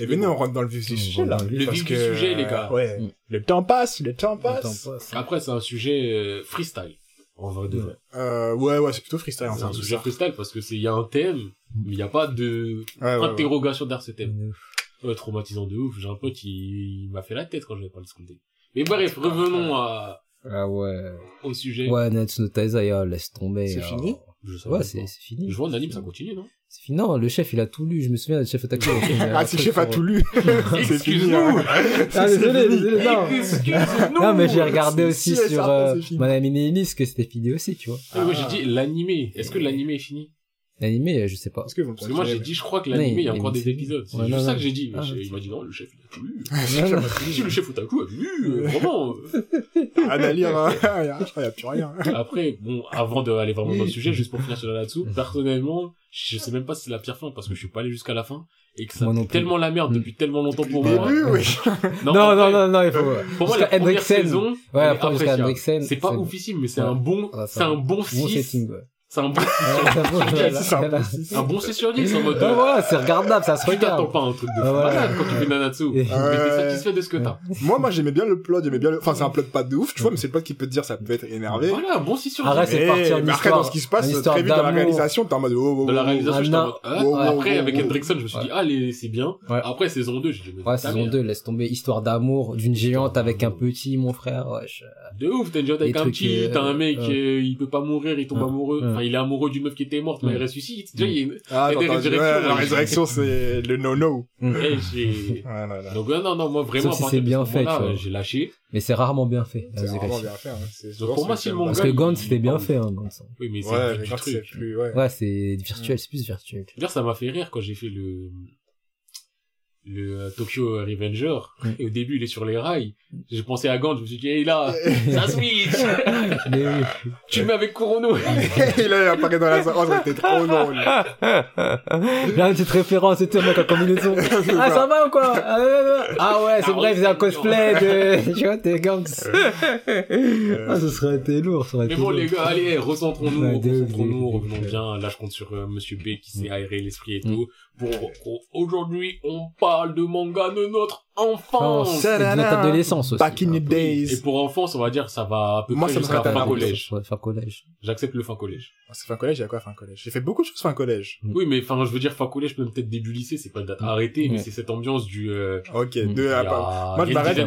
Et venez, on rentre dans le vif du On sujet, rentre là. dans le vif du que, sujet, les gars. Ouais. Mm. Le temps passe, le temps Le passe. temps passe. Après, c'est un sujet euh, freestyle. En vrai de Ouais. vrai. Euh, ouais, ouais, c'est plutôt freestyle, C'est un sujet freestyle parce que c'est, il y a un thème, mais il n'y a pas de Ouais, ouais, ouais. interrogation derrière ce thème. Ouais, traumatisant de ouf. J'ai un pote, il, il m'a fait la tête quand je vais pas le scouter. Mais bref, revenons à, Ah ouais. au sujet. Ouais, Natsu no Taizaya, laisse tomber. C'est euh, fini? Je savais Ouais, pas. c'est fini. Je vois en anime, ça continue, non? C'est fini. Non, le chef, il a tout lu. Je me souviens, le chef Otaku. il a fait un Ah, si truc chef a tout lu. fini, Excuse-nous. hein. Ah, C'est désolé, non. Excuse-nous! Non, mais j'ai regardé aussi sur euh, Inélis que c'était fini aussi, tu vois. Ah, moi, j'ai dit l'animé. Est-ce que l'animé est fini? L'animé, euh, je sais pas. Parce que Parce moi, j'ai dit, je crois que l'animé, il y a encore des épisodes. C'est Ouais, juste non, ça non. que j'ai dit. Ah, Il m'a dit, non, le chef, il a tout lu. le chef Otaku a lu, euh, vraiment. Rien à lire. Il y a- je crois qu'il y a plus rien. Après, bon, avant d'aller vraiment dans le sujet, juste pour finir sur là-dessous, personnellement, je sais même pas si c'est la pire fin parce que je suis pas allé jusqu'à la fin et que ça fait tellement la merde depuis tellement longtemps pour moi. Non, non, non, non, il faut. Pour moi, la première saison, Ouais. C'est pas oufissime, mais c'est un bon, Ah, c'est un bon Bon 6. C'est un bon, Ouais, c'est un bon- voilà, C'est un voilà. bon six. un bon 6 sur 10 en mode, Ouais, voilà, c'est regardable, ça se tu t'attends regarde. pas à un truc de Ah, fou malade quand tu fais Nanatsu. Mais t'es satisfait de ce que t'as. Moi, moi, j'aimais bien le plot, j'aimais bien le, enfin, c'est un plot pas de ouf, tu vois, mais c'est le plot qui peut te dire ça peut être énervé. Voilà, un bon 6 sur 10. Arrête, c'est Mais- parti en après, dans ce qui se passe, très vite dans la réalisation, t'es en mode, oh, oh, De la oh, réalisation, Ah, j'étais en mode, ah, wow, après, avec. Hendrickson, je me suis dit, allez, c'est bien. Après, saison 2, j'ai dit, mais Ouais, saison mère. 2, laisse tomber. Histoire d'amour d'une géante avec un petit, mon frère. Wesh. De ouf, t'as une jointe avec un petit, euh, t'as un mec, euh, euh, il peut pas mourir, il tombe amoureux. Il est amoureux d'une meuf qui était morte, mais il ressuscite. Tu vois, il y a une... Ah, résurrections, ouais, la résurrection, c'est le no-no. Eh, Ouais, là, là. Donc, non, non, moi, vraiment, Sauf si c'est bien ce fait, j'ai lâché. Mais c'est rarement bien fait. C'est vraiment bien fait, hein. C'est Donc, pour moi, si le. Parce que il- Gantz, c'était bien il- fait, hein, Gantz. Oui, mais c'est Ouais, plus, ouais. Ouais, c'est virtuel, c'est plus virtuel. D'ailleurs, ça m'a fait rire quand j'ai fait le, le euh, Tokyo Revenger. Et au début, il est sur les rails. J'ai pensé à Gantz, je me suis dit, hey, là, ça switch! Mais oui. tu le mets avec Kurono! Et là, il apparaît dans la salle. Oh, ça été trop drôle. Il y a une petite référence et tout, mec, en combinaison. Ah, ça va ou quoi? Ah, ouais, c'est Ah, vrai, il faisait un cosplay de, tu vois, des gangs. Euh, Ah, ce serait été lourd, ça aurait Mais bon, lourd. les gars, allez, recentrons-nous, recentrons-nous, revenons bien. Là, je compte sur euh, Monsieur B qui sait Mm. aérer l'esprit et Mm. tout. Aujourd'hui, on parle de manga de notre enfance. Et de notre adolescence aussi. Back in the Et days. pour enfance, on va dire, ça va à peu Moi, près ça me jusqu'à fin collège. Ouais, fin collège. J'accepte le fin collège. C'est fin collège, il y a quoi fin collège? J'ai fait beaucoup de choses fin collège. Mm. Oui, mais enfin, je veux dire fin collège, même peut-être début lycée, c'est pas une date arrêtée, mais c'est cette ambiance du, euh, Ok, Mm. à a, Moi, je m'arrête.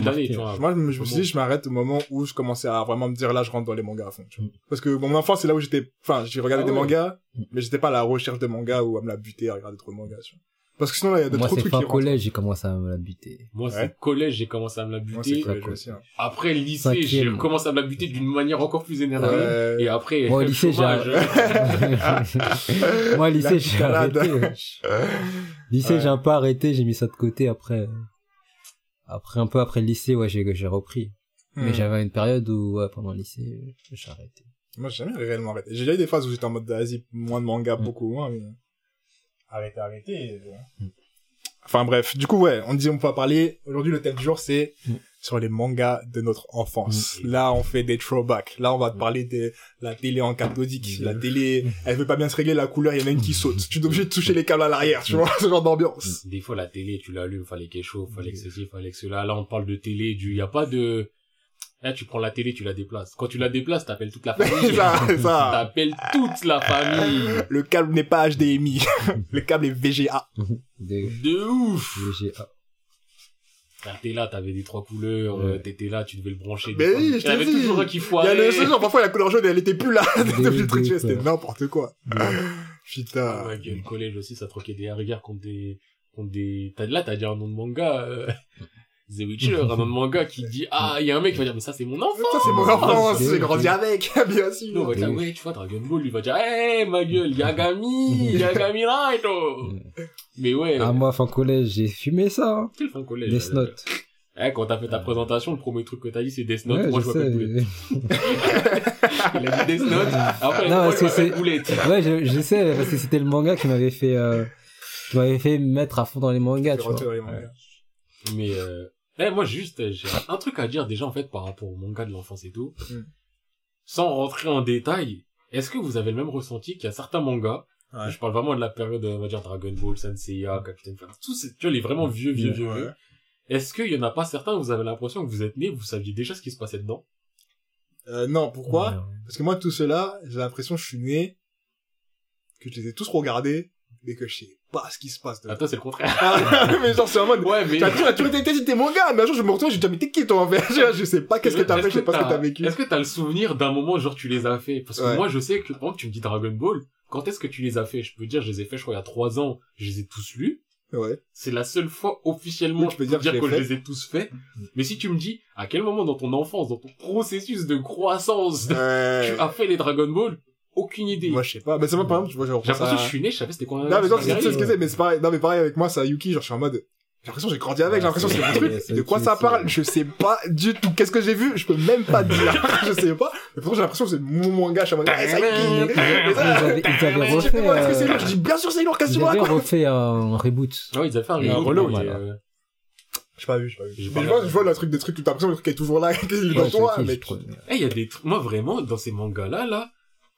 Moi, je me suis dit, je m'arrête au moment où je commençais à vraiment me dire, là, je rentre dans les mangas à fond, tu vois. Mm. Parce que mon enfance, c'est là où j'étais, enfin, j'ai regardé Ah des ouais. mangas, Mm. Mais j'étais pas à la recherche de mangas ou à me la buter à regarder trop de mangas, tu vois. Parce que sinon, là, il y a de Moi, trop de c'est trucs fin qui collège, j'ai commencé à me la buter. Moi, Ouais. c'est collège, j'ai commencé à me la Moi, buter. c'est collège aussi, hein. Après, lycée, j'ai commencé à me la buter d'une manière encore plus énervée. Ouais. Et après, Moi, au lycée, j'ai. Moi, au lycée, j'ai arrêté. Lycée, Ouais. j'ai un peu arrêté, j'ai mis ça de côté après. Après, un peu après le lycée, ouais, j'ai, j'ai repris. Mais Hmm. j'avais une période où, ouais, pendant le lycée, j'ai arrêté. Moi, j'ai jamais réellement arrêté. J'ai déjà eu des phases où j'étais en mode, vas-y, moins de manga, Mm. beaucoup moins, mais... Arrêtez, arrêtez. Mm. Enfin, bref. Du coup, ouais, on dit, on peut parler. Aujourd'hui, le thème du jour, c'est Mm. sur les mangas de notre enfance. Là, on fait des throwbacks. Là, on va te parler de la télé en cathodique. La télé, elle veut pas bien se régler la couleur, il y en a une qui saute. Tu es obligé de toucher les câbles à l'arrière, tu vois, ce genre d'ambiance. Des fois, la télé, tu l'allumes, fallait qu'elle chauffe, fallait que ceci, fallait que cela. Là, on parle de télé, du, y a pas de, là, tu prends la télé, tu la déplaces. Quand tu la déplaces, t'appelles toute la famille. ça, ça. T'appelles toute la famille. Le câble n'est pas HDMI. le câble est VGA. De, De ouf. de GA. Là, t'es là, t'avais des trois couleurs, Ouais. t'étais là, tu devais le brancher. Mais oui, je dit. toujours un qui Il y a le, ce genre, parfois, la couleur jaune, elle était plus là. C'était n'importe quoi. Ah, Putain. ouais, le collège aussi, ça troquait des regards contre des, contre des, t'as, là, t'as dit un nom de manga, euh, The Witcher, un manga qui dit, ah, il y a un mec qui va dire, mais ça, c'est mon enfant! Ça, c'est mon enfance, c'est- j'ai grandi avec, bien sûr. Nous, on va dire, ouais, tu vois, Dragon Ball, lui va dire, hey, ma gueule, Yagami, Yagami Raito! Mais ouais, Ah, moi, fin collège, j'ai fumé ça, hein. quel fin collège? Death Note. Eh, quand t'as fait ta présentation, le premier truc que t'as dit, c'est Death Note. Ouais, moi, je je m'appelle Boulette. Il a dit Death Note. Après, Non, moi, je m'appelle Boulette. Ouais, je, je sais, parce que c'était le manga qui m'avait fait, euh, qui m'avait fait mettre à fond dans les mangas, tu vois. retiré les mangas. Mais, euh, eh, moi, juste, euh, j'ai un truc à dire déjà, en fait, par rapport au manga de l'enfance et tout. Mm. Sans rentrer en détail, est-ce que vous avez le même ressenti qu'il y a certains mangas? Ouais. Je parle vraiment de la période, on va dire, Dragon Ball, Senseiya, Captain Falcon, tout ces, tu vois, les vraiment vieux, vieux, vieux, Ouais. vieux. Est-ce qu'il y en a pas certains où vous avez l'impression que vous êtes nés, vous saviez déjà ce qui se passait dedans? Euh, non, pourquoi? Ouais. Parce que moi, tout cela, j'ai l'impression que je suis né, que je les ai tous regardés, mais que je sais pas ce qui se passe dedans. Attends, c'est le contraire. Ah, mais genre, c'est en mode, Ouais, mais. t'as toujours, toujours été t'es mon gars, mais un jour, je me retourne, je dis, mais t'es qui, toi, en fait? Je sais pas qu'est-ce que t'as fait, je sais pas ce que t'as vécu. Est-ce que t'as le souvenir d'un moment, genre, tu les as fait? Parce que Ouais. moi, je sais que, exemple, tu me dis Dragon Ball. Quand est-ce que tu les as fait? Je peux dire, je les ai fait, je crois, il y a trois ans. Je les ai tous lus. Ouais. C'est la seule fois officiellement Oui, tu peux dire que je que je les ai tous faits. Mais si tu me dis à quel moment dans ton enfance, dans ton processus de croissance, Ouais. tu as fait les Dragon Ball, aucune idée. Moi, je sais pas. Mais c'est moi, par exemple, tu vois, genre, J'ai l'impression que je suis né, je savais c'était quoi. Non, mais non, sais ce que derrière. c'est, mais c'est pareil, non, mais pareil avec moi, c'est Yuki, genre, je suis en mode, j'ai l'impression que j'ai grandi avec, j'ai l'impression que c'est mon truc. C'est De quoi ça c'est- parle? Je sais pas du tout. Qu'est-ce que j'ai vu? Je peux même pas dire. je sais pas. Mais pourtant, j'ai l'impression que c'est mon manga, je suis en mode, eh, ça Yuki. Mais Ils avaient, ils avaient refait, c'est euh? Je dis, bien sûr, c'est lourd, qu'est-ce que ils tu me avaient racontes? refait un reboot. Ah oui, ils avaient fait un euh, J'ai pas vu, j'ai pas vu. J'ai Mais pas je vois, je vois le truc des trucs, t'as l'impression que le truc est toujours là, qu'il est Ouais, dans c'est toi, crois. Eh, il y a des trucs, moi vraiment, dans ces mangas-là, là,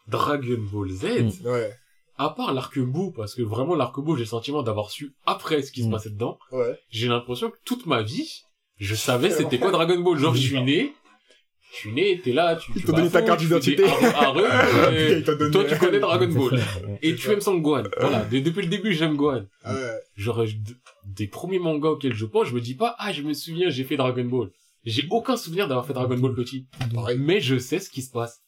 Dragon Ball Z, Mm. Ouais, à part l'arc-bout, parce que vraiment l'arc-bout, j'ai le sentiment d'avoir su après ce qui se Mm. passait dedans, ouais. j'ai l'impression que toute ma vie, je savais c'était quoi Dragon Ball. Genre, je suis né, je suis né, t'es là, tu, tu vas donné à ta carte d'identité. donné- toi, tu connais Dragon Ball. Et tu aimes Son Gohan. Voilà, de- depuis le début, j'aime Gohan. Ouais. Genre, des premiers mangas auxquels je pense, je me dis pas, ah, je me souviens, j'ai fait Dragon Ball. J'ai aucun souvenir d'avoir fait Dragon Ball petit. Mais je sais ce qui se passe.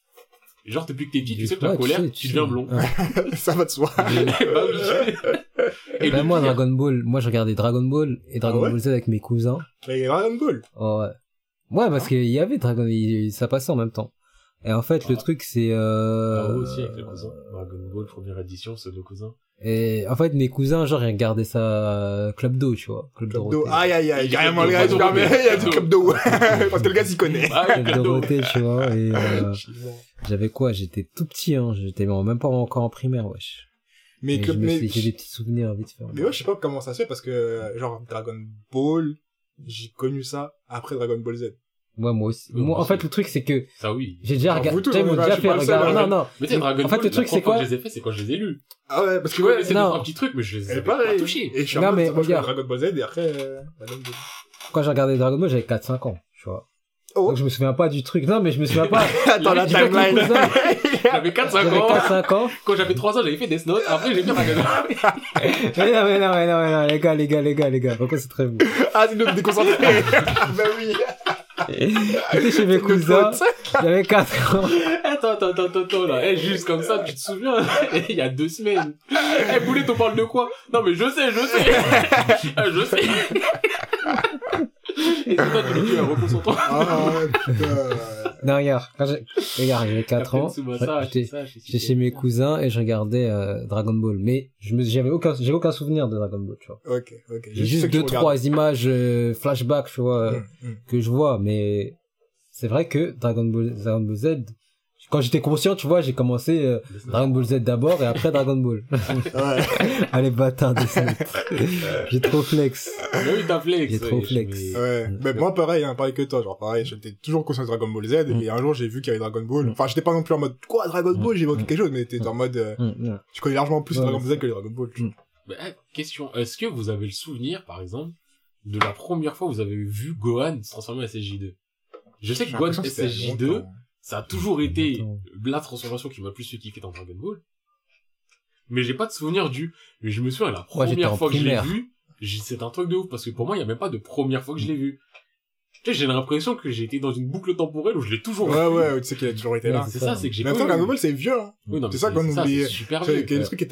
Genre, depuis que t'es petit, tu sais que la colère, tu deviens blond. Ça va de soi. bah oui. Et Bah, le moi, pire- Dragon Ball, moi, je regardais Dragon Ball et Dragon Ah ouais Ball Z avec mes cousins. Mais Dragon Ball. Oh, ouais. Ouais, parce qu'il y avait Dragon, il- ça passait en même temps. Et en fait, le Ah. truc, c'est, euh... Ah, aussi, avec les cousins. Dragon Ball, première édition, c'est deux cousins. Et en fait, mes cousins, genre, ils regardaient ça euh, Club Do, tu vois. Club, Club d'eau. Aïe, aïe, aïe. Il y a Carrément, le gars, d'eau. Il y a du Club d'eau. Parce que le gars s'y connaît. Ah, Club d'eau. Dorothée, tu vois. Et euh, j'avais quoi? J'étais tout petit, hein. J'étais même pas encore en primaire, wesh. Mais club, mais, j'ai des petits souvenirs vite fait. mais ouais, je sais pas comment ça se fait parce que, genre, Dragon Ball, j'ai connu ça après Dragon Ball Z. Ouais, moi aussi. Oui, moi, moi en fait, le truc, c'est que Ça oui. j'ai déjà regardé. là, déjà fait hein. Non, non. Mais Dragon En fait, le truc, c'est quoi que je les ai fait, c'est quand je les ai lus. Ah ouais, parce que ouais, c'est non. un petit truc, mais je les avais pas touchés. Et je suis en moi, regarde. Dragon Ball Z et après, euh. Quand j'ai regardé Dragon Ball, j'avais 4-5 ans, tu vois. Oh. Donc je me souviens pas du truc. Non, mais je me souviens pas. Attends, la timeline. J'avais 4-5 J'avais ans. 4-5 ans. Quand j'avais 3 ans, j'avais fait Death Note. Après, j'ai fait Dragon Ball. Mais non, mais non, mais non, mais non, les gars, les gars, les gars, les gars. Pourquoi c'est très beau. Ah, c'est nous déconcentré. bah oui. J'étais chez mes cousins. J'avais 4 ans. Attends, attends, attends, attends, attends, là. Eh, juste comme ça, tu te souviens? Il y a deux semaines. Eh, Boulet, on parle de quoi? Non, mais je sais, je sais. Je sais. Et c'est reconcentre-toi. Ah, putain. Non, regarde, quand j'ai, regarde, j'avais 4 ans. J'étais, chez mes cousins et je regardais euh, Dragon Ball. Mais je me, j'avais aucun, aucun souvenir de Dragon Ball, tu vois. Ok, ok. J'ai juste deux, trois images euh, flashback, tu vois, euh, Hum, hum. que je vois. Mais c'est vrai que Dragon Ball, Dragon Ball Z, quand j'étais conscient, tu vois, j'ai commencé euh, Dragon Ball Z d'abord et après Dragon Ball. ouais. Allez, bâtard, J'ai trop flex. Mais oui, t'as flex. J'ai trop flex. Ouais. Mais mm. moi, pareil, hein, pareil que toi. Genre, pareil, j'étais toujours conscient de Dragon Ball Z mm. et un jour, j'ai vu qu'il y avait Dragon Ball. Mm. Enfin, j'étais pas non plus en mode, quoi, Dragon Ball, j'ai quelque chose, mais t'es en mode, euh, tu connais largement plus Dragon Ball Z que les Dragon Ball. Eh, question, est-ce que vous avez le souvenir, par exemple, de la première fois où vous avez vu Gohan se transformer en SJ2? Je sais que Gohan SJ2, ça a toujours été Longtemps. la transformation qui m'a le plus fait kiffer dans Dragon Ball. Mais j'ai pas de souvenir du, mais je me souviens, la première fois que je l'ai vu, c'est un truc de ouf, parce que pour moi, il y a même pas de première fois que je l'ai vu. Tu sais, j'ai l'impression que j'ai été dans une boucle temporelle où je l'ai toujours Ouais, vu. ouais, tu sais qu'il a toujours été Ouais, là. C'est ça, c'est que j'ai Mais attends, Dragon Ball c'est vieux, hein. Oui, c'est ça qu'on. C'est super vieux.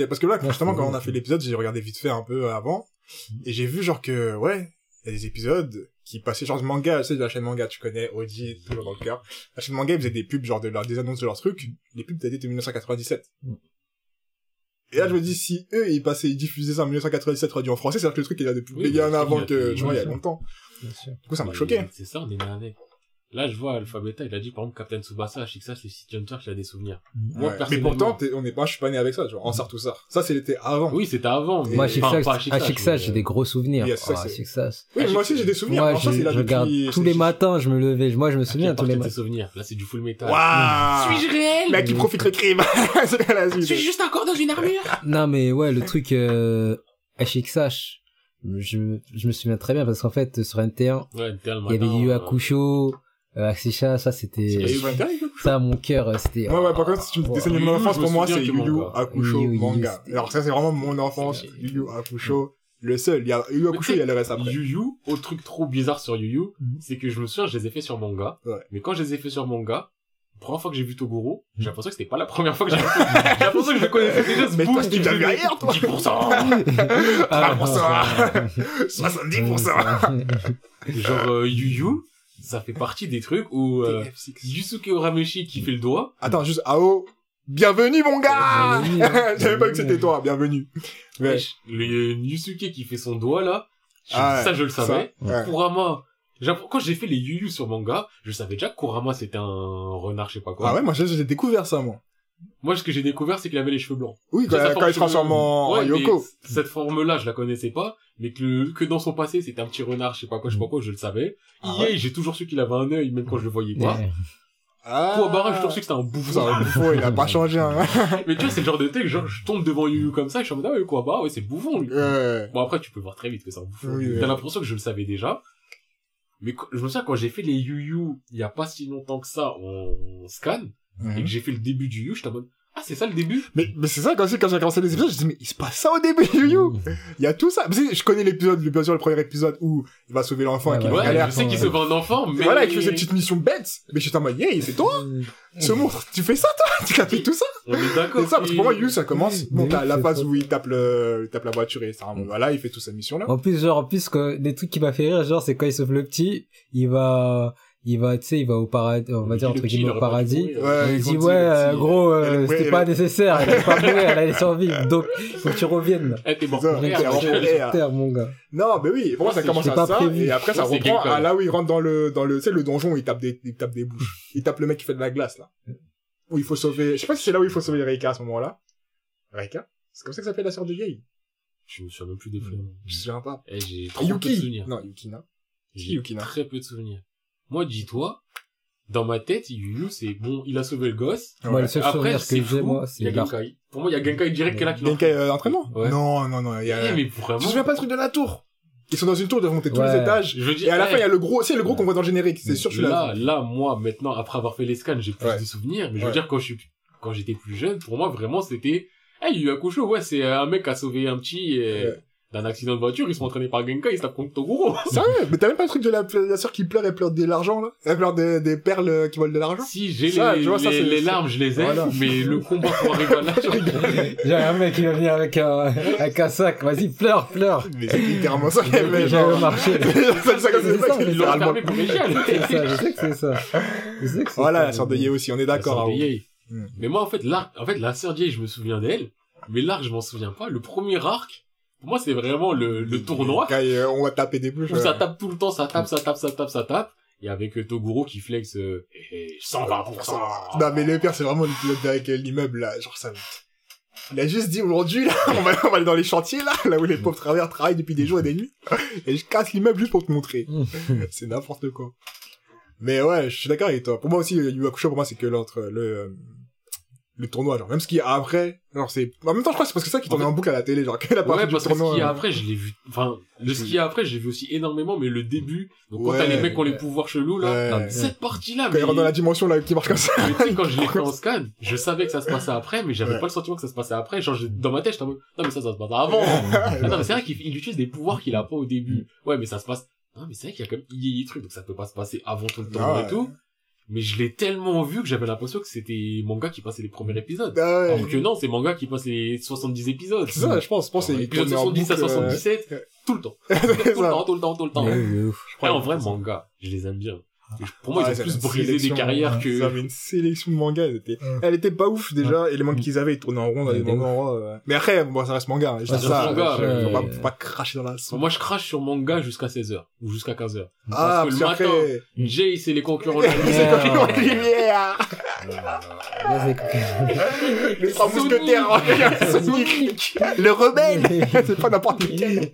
parce que là, Ouais, justement, quand on a fait l'épisode, j'ai regardé vite fait un peu avant, et j'ai vu genre que, ouais, il y a des épisodes qui passaient genre de manga, tu sais, de la chaîne manga, tu connais, Oji, toujours dans le cœur. La chaîne manga, ils faisaient des pubs, genre de leur, des annonces de leurs trucs. Les pubs dataient de 1997. Mm. Et là, je me dis, si eux, ils passaient, ils diffusaient ça en 1997 traduit en français, c'est-à-dire que le truc, il a depuis Oui, bien avant il y a que, des- tu vois, il y a longtemps. Bien sûr. Du coup, ça m'a choqué. C'est ça, on est avec. Là, je vois Alpha Beta, il a dit, par exemple, Captain Tsubasa, Shiksash, les City Hunter, il a des souvenirs. Moi, Ouais. Mais personnellement- pourtant, t'es- on est pas, je suis pas né avec ça, tu vois. En sort tout ça. Ça, c'était avant. Oui, c'était avant. mais- Moi, pas à mais, j'ai des gros souvenirs. Yes, ça, Ah, Chiksas. Oui, mais moi aussi, j'ai des souvenirs. Moi, je, je depuis- regarde tous les matins, je me levais. Moi, je me à souviens tous les matins. souvenirs Là, c'est du full metal. Waouh! Suis-je réel? Mec, qui profite le crime. Suis-je juste encore dans une armure? Non, mais ouais, le truc, euh, Chiksas, je, me- je me souviens très bien parce qu'en fait, sur NT1, Ouais, t'es le il y avait Yu euh, Hakusho, euh, Akshisha, ça c'était, ça, mon cœur, euh, c'était, Ouais, ouais, par contre, si tu me Oh, dessines mon enfance, pour me moi, c'est Yu Yu manga. Hakusho manga. Alors ça, c'est vraiment mon enfance. Yu Yu Hakusho, le seul. Il y a Yu Yu Hakusho, il y a le reste après. Yu Yu, autre truc trop bizarre sur Yu Yu, Mhm. c'est que je me souviens, je les ai fait sur manga. Ouais. Mais quand je les ai fait sur manga, première fois que j'ai vu Toguro, j'ai l'impression que c'était pas la première fois que j'ai vu J'ai l'impression que je connaissais déjà ce Mais toi, tu l'as vu ailleurs, toi. 10%. Ah, pour ça. Ah, 70%. Genre, euh, Yu Yu, ça fait partie des trucs où euh, TF6. Yusuke Urameshi qui fait le doigt, Attends, juste, Ao. Bienvenue, mon gars! Bienvenue, hein. J'avais pas vu que c'était toi, bienvenue. Ouais. le Yusuke qui fait son doigt là, je- Ah ça je le savais. Ouais. Kurama, j'ai- quand j'ai fait les Yu Yu sur manga, je savais déjà que Kurama c'était un renard, je sais pas quoi. Ah ouais, moi, j'ai découvert ça, moi. Moi, ce que j'ai découvert, c'est qu'il avait les cheveux blancs. Oui, quand, il se transforme en, Ouais, Yoko. Cette forme-là, je la connaissais pas, mais que, le- que dans son passé, c'était un petit renard, je sais pas quoi, je sais pas quoi, je le savais. Ah j'ai toujours su qu'il avait un œil, même quand je le voyais pas. Ah. Kuwabara, j'ai toujours su que c'était un C'est bouffon. un bouffon, il a pas changé, hein. mais tu vois, c'est le genre de truc, genre, je tombe devant Yu comme ça, et je suis en mode, ah ouais, Kuwabara, ouais, c'est le bouffon, lui. Ouais. Bon, après, tu peux voir très vite que c'est un bouffon. Oui, T'as ouais. l'impression que je le savais déjà. Mais je me souviens, quand j'ai fait les Yu, il y a pas si longtemps que ça, en scan, et Mhm. que j'ai fait le début du Yu, j'étais en mode, ah, c'est ça le début? Mais, mais c'est ça, quand, j'ai commencé les épisodes, je me dis, mais il se passe ça au début, Yu? Yu. Il y a tout ça. Je connais l'épisode, le- bien sûr, le premier épisode où il va sauver l'enfant Ouais, et qu'il ouais. galère. je sais qu'il ouais. sauve un enfant, mais... Voilà, il fait ses petites missions bêtes. Mais j'étais en mode, yeah, c'est toi, ce monstre. Tu fais ça, toi? Tu as fait tout ça? On est d'accord. C'est ça, parce que pour moi, Yu, ça commence. Bon, t'as la phase où il tape le, il tape la voiture et ça, voilà, il fait toute sa mission là. En plus, genre, en plus, que, des trucs qui m'a fait rire, genre, c'est quand il sauve le petit, il va, il va, tu sais, il va au paradis, on va dire, entre guillemets, il au paradis. mourir. Ouais, il dit, ouais, euh, gros, elle est- euh, c'était elle pas est- nécessaire, elle allait pas mourir, elle allait survivre. Donc, faut que tu reviennes, là. Eh, t'es mort C'est ça, pour t'es rien. mort Sur pour rien. terre, mon gars. Non, mais oui, pour moi, ça commence à pas ça, prévu. et après, ça reprend à là où il rentre dans le, dans le, tu sais, le donjon, il tape des, il tape des bouches. Il tape le mec qui fait de la glace, là. Où il faut sauver, je sais pas si c'est là où il faut sauver Reika à ce moment-là. Reika? C'est comme ça que s'appelle la sœur de Yei. Je me souviens même plus des films. Je me souviens pas. Eh, j'ai trop peu de Yuki. souvenirs. Non, Yukina. J'ai Yukina? très peu de souvenirs. Moi, dis-toi, dans ma tête, Yu Yu, c'est bon, il a sauvé le gosse. Moi, Ouais. le seul Après, que j'ai, moi, Il y c'est. Genkai. Pour moi, il y a Genkai direct qui est là qui Genkai, euh, entraînement? Ouais. Non, non, non, il y Eh, a, mais tu te souviens pas le truc de la tour? Ils sont dans une tour, ils doivent monter tous les étages. Je dire, Et à la eh, fin, il y a le gros, c'est le gros qu'on voit dans le générique. C'est sûr, tu l'as là, vu. là, moi, maintenant, après avoir fait les scans, j'ai plus Ouais. de souvenirs. Mais je veux Ouais. dire, quand je suis, quand j'étais plus jeune, pour moi, vraiment, c'était, eh, Yu Yu Hakusho, ouais, c'est un mec qui a sauvé un petit, euh, Ouais. D'un accident de voiture, ils sont entraînés par Genkai, ils se tapent contre Toguro. Sérieux? Mais t'as même pas le truc de la, la sœur qui pleure et pleure de l'argent, là? Elle pleure des, des perles qui volent de l'argent? Si, j'ai Ça, les, tu vois, ça, les, c'est- les larmes, je les ai, Voilà. mais le combat pour arriver à rigole. J'ai un mec qui va venir avec un, avec un sac, vas-y, pleure, pleure. Mais c'est littéralement ça qu'elle J'ai genre. au marché. c'est ça, comme C'est ça, c'est mais Ils l'ont littéralement. fermé pour les chiens. C'est ça, je sais que c'est ça. Je sais que c'est Voilà, ça. la sœur de Ye aussi, on est d'accord. Yei. Hmm. Mais moi, en fait, l'arc, en fait, la sœur de je me souviens d'elle, mais l'arc, je m'en souviens pas. Le premier arc, pour moi, c'est vraiment le, le tournoi. Quand euh, on va taper des bouches. Où ça tape tout le temps, ça tape, ça tape, ça tape, ça tape. Et avec euh, Toguro qui flex, euh, eh, eh, 120%. Non, mais le pire, c'est vraiment l'épisode avec l'immeuble, là. Genre, ça. Il a juste dit aujourd'hui, là, on va, on va aller dans les chantiers, là, là où les pauvres travailleurs travaillent depuis des jours et des nuits. Et je casse l'immeuble juste pour te montrer. c'est n'importe quoi. Mais ouais, je suis d'accord avec toi. Pour moi aussi, Yu Hakusho, pour moi, c'est que l'entre, le, euh, le tournoi, genre. Même ce qu'il y a après, genre, c'est, en même temps, je crois que c'est parce que c'est ça qui tournait en boucle à la télé, genre, que la partie Ouais, du parce que ce tournoi. qu'il y a euh, après, je l'ai vu, enfin, le ce qu'il y a après, je l'ai vu aussi énormément, mais le début, donc quand t'as les mecs qui ont les pouvoirs chelous, là, ouais. Cette partie-là, Quand mais, il rentre dans la dimension, là, qui marche comme ça. mais tu sais, quand je l'ai fait en scan, je savais que ça se passait après, mais j'avais pas le sentiment que ça se passait après, genre, dans ma tête, j'étais non, mais ça, ça se passe avant. Non, mais c'est vrai qu'il il utilise des pouvoirs qu'il a pas au début. Ouais, mais ça se passe. Non, mais c'est vrai qu'il y a comme il y a des trucs, donc ça peut pas se passer avant tout le temps Ah et tout. Mais je l'ai tellement vu que j'avais l'impression que c'était manga qui passait les premiers épisodes. Ah ouais. Alors que non, c'est manga qui passe les 70 épisodes. C'est ça, je pense, je pense, que c'est Épisode tourné en 70 à boucle, euh, 77, ouais. tout le temps. tout le temps, tout le temps, tout le temps. Ouais, Et ouf. crois en que vrai, manga, je les aime bien. Pour moi, Ah, ils ça ont plus avait une brisé des carrières hein. que... Ils avaient une sélection de mangas, elle était, Ouais. elle était pas ouf déjà, et les mangas qu'ils avaient, ils tournaient en rond dans des de moments, euh, mais après, bon, ça reste manga, hein, je ça ça, reste manga, faut, pas, faut pas cracher dans la soupe. Moi, je crache sur manga jusqu'à 16h. Ou jusqu'à 15h. Ah, parce parce que le qu'après, Jay, c'est les concurrents de la lumière, les trois mousquetaires, Sonic, le rebelle, c'est pas n'importe lequel.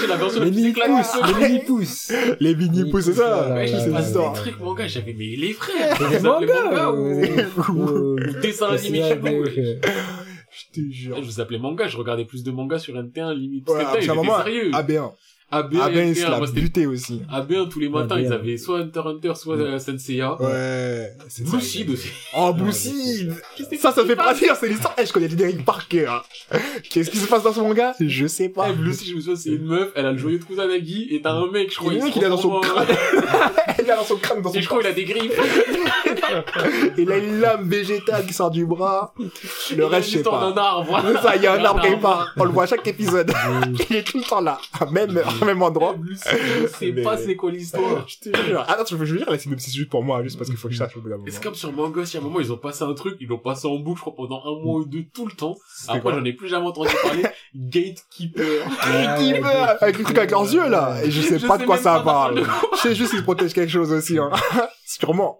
J'ai la version Les la plus éclatée de mini-pouces, les mini-pouces. Les mini-pouces, c'est ça, c'est l'histoire. des trucs manga, j'avais, mais les frères! Des appelez mangas, manga ou- ou... ou- ou dessin ou- animé c'est chelou, vrai, ouais. que- Je te jure. Je vous appelais manga, je regardais plus de mangas sur NT1 limite. Parce que à un j'étais moment, sérieux. AB1. AB, AB1, il NT1, se l'a moi, c'était buté aussi. AB1 tous les matins, AB1. ils avaient soit Hunter x Hunter, soit euh, Senseiya. Ouais. c'est Blue ça. Seed aussi. Oh, Blue Seed Ça, ça fait plaisir, c'est l'histoire. Eh, je connais générique par cœur. Qu'est-ce qui se passe dans ce manga? Je sais pas. Ouais, Blue Seed, je me souviens, c'est une meuf, elle a le joyeux de Kusanagi, et t'as un mec, je crois, Il y a un se qui l'a dans son crâne. Il a dans son crâne, dans son Et je crois, il a des griffes. Il a une lame végétale qui sort du bras. Le reste, je sais pas. d'un arbre. Ça, il y a un arbre quelque arbre. part. On le voit à chaque épisode. Il est tout le temps là. Même, au même endroit. Sais Mais- pas c'est quoi l'histoire. Je te jure. Attends, je veux je veux dire la synopsis juste pour moi, juste parce qu'il faut que je sache au bout d'un moment. C'est comme sur manga, si à un moment ils ont passé un truc, ils l'ont passé en boucle, je crois, pendant un mois ou deux, tout le temps. Après, j'en ai plus jamais entendu parler. Gatekeeper. Ouais, meurt avec le truc avec leurs yeux là et je sais Je pas sais de quoi ça parle. Je sais juste qu'ils protègent quelque chose aussi hein. Sûrement.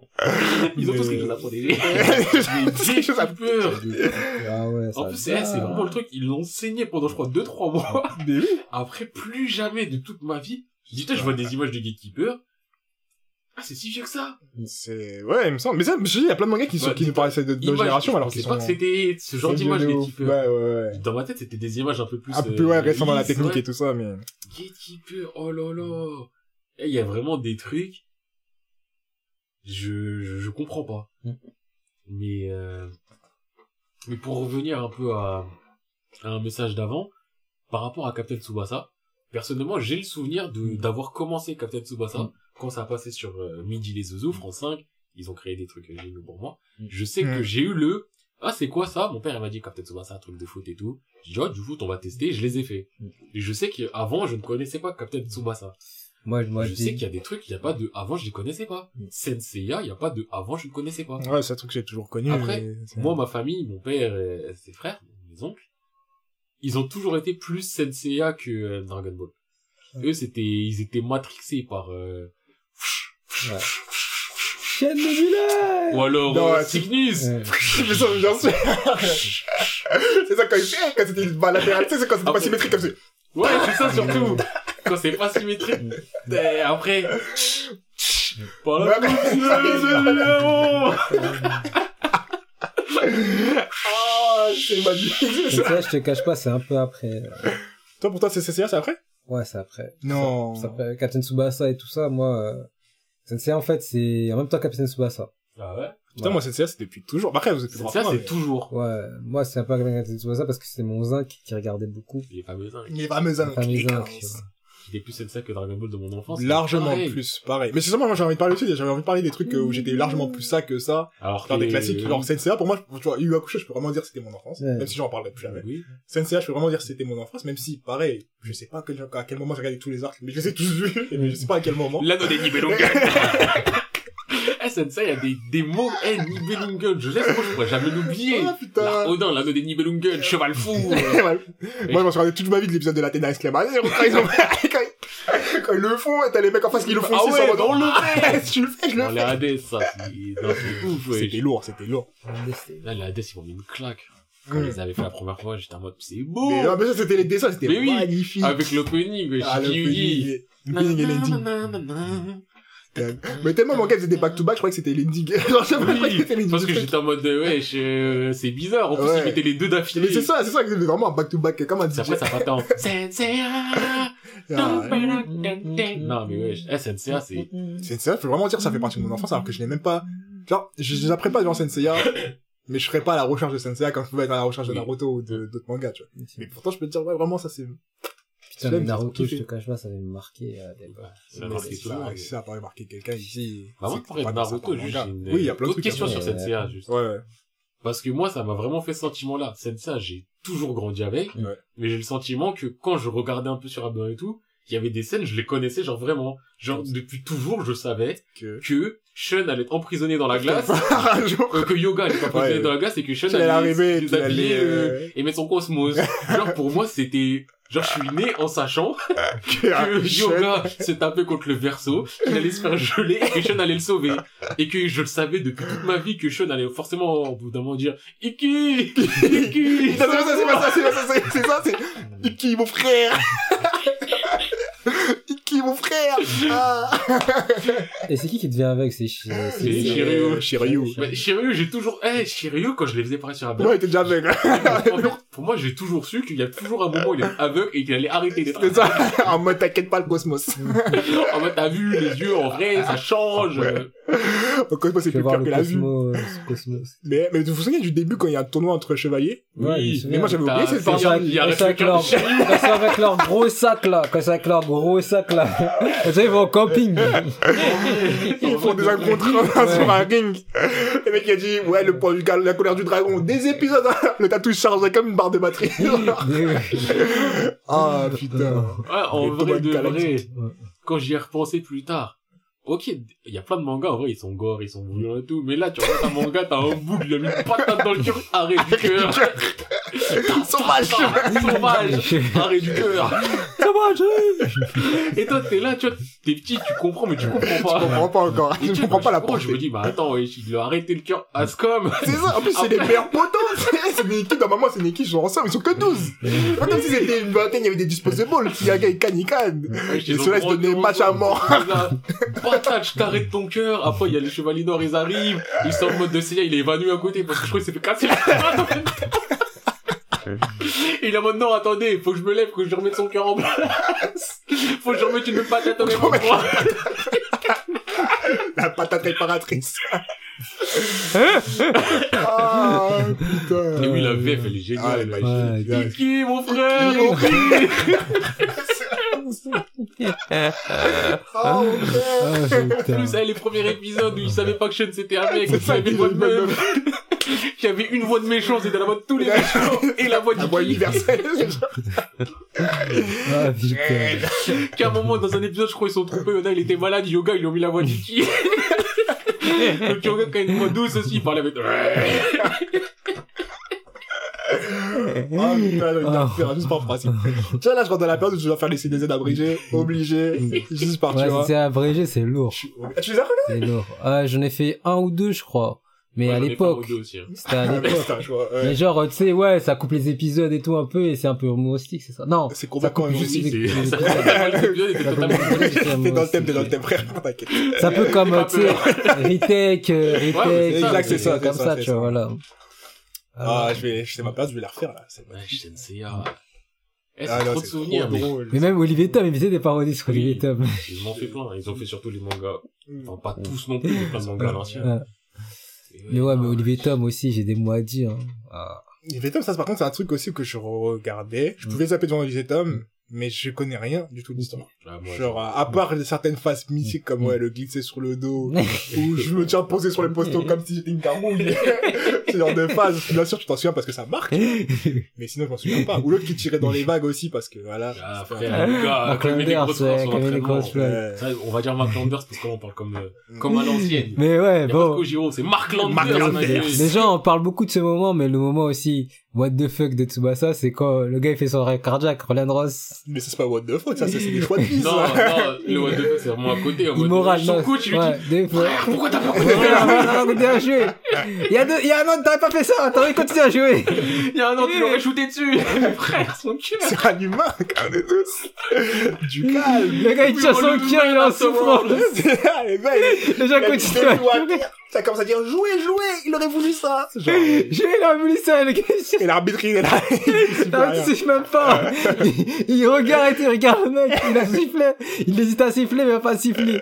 Ils ont tous quelque chose à protéger. Quelque chose à- Gatekeeper. Ah ouais, En ça plus, c'est c'est vraiment le truc, ils l'ont saigné pendant, je crois, 2-3 mois. Mais oui. Après, plus jamais de toute ma vie, je dis, putain, je vois des images de Gatekeeper. Ah, c'est si vieux que ça. C'est ouais, il me semble. Mais ça, je dis, il y a plein de mangas qui sont Ouais, qui nous paraissaient de, nos générations je alors pensais qu'ils pas sont que c'était ce genre d'image. Gatekeeper. Ouais, ouais, ouais. Dans ma tête, c'était des images un peu plus... Un peu plus ouais, dans la technique ouais. et tout ça, mais Gatekeeper, oh là là. Eh, il y a vraiment des trucs. Je, je, je comprends pas. Mm. Mais, euh, mais pour revenir un peu à, à un message d'avant, par rapport à Captain Tsubasa, personnellement, j'ai le souvenir de, d'avoir commencé Captain Tsubasa Mm. quand ça a passé sur euh, Midi les Zouzous, France 5. Ils ont créé des trucs euh, géniaux pour moi. Mm. Je sais Mm. que j'ai eu le, ah, c'est quoi ça? Mon père, il m'a dit Captain Tsubasa, un truc de foot et tout. J'ai dit, oh, du foot, on va tester. Je les ai fait. Mm. Et je sais qu'avant, je ne connaissais pas Captain Tsubasa. Moi, moi, je je sais qu'il y a des trucs, il n'y a pas de avant, je les connaissais pas. Mm. Senseiya, il n'y a pas de avant, je ne connaissais pas. ouais, c'est un truc que j'ai toujours connu. Après, mais Moi, ma famille, mon père et ses frères, mes oncles, ils ont toujours été plus Senseiya que euh, Dragon Ball. Eux, c'était, ils étaient matrixés par, euh, Ouais. Chaîne de ou alors, Non, euh, ouais, Cygnus. Ouais. Mais ça, bien sûr. c'est ça quand il fait, quand c'était une balle latérale, tu sais, c'est quand c'était pas symétrique comme ça. Ouais, c'est ça surtout. Quand c'est pas symétrique. Et après, pas la Ah, c'est ça, je te cache pas, c'est un peu après. Toi, pour toi, c'est CCA, c'est après? Ouais, c'est après. Non. Ça après Captain Tsubasa et tout ça, moi, euh... Sensei, en fait, c'est en même temps Captain Tsubasa. Ah ouais? Putain, moi, CCA, c'est depuis toujours. Bah, Après, vous êtes plus C'est c'est mais- toujours. Ouais, moi, c'est un peu Captain Tsubasa parce que c'est mon zinc qui regardait beaucoup. Les fameux uns. Les fameux Les fameux inclics. zincs, tu J'étais plus Senseiya que Dragon Ball de mon enfance. Largement Pareil. plus, pareil. Mais c'est ça, moi, j'ai envie de parler aussi, j'avais envie de parler des trucs euh, où j'étais largement plus ça que ça. Alors Genre que- des classiques. Genre, Senseiya, pour moi, tu vois, Yu Hakusho, je peux vraiment dire que c'était mon enfance. Ouais. Même si j'en parlerai plus jamais. Oui. Je peux vraiment dire que c'était mon enfance, même si, pareil, je sais pas à quel, à quel moment j'ai regardé tous les arcs, mais je les ai tous vus, mais je sais pas à quel moment. L'anneau des Nibelungen. Sensei, il y a des, des mots, eh, Nibelungen, je moi, je pourrais jamais l'oublier. Ah, putain. La Odin, l'anneau des Nibelungen, cheval fou. Ouais. Moi, je m'en suis regardé toute ma vie de l'épisode de. Quand ils, ont... quand, ils... le font, et t'as les mecs en face qui le font Ah aussi, ouais, on le Ah, si tu le fais, je le Dans les fais. Hades, ça, c'est, non, c'est ouf, ouais. C'était lourd, c'était lourd. Là, les Hades, ils m'ont mis une claque. Quand ils avaient fait la première fois, j'étais en mode, c'est beau. Mais, non, mais ça, c'était les dessins, c'était magnifique. Avec l'opening, Ah, l'opening et l'ending. Mais tellement mon gars, c'était back to back, je croyais que c'était l'ending. Genre, je pas que c'était l'ending Parce que j'étais en mode, euh, ouais, je- c'est bizarre. En plus, Ouais. les deux d'affilée. Mais c'est ça, c'est ça, que c'était vraiment un back to back, comme un C'est DJ. après, ça partait en Senseiya. Ah, ouais. Non, mais ouais, eh, Senseiya, c'est, ça, faut vraiment dire ça fait partie de mon enfance, alors que je n'ai même pas, genre, je je n'apprends pas devant Senseiya, mais je serais pas à la recherche de Senseiya quand je pouvais être à la recherche de Oui. Naruto ou d'autres mangas, tu vois. Mais pourtant, je peux te dire, ouais, vraiment, ça c'est, Putain, mais Naruto, je te cache pas, ça avait marqué. euh, des- ça marqué si tout le ça, ça a pas marqué quelqu'un ici. Avant c'est de parler de Naruto, juste, une, Oui, il y a plein de autre trucs. question à sur. Senseiya, juste. Ouais, ouais. Parce que moi, ça m'a vraiment fait ce sentiment-là. Senseiya, j'ai toujours grandi avec, Ouais. mais j'ai le sentiment que quand je regardais un peu sur Abba et tout, il y avait des scènes, je les connaissais, genre vraiment. Genre, depuis toujours, je savais Que... que Sean allait être emprisonné dans la glace, euh, que Yoga allait pas emprisonné Ouais, dans la glace et que Sean allait allait, euh, euh, et mettre son cosmos. genre, pour moi, c'était, genre, je suis né en sachant que que Yoga s'est tapé contre le verso, qu'il allait se faire geler et que Sean allait le sauver. Et que je le savais depuis toute ma vie que Sean allait forcément, au bout d'un moment, dire, Iki! Iki! C'est ça, c'est ça, c'est ça, c'est- c'est ça, c'est Iki, mon frère Mon frère ah. Et c'est qui qui devient avec C'est Sh- C'est c'est- Shiryu. Euh, Shiryu. J'ai toujours, eh, Shiryu, quand je les faisais paraître sur la Non, il était déjà aveugle. En fait, pour moi, j'ai toujours su qu'il y a toujours un moment où il est aveugle et qu'il allait arrêter d'être C'est ça, en mode t'inquiète pas le cosmos. En mode, t'as vu, les yeux, en vrai, ça change. Ouais. Le cosmos c'est plus clair que la vue. Euh, Cosmos. Mais, mais vous vous souvenez du début quand il y a un tournoi entre chevaliers? Oui. Mais moi j'avais oublié cette partie. il y a- avec le leur, avec gros sac là, quand c'est avec leur gros sac là. Vous savez, ils vont au camping. Ils font des rencontres sur un ring. Le mec il a dit, ouais, le poids du gal- la colère du dragon, des épisodes, le tatou chargé comme une barre de batterie. ah, putain. Ouais, en Les vrai de vrai, quand j'y ai repensé plus tard, ok, il y a plein de mangas, en vrai, ils sont gore, ils sont brûlants et tout, mais là, tu regardes un manga, t'as un bout, il a mis une patate dans le cœur, arrêt du cœur. Sauvage. Sauvage, arrêt du cœur. Sauvage Et toi, t'es là, tu vois, t'es petit, tu comprends, mais tu comprends Je pas. comprends pas encore. Tu comprends pas la comprends, Je me dis, bah attends, ouais, il a arrêté le cœur à Scum. C'est ça, en plus, c'est les meilleurs potos. c'est une équipe, normalement, c'est une équipe, ils sont ensemble, ils sont que 12. Pas comme si c'était une vingtaine, il y avait des disposables. S'il y a un gars, il canne, il canne. Et ceux-là, ils donnaient match à mort. Patate, je t'arrête ton cœur. Après, il y a les chevaliers noirs, ils arrivent. Ils sont en mode de Seiya, il est évanoui à côté parce que je crois qu'il s'est fait casser la Il est en mode non, attendez, faut que je me lève, faut que je remette son cœur en place. Faut que je remette une patate au même endroit. La patate réparatrice. ah, putain. Et oui, la VF, elle est Ah, géniale. elle est là. Ouais, géniale. Iki, mon frère? Ah, mon frère? En putain. plus, elle, les premiers épisodes où il savait pas que Sean c'était un mec, C'est il ça, avait une voix de meuf. Y avait une voix de méchant, c'était la voix de tous les méchants. Et la voix La voix universelle. Ah, putain. qu'à un moment dans un épisode je crois ils sont trompés il y en a il était malade Yoga ils lui ont mis la voix d'Iki donc Yoga quand il a une voix douce aussi il parlait avec Ah, putain, j'ai envie de la refaire, juste par principe. Tu vois, là, je rentre dans la période où je dois faire les CDZ abrégés, obligé, juste par, tu Ouais, vois. c'est abrégé, c'est lourd. Ah, tu les as? C'est lourd. Ah, j'en ai fait un ou deux, je crois. Mais à l'époque, aussi, hein. c'était à l'époque. je ouais. Mais genre, tu sais, ouais, ça coupe les épisodes et tout un peu, et c'est un peu humoristique, c'est ça Non, C'est complètement humoristique. C'est- dans le thème, t'es dans le thème, frère, t'inquiète. C'est un peu comme, tu sais, retake, euh, retake, exact, c'est ça, comme ça, tu vois, voilà. Ah, je vais, c'est ma période, je vais la refaire, là. C'est ouais Senseiya eh Ah, c'est non, trop de c'est souvenirs trop mais drôle. Mais même Olivier Tom, il faisait des parodies sur Oui. Olivier Tom. ils m'ont fait plein ils ont fait surtout les mangas Mm. enfin pas tous non plus mais plein de mangas à l'ancien Mais ouais, mais Olivier Tom aussi, j'ai des mots à dire. hein. Ah. Olivier Tom, ça, par contre, c'est un truc aussi que je regardais. Je pouvais zapper devant Olivier Tom, mais je connais rien du tout de l'histoire. ah, Genre, à à part certaines phases mythiques comme, ouais, le glisser sur le dos, où je me tiens posé sur les postaux comme si j'étais une carouille. Ce genre de phase. Bien sûr, tu t'en souviens parce que ça marque. Mais sinon, je m'en souviens pas. Ou l'autre qui tirait dans les vagues aussi parce que, voilà. ah frère le gars des grosses. Ça, on va dire Mark Landers parce qu'on parle comme euh, comme à l'ancienne Mais ouais, bon. C'est Mark Landers. Les gens en parlent beaucoup de ce moment, mais le moment aussi, what the fuck de Tsubasa, c'est quand le gars il fait son rêve cardiaque, Roland Ross. Mais ça, c'est pas what the fuck, ça, c'est des choix de vie, Non, non, le what the fuck, c'est vraiment à côté. Immoral, son non. coach, il lui ouais, dit, des fois. frère, pourquoi t'as pas deux, il y a un an, t'aurais pas fait ça, t'aurais continué à jouer. Il y a un an, tu l'aurais shooté dessus. frère, son cœur. C'est un humain, quand on est tous. Du calme. Le gars il tient son cœur, il est en souffrance. Les gars, ils- Les gens il continuent à jouer. Ça commence à dire, jouez, jouez, il aurait voulu ça. Genre, J'ai la voulu ça, le gars. et l'arbitre, il est là. Il siffles même pas. Il, il regarde et il regarde le mec, il a sifflé. Il hésite à siffler, mais il a pas sifflé.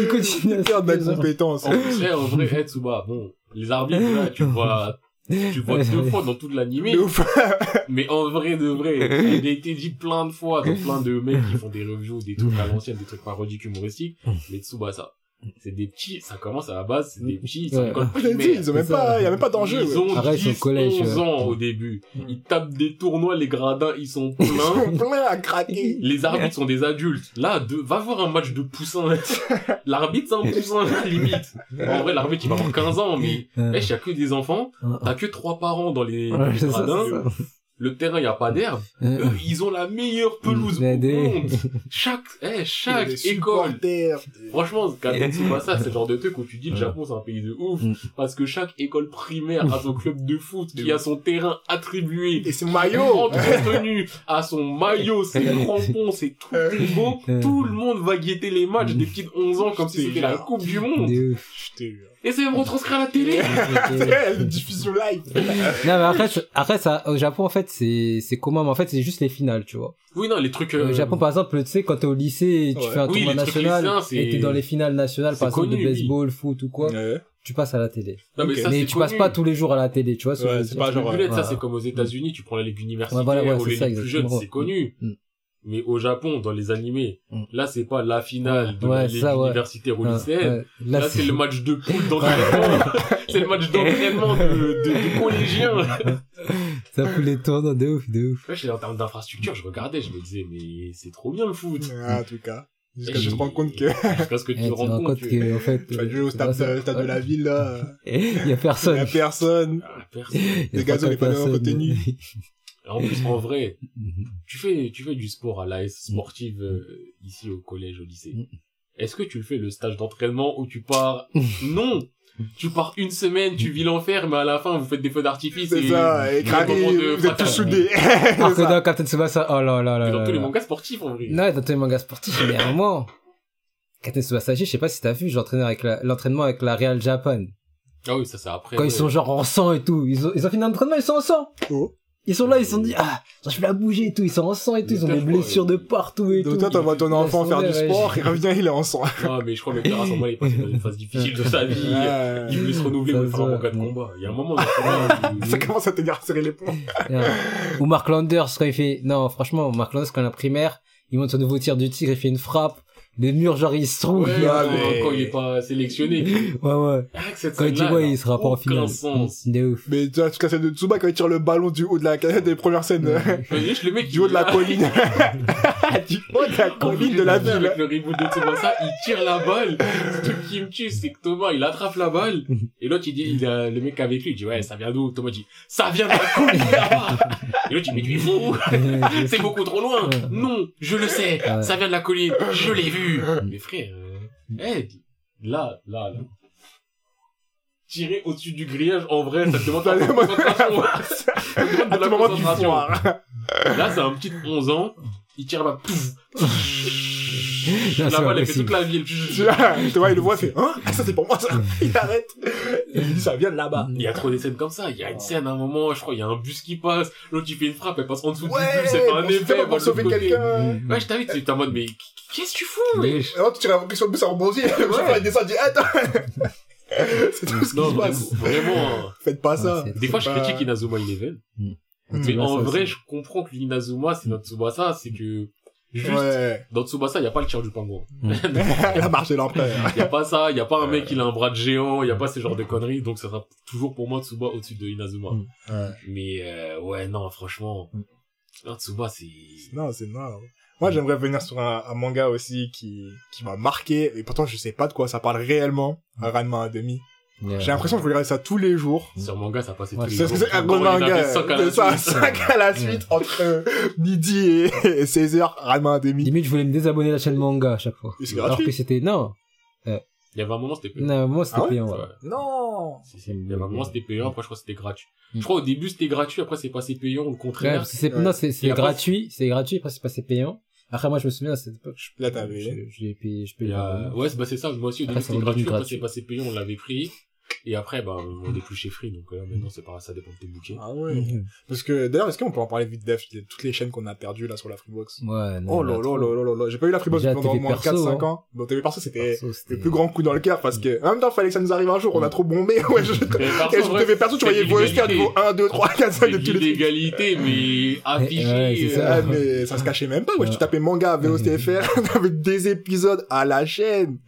Il continue à siffler. genre. d'incompétence. En plus, eh, en vrai, eh, Tsuba, bon, les arbitres, là, tu vois, tu vois deux fois dans toute l'animé. Mais en vrai de vrai, il a été dit plein de fois dans plein de mecs qui font des reviews, des trucs à l'ancienne, des trucs parodiques humoristiques. Mais Tsubasa, c'est des petits, ça commence à la base, c'est des petits, c'est Ouais. l'école Je l'ai dit, primaire. ils ont même pas, y a même pas d'enjeu. Ils ouais. ont Arrête, 10, au collège, 11 ouais. ans au début. Ils tapent des tournois, les gradins, ils sont pleins. Plein à craquer. Les arbitres sont des adultes. Là, de, va voir un match de poussins. L'arbitre, c'est un poussin, limite. En vrai, l'arbitre, il va avoir 15 ans, mais, Ouais. wesh, il y a que des enfants. Ouais, T'as que trois parents dans les, ouais, ça, gradins. ça. Le terrain, il y a pas d'herbe. Ouais. Eux, ils ont la meilleure pelouse au monde. Chaque, eh, chaque école. supporters. Franchement, Captain Tsubasa, c'est le genre de truc où tu dis le. Japon, c'est un pays de ouf. Mm. Parce que chaque école primaire a son club de foot qui a son terrain attribué. Et c'est maillot. entretenu à son maillot, ses crampons, c'est tout est beau. Euh. Tout le monde va guetter les matchs des petites 11 ans comme si c'était la. Coupe du Monde. De. Je Et c'est même retranscrit à la télé. Diffusion live. Non, mais après, après, ça, au Japon, en fait, c'est, c'est commun, mais en fait, c'est juste les finales, tu vois. Oui, non, les trucs... euh, Au Japon, par exemple, tu sais, quand t'es au lycée, tu Ouais. fais un Oui, tournoi national, lycéens, et t'es dans les finales nationales, par exemple, connu, de oui. baseball, foot ou quoi, Ouais. tu passes à la télé. non, mais Ok. ça, mais tu connu. passes pas tous les jours à la télé, tu vois. Ouais, c'est pas genre, ça, c'est comme aux États-Unis, tu prends la ligue universitaire Ouais, voilà, ouais, ou c'est les ça, plus jeunes, exactement. c'est connu. Mais au Japon, dans les animés, Mm. là, c'est pas la finale de Ouais, ça, ouais. lycéenne. ouais. Là, c'est le match de poule d'entraînement. c'est le match d'entraînement de, de, de collégiens. Ça fout les tournois de ouf, de ouf. Ouais, en termes d'infrastructure, je regardais, je me disais, mais c'est trop bien le foot. Ah, en tout cas. Jusqu'à ce que je me rends compte que Jusqu'à ce que tu Et te tu te rends compte que... en fait, tu vas euh, jouer au stade, de la ville, là. Il y a Il y personne. a personne. Ah, personne. Il y a Les gazons, pas les panneaux personne. entretenus. En plus, en vrai, Mhm. tu fais, tu fais du sport à l'AS sportive euh, ici au collège, au lycée. Mm. Est-ce que tu le fais le stage d'entraînement où tu pars Non Tu pars une semaine, tu vis l'enfer, mais à la fin, vous faites des feux d'artifice. C'est ça. Et de vous êtes tous soudés. Ça. dans Captain Tsubasa, oh là là là dans tous les mangas sportifs, en vrai. Non, dans tous les mangas sportifs, mais à un moment, Captain Tsubasa, je sais pas si t'as vu, j'entraînais avec la- l'entraînement avec la Real Japan. Ah oui, ça c'est après. Quand ouais. ils sont genre en sang et tout, ils ont, ils ont fini l'entraînement, ils sont en sang. Oh. Ils sont là, ils se sont dit, ah, je vais la bouger et tout, ils sont en sang et tout, ils ont des blessures ouais. de partout et Donc tout. toi, t'envoies ton enfant Ils faire sont du sport, il revient, il est en sang. Ah, mais je crois que le père à ce moment-là, il est passé dans une phase difficile de sa vie. Il voulait se renouveler pour faire un manga de combat. Il y a un moment Ça commence à te dire serrer les poings. Ou Mark Landers, quand il fait, non, franchement, Mark Landers, quand il est en primaire, il monte son nouveau tir du tigre, il fait une frappe, les murs, genre, ils se trouvent. Ouais, quand- mais- quand il est pas sélectionné. ouais, ouais. Ah, cette Quand il dit, scène-là, ouais, elle a il sera pas en finale. sens. De ouf. Mais tu vois, en tout cas, celle de Tsuba quand il tire le ballon du haut de la canette des premières scènes. Juste le mec du haut de la colline. du haut de la colline de la Avec ville. le reboot de Tsubasa, il tire la balle. Ce truc qui me tue, c'est que Thomas, il attrape la balle. Et l'autre, il dit, il a, le mec avec lui, il dit, ouais, ça vient d'où? Thomas dit, ça vient de la colline là-bas. Et l'autre, il dit, mais tu es fou. C'est beaucoup trop loin. Ouais. Non, je le sais. Ouais. Ça vient de la colline. Je l'ai vu. Mais frère, euh, hey, là, là, là. Tirer au-dessus du grillage, en vrai, ça te demande de la concentration. Ça te demande de À tout la concentration. Là, c'est un petit de 11 ans, il tire balle, pouf. Non, La c'est balle, elle fait toute la ville. Tu vois, tu vois, il le voit, il fait, hein? Ah, ça, c'est pour moi, ça. Il arrête. Il dit, ça vient de là-bas. Il y a trop des scènes comme ça. Il y a une scène à un moment, je crois, il y a un bus qui passe, l'autre il fait une frappe, elle passe en dessous Ouais, du bus, fait un effet, pour sauver quelqu'un. Ouais, je t'avais dit, t'es en mode, mais qu'est-ce que tu fous, mais? Tu tires la sur le bus, ça rebondit. Le chauffeur, il descend, il dit, attends. C'est tout ce qui Non, se passe. vraiment, vraiment, Faites pas ça. Ouais, c'est- des fois, je C'est critique Inazuma Eleven. Mm. Mais en vrai, je comprends que l'Inazuma, c'est notre Tsubasa, c'est que, juste, Ouais. dans Tsubasa, il y a pas le tir du pingouin. La marche de l'empereur. Il y a pas ça, il y a pas un mec qui a un bras de géant, il y a pas ce genre de conneries, donc ça sera toujours pour moi Tsuba au-dessus de Inazuma. Mm. Ouais. Mais euh, ouais, non, franchement, Mm. non, Tsuba, c'est... Non, c'est noir. Moi, j'aimerais venir sur un, un manga aussi qui, qui m'a marqué, et pourtant, je sais pas de quoi ça parle réellement, un Ranma à demi. Yeah. J'ai l'impression que je regarder ça tous les jours. Sur manga, ça passait Ouais, tous les C'est jours. ce que c'est un gros manga. ça, suite. 5 à la suite, entre euh, midi et 16h, Ranma à demi. Limite, je voulais me désabonner de la chaîne manga à chaque fois. Et Alors gratuit. que c'était, non. Il y avait un moment, c'était payant. Non, moi, c'était Ah ouais payant, Ouais. Non! Si, si. Il y avait un moment, c'était payant, après, je crois que c'était gratuit. Mm. Je crois au début, c'était gratuit, après, c'est passé payant, ou le contraire. non, c'est, gratuit, c'est gratuit, après c'est passé payant. Après, moi, je me souviens, à cette époque, je, Là, je, t'avais. je l'ai payé, je payais a- Ouais, c'est bah, c'est ça, moi aussi, au début, c'était gratuit, après, c'est passé payant, on l'avait pris. Et après, bah, on est plus chez Free, donc là, maintenant, c'est pas, ça dépend de tes bouquets. Ah ouais. Mhm. Parce que, d'ailleurs, est-ce qu'on peut en parler vite def de toutes les chaînes qu'on a perdues, là, sur la Freebox? Ouais, non, Oh là là là là là. J'ai pas eu la Freebox Déjà, pendant au moins perso, 4-5 hein. ans. Bon, TV perso, c'était le plus grand coup dans le cœur parce que, en même temps, fallait que ça nous arrive un jour, on a trop bombé, ouais, je... Et sur TV perso, tu voyais l'égalité. niveau 1, 2, 3, 4, 5 C'est de tous les l'égalité, mais affiché. ça. euh, Ah, mais ça se cachait même pas, ouais. Ouais. Tu tapais manga, VOCFR, t'avais des épisodes à la chaîne.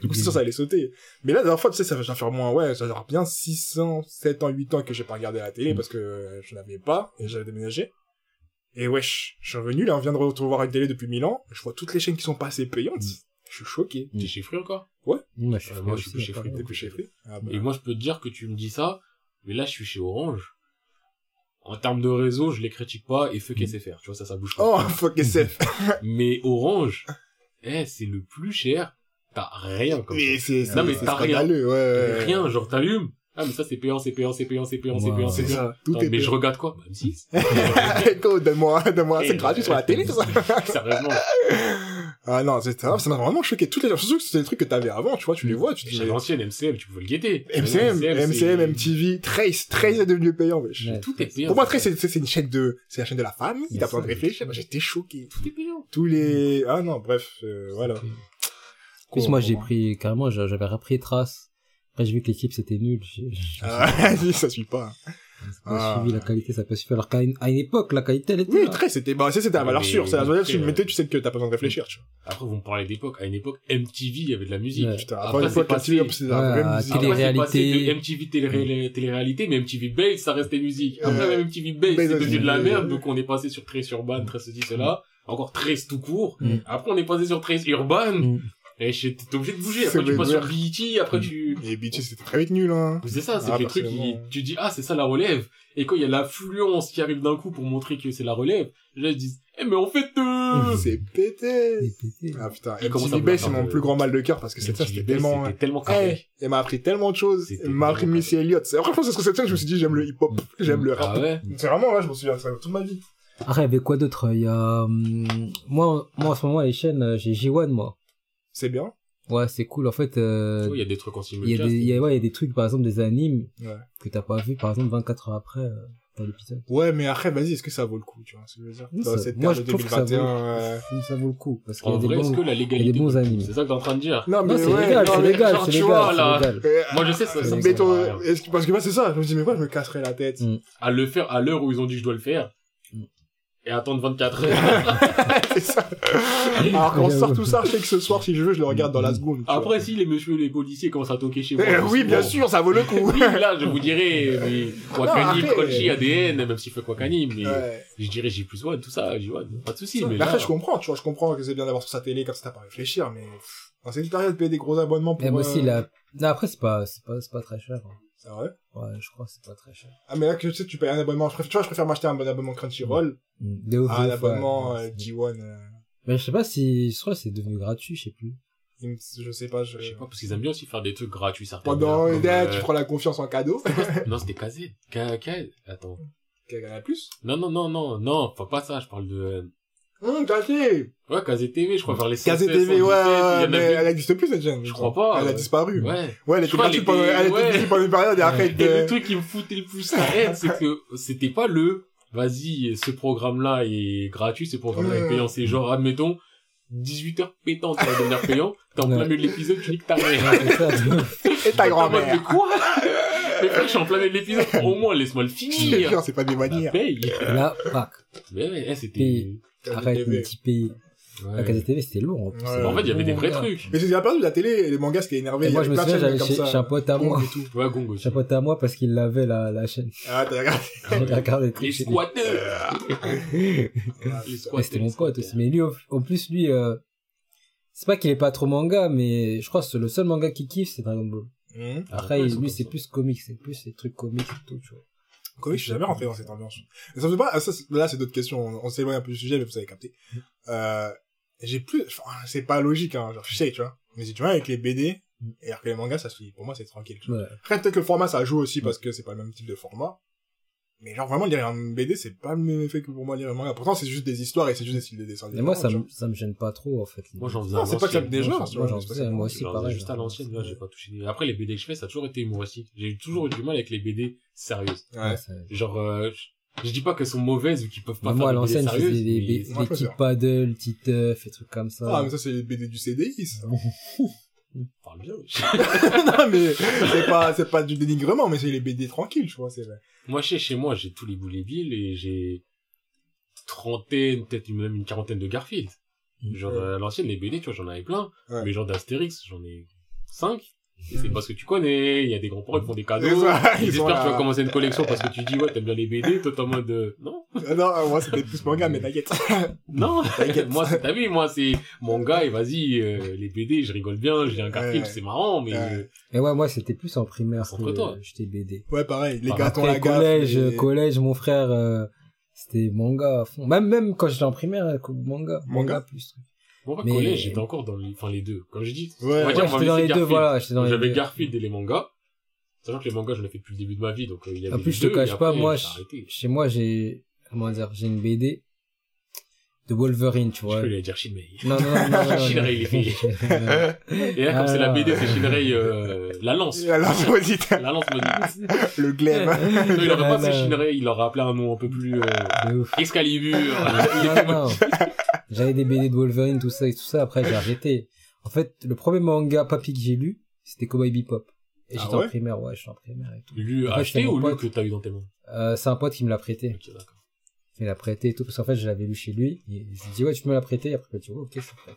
Du coup, c'est sûr, ça allait sauter. Mais là, la dernière fois, tu sais, ça va faire moins, ouais, ça faire bien 600, 7 ans, 8 ans que j'ai pas regardé la télé Mm. parce que je n'avais pas et j'avais déménagé. Et wesh, je suis revenu, là, on vient de retrouver une télé depuis 1000 ans. Je vois toutes les chaînes qui sont passées payantes. Je suis choqué. T'es chez Free encore? Moi, je suis Euh, moi, je suis chez apparemment. T'es plus chez Free Ah, bah. Et moi, je peux te dire que tu me dis ça, mais là, je suis chez Orange. En termes de réseau, je les critique pas et fuck SFR. Tu vois, ça, ça bouge pas. Oh, fuck SF. Mais Orange, eh, c'est le plus cher. T'as rien comme Mais ça. c'est, c'est, Non, mais c'est t'as rien. ouais. Rien, genre t'allumes. Ah, mais ça, c'est payant, c'est payant, c'est payant, c'est payant, c'est payant, C'est ça. Tout Non, est mais je regarde quoi? Bah, M6. Écoute, donne-moi, donne-moi, c'est gratuit sur la télé, tout ça. Sérieusement. Ah non, c'est ça, ça m'a vraiment choqué. Toutes les, surtout que c'était des trucs que t'avais avant, tu vois, tu les vois, tu te dis, Chez l'ancienne MCM, tu pouvais le guetter. MCM, MCM, c'est- MTV, Trace, Trace est devenu payant, wesh. Tout est payant. Pour moi, Trace, c'est, une chaîne de, c'est la chaîne de la famille, Mais t'as pas de réfléchir, j'étais choqué. Tout est payant. Tous les, ah non, bref, euh, voilà. En plus, moi, j'ai pris, carrément, j'a- j'avais repris trace. Après, j'ai vu que l'équipe, c'était nul. J'ai j'ai- Ah, vas-y, ça suit pas. ah. suivi la qualité, ça peut suffire. Alors qu'à une, à une époque, la qualité, elle était Oui, là. Trace, c'était, bah, ça, c'était à valeur sûre, c'est la valeur sûre, tu le mettais, tu sais que t'as pas besoin de réfléchir, tu vois. Après, vous me parlez d'époque. À une époque, MTV, il y avait de la musique. Ouais. Putain, Après, après, une fois, c'est la vraie musique. c'est passé Télé-réalité. de MTV télé télé-réalité, mais MTV Base, ça restait musique. Après, même MTV Base, c'est devenu de la merde, donc on est passé sur Trace Urban, Trace ceci, cela. Encore Trace tout court. Mm. Après, on est passé sur Trace Urban. Et t'es obligé de bouger. C'est Après, tu passes sur bizarre. BET, après tu... Et BT, c'était très vite nul, hein. C'est ça, c'est Ah, que les trucs, personnellement. qui- tu dis, ah, c'est ça la relève. Et quand il y a l'affluence qui arrive d'un coup pour montrer que c'est la relève, là, ils disent, eh, mais en fait, euh... C'est pété. C'est. Ah putain, Il à MTV Base, c'est mon de- plus grand mal de cœur parce que cette ça, MTV c'était tellement... C'était tellement Eh, carré. elle m'a appris tellement de choses. Elle m'a appris Missy Elliott. C'est après, je pense que c'est cette scène que je me suis dit, j'aime le hip-hop, j'aime le rap. Ah ouais? C'est vraiment, là, je me souviens de ça toute ma vie. Après, il y avait quoi d'autre? Il y a, hum, moi, moi, en ce moment, les chaînes, euh, j'ai J1, moi. C'est bien. Ouais, c'est cool. En fait, euh, Il y a des trucs en il y a simulcast. des, il y a, ouais, il y a des trucs, par exemple, des animes Ouais. que t'as pas vu, par exemple, 24 heures après, euh, dans l'épisode. Ouais, mais après, vas-y, est-ce que ça vaut le coup, tu vois ce que je veux dire? Oui, Dans ça- cette moi, je de trouve que ça 2021, vaut- euh, Ça vaut le coup. Parce qu'il y a des vrai, bons, que la il y a légalité... des bons animes. C'est ça que t'es en train de dire? Non, mais Non, c'est ouais, légal, c'est légal, c'est tu légal, vois, là. légal. euh, Moi, je sais, ça, ça me parce que moi, c'est ça. Je me dis, mais quoi, je me casserais la tête? Mm. à le faire à l'heure où ils ont dit que je dois le faire. Et attendre 24 heures. c'est ça. Alors, quand on sort tout ça, je sais que ce soir, si je veux, je le regarde dans la seconde. vois. Après, si les messieurs, les policiers commencent à toquer chez moi. Eh, oui, bien bon. sûr, ça vaut le coup. Oui, là, je vous dirais, mais Wakani, Crunchy, ADN, même s'il fait Wakani, mais Ouais. je dirais J plus one, tout ça, J one, pas de souci, mais après, là, je comprends, tu vois, je comprends que c'est bien d'avoir sur sa télé, comme ça t'as pas à réfléchir, mais dans cette période, payer des gros abonnements pour... Même aussi, euh, non, après, c'est pas, c'est pas, c'est pas très cher. hein. C'est vrai? Ouais, je crois que c'est pas très cher. Ah, mais là, que tu sais, tu payes un abonnement, je préfère, tu vois, je préfère m'acheter un bon abonnement Crunchyroll Mm. De ouf, à un abonnement ouais. euh, G1. euh, Mais je sais pas si, je crois que c'est devenu gratuit, je sais plus. je sais pas, je... je sais pas, parce qu'ils aiment bien aussi faire des trucs gratuits, certains. Pendant une date, euh, tu prends la confiance en cadeau. Non, c'était KZ. K, K, attends. Quelqu'un a plus? Non, non, non, non, non, faut pas ça, je parle de, Hum, acheté ouais, KZ TV, je crois, vers les KZ 116, TV, ouais, 117, il y ouais, en mais elle existe plus, cette chaîne. Je crois pas, Elle a euh, disparu. Ouais. Ouais, elle était gratuite pendant, elle était une période et après, Et le truc qui me foutait le plus la haine, c'est que c'était pas le, vas-y, ce programme-là est gratuit, ce programme-là est payant. C'est genre, admettons, 18 heures pétantes, va devenir payant. T'es en plein milieu de l'épisode, tu niques ta mère. Et ta grand-mère. Mais quoi? Mais frère, je suis en plein milieu de l'épisode. Au moins, laisse-moi le finir. c'est pas des La manières. paye. Là, pack. Mais ouais, eh, c'était, Pays. Arrête, TV. mon petit pays. ouais. La KZTV, c'était lourd, en plus. Ouais. C'est En fait, il y avait des vrais trucs. Mais c'est bien perdu, la télé, et les mangas, ce qui est énervé. Et moi, je me de souviens, comme chez, un pote à moi. Ouais, Gong aussi. Chez un pote à moi parce qu'il avait la, la chaîne. Ah, t'as regardé. Des trucs Les squatteurs. Les Ouais, squatteurs. c'était mon pote aussi. Mais lui, au- en plus, lui, euh, c'est pas qu'il est pas trop manga, mais je crois que c'est le seul manga qu'il kiffe, c'est Dragon Ball. Hum. Après, ouais, lui, c'est plus comics, c'est plus les trucs comics et tout, tu vois. Comics, je suis jamais rentré dans cette ambiance. Mais ça me fait pas, ça, là, c'est d'autres questions. On, on s'éloigne un peu du sujet, mais vous avez capté. Euh, j'ai plus, enfin, c'est pas logique, hein. Genre, je sais, tu vois. Mais si tu vois, avec les BD, et alors que les mangas, ça se lit. Pour moi, c'est tranquille, tu vois. Ouais. Après, peut-être que le format, ça joue aussi parce que c'est pas le même type de format. Mais genre vraiment lire un BD, c'est pas le même effet que pour moi lire un manga. Pourtant c'est juste des histoires et c'est juste des styles de dessin. Mais moi, ça me, ça me gêne pas trop, en fait. Moi, j'en faisais Non, c'est pas que ça me l'ancienne. dérange, Moi, j'en c'est faisais, moi Je aussi, pareil. juste à l'ancienne, là, j'ai pas touché. Après, les BD que je fais, ça a toujours été humoristique. J'ai toujours eu du mal avec les BD sérieuses. Ouais. Genre, euh, je, dis pas qu'elles sont mauvaises ou qu'ils peuvent pas Mais faire moi, à des BD l'ancienne, je faisais sérieuses. des, des, des petits paddles, Titeuf et trucs comme ça. Ah, mais ça, c'est les BD du CDI, ça. Parle bien. non, mais c'est pas, c'est pas du dénigrement, mais c'est les BD tranquilles, je vois, c'est vrai. Moi, chez, chez moi, j'ai tous les Boulet Bill et j'ai trentaine, peut-être même une quarantaine de Garfield. Genre, Ouais. euh, à l'ancienne, les BD, tu vois, j'en avais plein. Ouais. Mais genre d'Astérix, j'en ai cinq. Et c'est parce que tu connais, il y a des grands-parents qui font des cadeaux. Ça, Ils, ils sont espèrent que tu vas commencer une collection parce que tu dis, ouais, t'aimes bien les BD, toi, t'es en mode, euh, non, Euh, Non, euh, moi, c'était plus manga, mais t'inquiète. non. T'inquiète. moi, c'est, t'as vu, moi, c'est mon gars, et vas-y, euh, les BD, je rigole bien, j'ai un Ouais. c'est marrant, mais Ouais. euh, Mais ouais, moi, c'était plus en primaire C'est que entre toi. j'étais BD. Ouais, pareil. Les Après, la collège, collège, mon frère, euh, c'était manga à fond. Même, même quand j'étais en primaire, manga. Manga Manga plus. Bon, au Mais- collège, j'étais encore dans les, enfin, les deux. Comme j'ai dit, Ouais. on va Ouais, on va j'étais dans les deux, voilà, j'étais dans les J'avais. Garfield et les mangas. Sachant que les mangas, j'en ai fait depuis le début de ma vie, donc euh, il y avait En plus, les je te cache pas, après, moi, je- chez moi, j'ai, comment dire, j'ai une BD de Wolverine, tu Je vois. peux lui dire Shinmei. Non, non, non, non, non. Shinrei, il est. Et là, comme c'est la. BD, c'est Shinrei, euh, la lance. La lance maudite. La lance maudite. Le glaive. Non, il aurait pas fait. Shinrei, il aurait appelé un nom un peu plus, euh. Excalibur. non, non. J'avais des BD de Wolverine, tout ça et tout ça. Après, j'ai arrêté. En fait, le premier manga papier que j'ai lu, c'était Cowboy Bebop. Et Ah j'étais ouais en primaire, ouais, j'étais en primaire et tout. Lu Après, acheté ou lu que t'as eu dans tes mains? Euh, c'est un pote qui me l'a prêté. Ok, d'accord. Il l'a prêté et tout, parce qu'en fait, je l'avais lu chez lui. Et je lui ai dit, ouais, tu me la prêter. Et après, dit, ouais, ok, je te prête.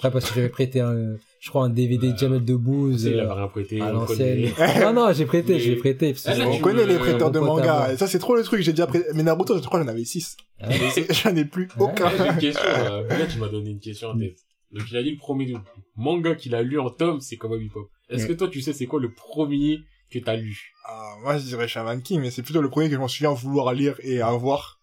Après, parce que j'avais prêté un, je crois, un DVD de Ouais. Jamel Debbouze. Il euh, avait rien prêté, à l'ancienne. non, non, j'ai prêté, j'ai prêté. parce que Ah, là, On connaît les prêteurs de manga. ça, c'est trop le truc. J'ai déjà prêté. Mais Naruto, je crois j'en avais 6. Ah. J'en ai plus Ouais. aucun. J'ai une question, euh, Boulet, tu m'as donné une question en tête. Donc, il a dit le premier manga qu'il a lu en tome, c'est Cowboy Bebop. Est-ce que toi, tu sais c'est quoi le premier que t'as lu? Ah, moi, je dirais Shaman King, mais c'est plutôt le premier que je m'en souviens vouloir lire et avoir.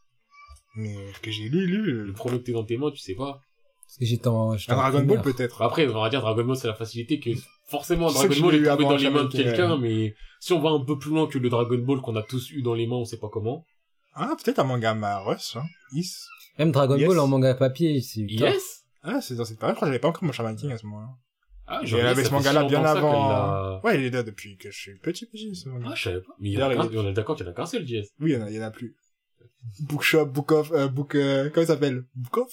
Mais que j'ai lu, lu. Le premier que t'es dans tes mains, tu sais pas. Parce que j'étais en, j'étais Un en Dragon Ball, peut-être. Après, on va dire Dragon Ball, c'est la facilité que forcément Dragon que je Ball l'ai est tombé dans les mains de quelqu'un, mais si on va un peu plus loin que le Dragon Ball qu'on a tous eu dans les mains, on sait pas comment. Ah, peut-être un manga Maros, hein. Is. Même Dragon Yes. Ball en manga papier, c'est Yes! Ah, c'est dans cette période. Je crois que j'avais pas encore mon Shaman King à ce moment-là. Ah, J'ai avait ce manga-là bien avant. l'a- Ouais, il est là depuis que je suis petit, petit, ce manga. Ah, je savais pas. Mais il y en a qu'un- on est d'accord qu'il y en a qu'un seul, JS. Oui, il y en a, il y en a plus. Bookshop, Book of, euh, Book, euh, comment il s'appelle? Book of?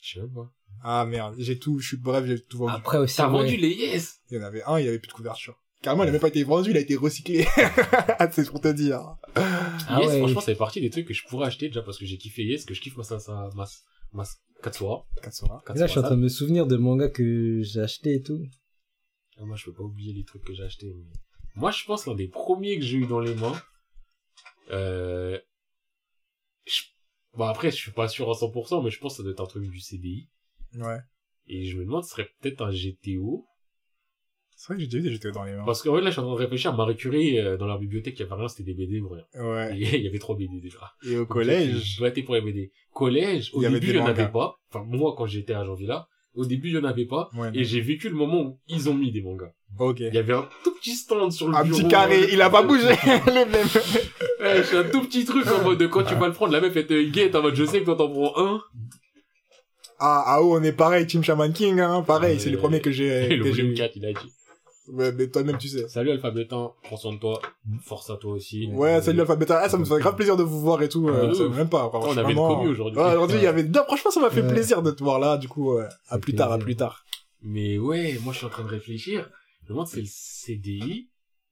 Je sais pas. Ah, merde. J'ai tout, je suis bref, j'ai tout vendu. Après aussi, T'as ouais. vendu les Yes! Il y en avait un, il y avait plus de couverture. Carrément, il a même pas été vendu, il a été recyclé. c'est pour te dire. Ah yes, ouais. franchement, ça fait partie des trucs que je pourrais acheter déjà parce que j'ai kiffé Yes, que je kiffe ma, sa, sa, ma, ma, Katsura. Katsura. Et là, je suis en train de me souvenir de mangas que j'ai acheté et tout. Ah, moi, je peux pas oublier les trucs que j'ai achetés. Mais... Moi, je pense l'un des premiers que j'ai eu dans les mains. Euh... je- Bon, après, je suis pas sûr à 100%, mais je pense que ça doit être un truc du CDI. Ouais. Et je me demande, ce serait peut-être un GTO. C'est vrai que j'ai déjà vu des GTO dans les mains. Parce que, ouais, là, je suis en train de réfléchir. Marie Curie, euh, dans leur bibliothèque, il y avait rien, c'était des BD ou rien. Ouais. Et Il y avait trois BD déjà. Et au collège, Je battais pour les BD. Collège, au Il y avait début, des il y en mangas. avait pas. Enfin, moi, quand j'étais à Jean-Villa, au début, il y en avait pas. ouais. Et j'ai vécu le moment où ils ont mis des mangas. Ok. Il y avait un tout petit stand sur le Un bureau. petit carré, il a pas bougé, le même. Ouais, c'est un tout petit truc en mode de quand tu vas le prendre, la meuf elle te guette en mode je sais que toi t'en prends un. Ah, ah, oh, on est pareil, Team Shaman King, hein, pareil, Ouais. c'est le premier que j'ai, le volume eu. 4 il a dit. Ouais, mais toi-même, tu sais. Salut Alphabetin, prends soin de toi. Force à toi aussi. Ouais, salut Alpha Beta. Ah, ça me fait grave plaisir de vous voir et tout. Ah, Euh, de ça ouf. même pas. on avait vraiment. le aujourd'hui. Ouais, aujourd'hui, il y avait, non, franchement, ça m'a fait Ouais. plaisir de te voir là, du coup, à plus tard, à plus tard. Mais ouais, moi je suis en train de réfléchir. Je me demande c'est le CDI,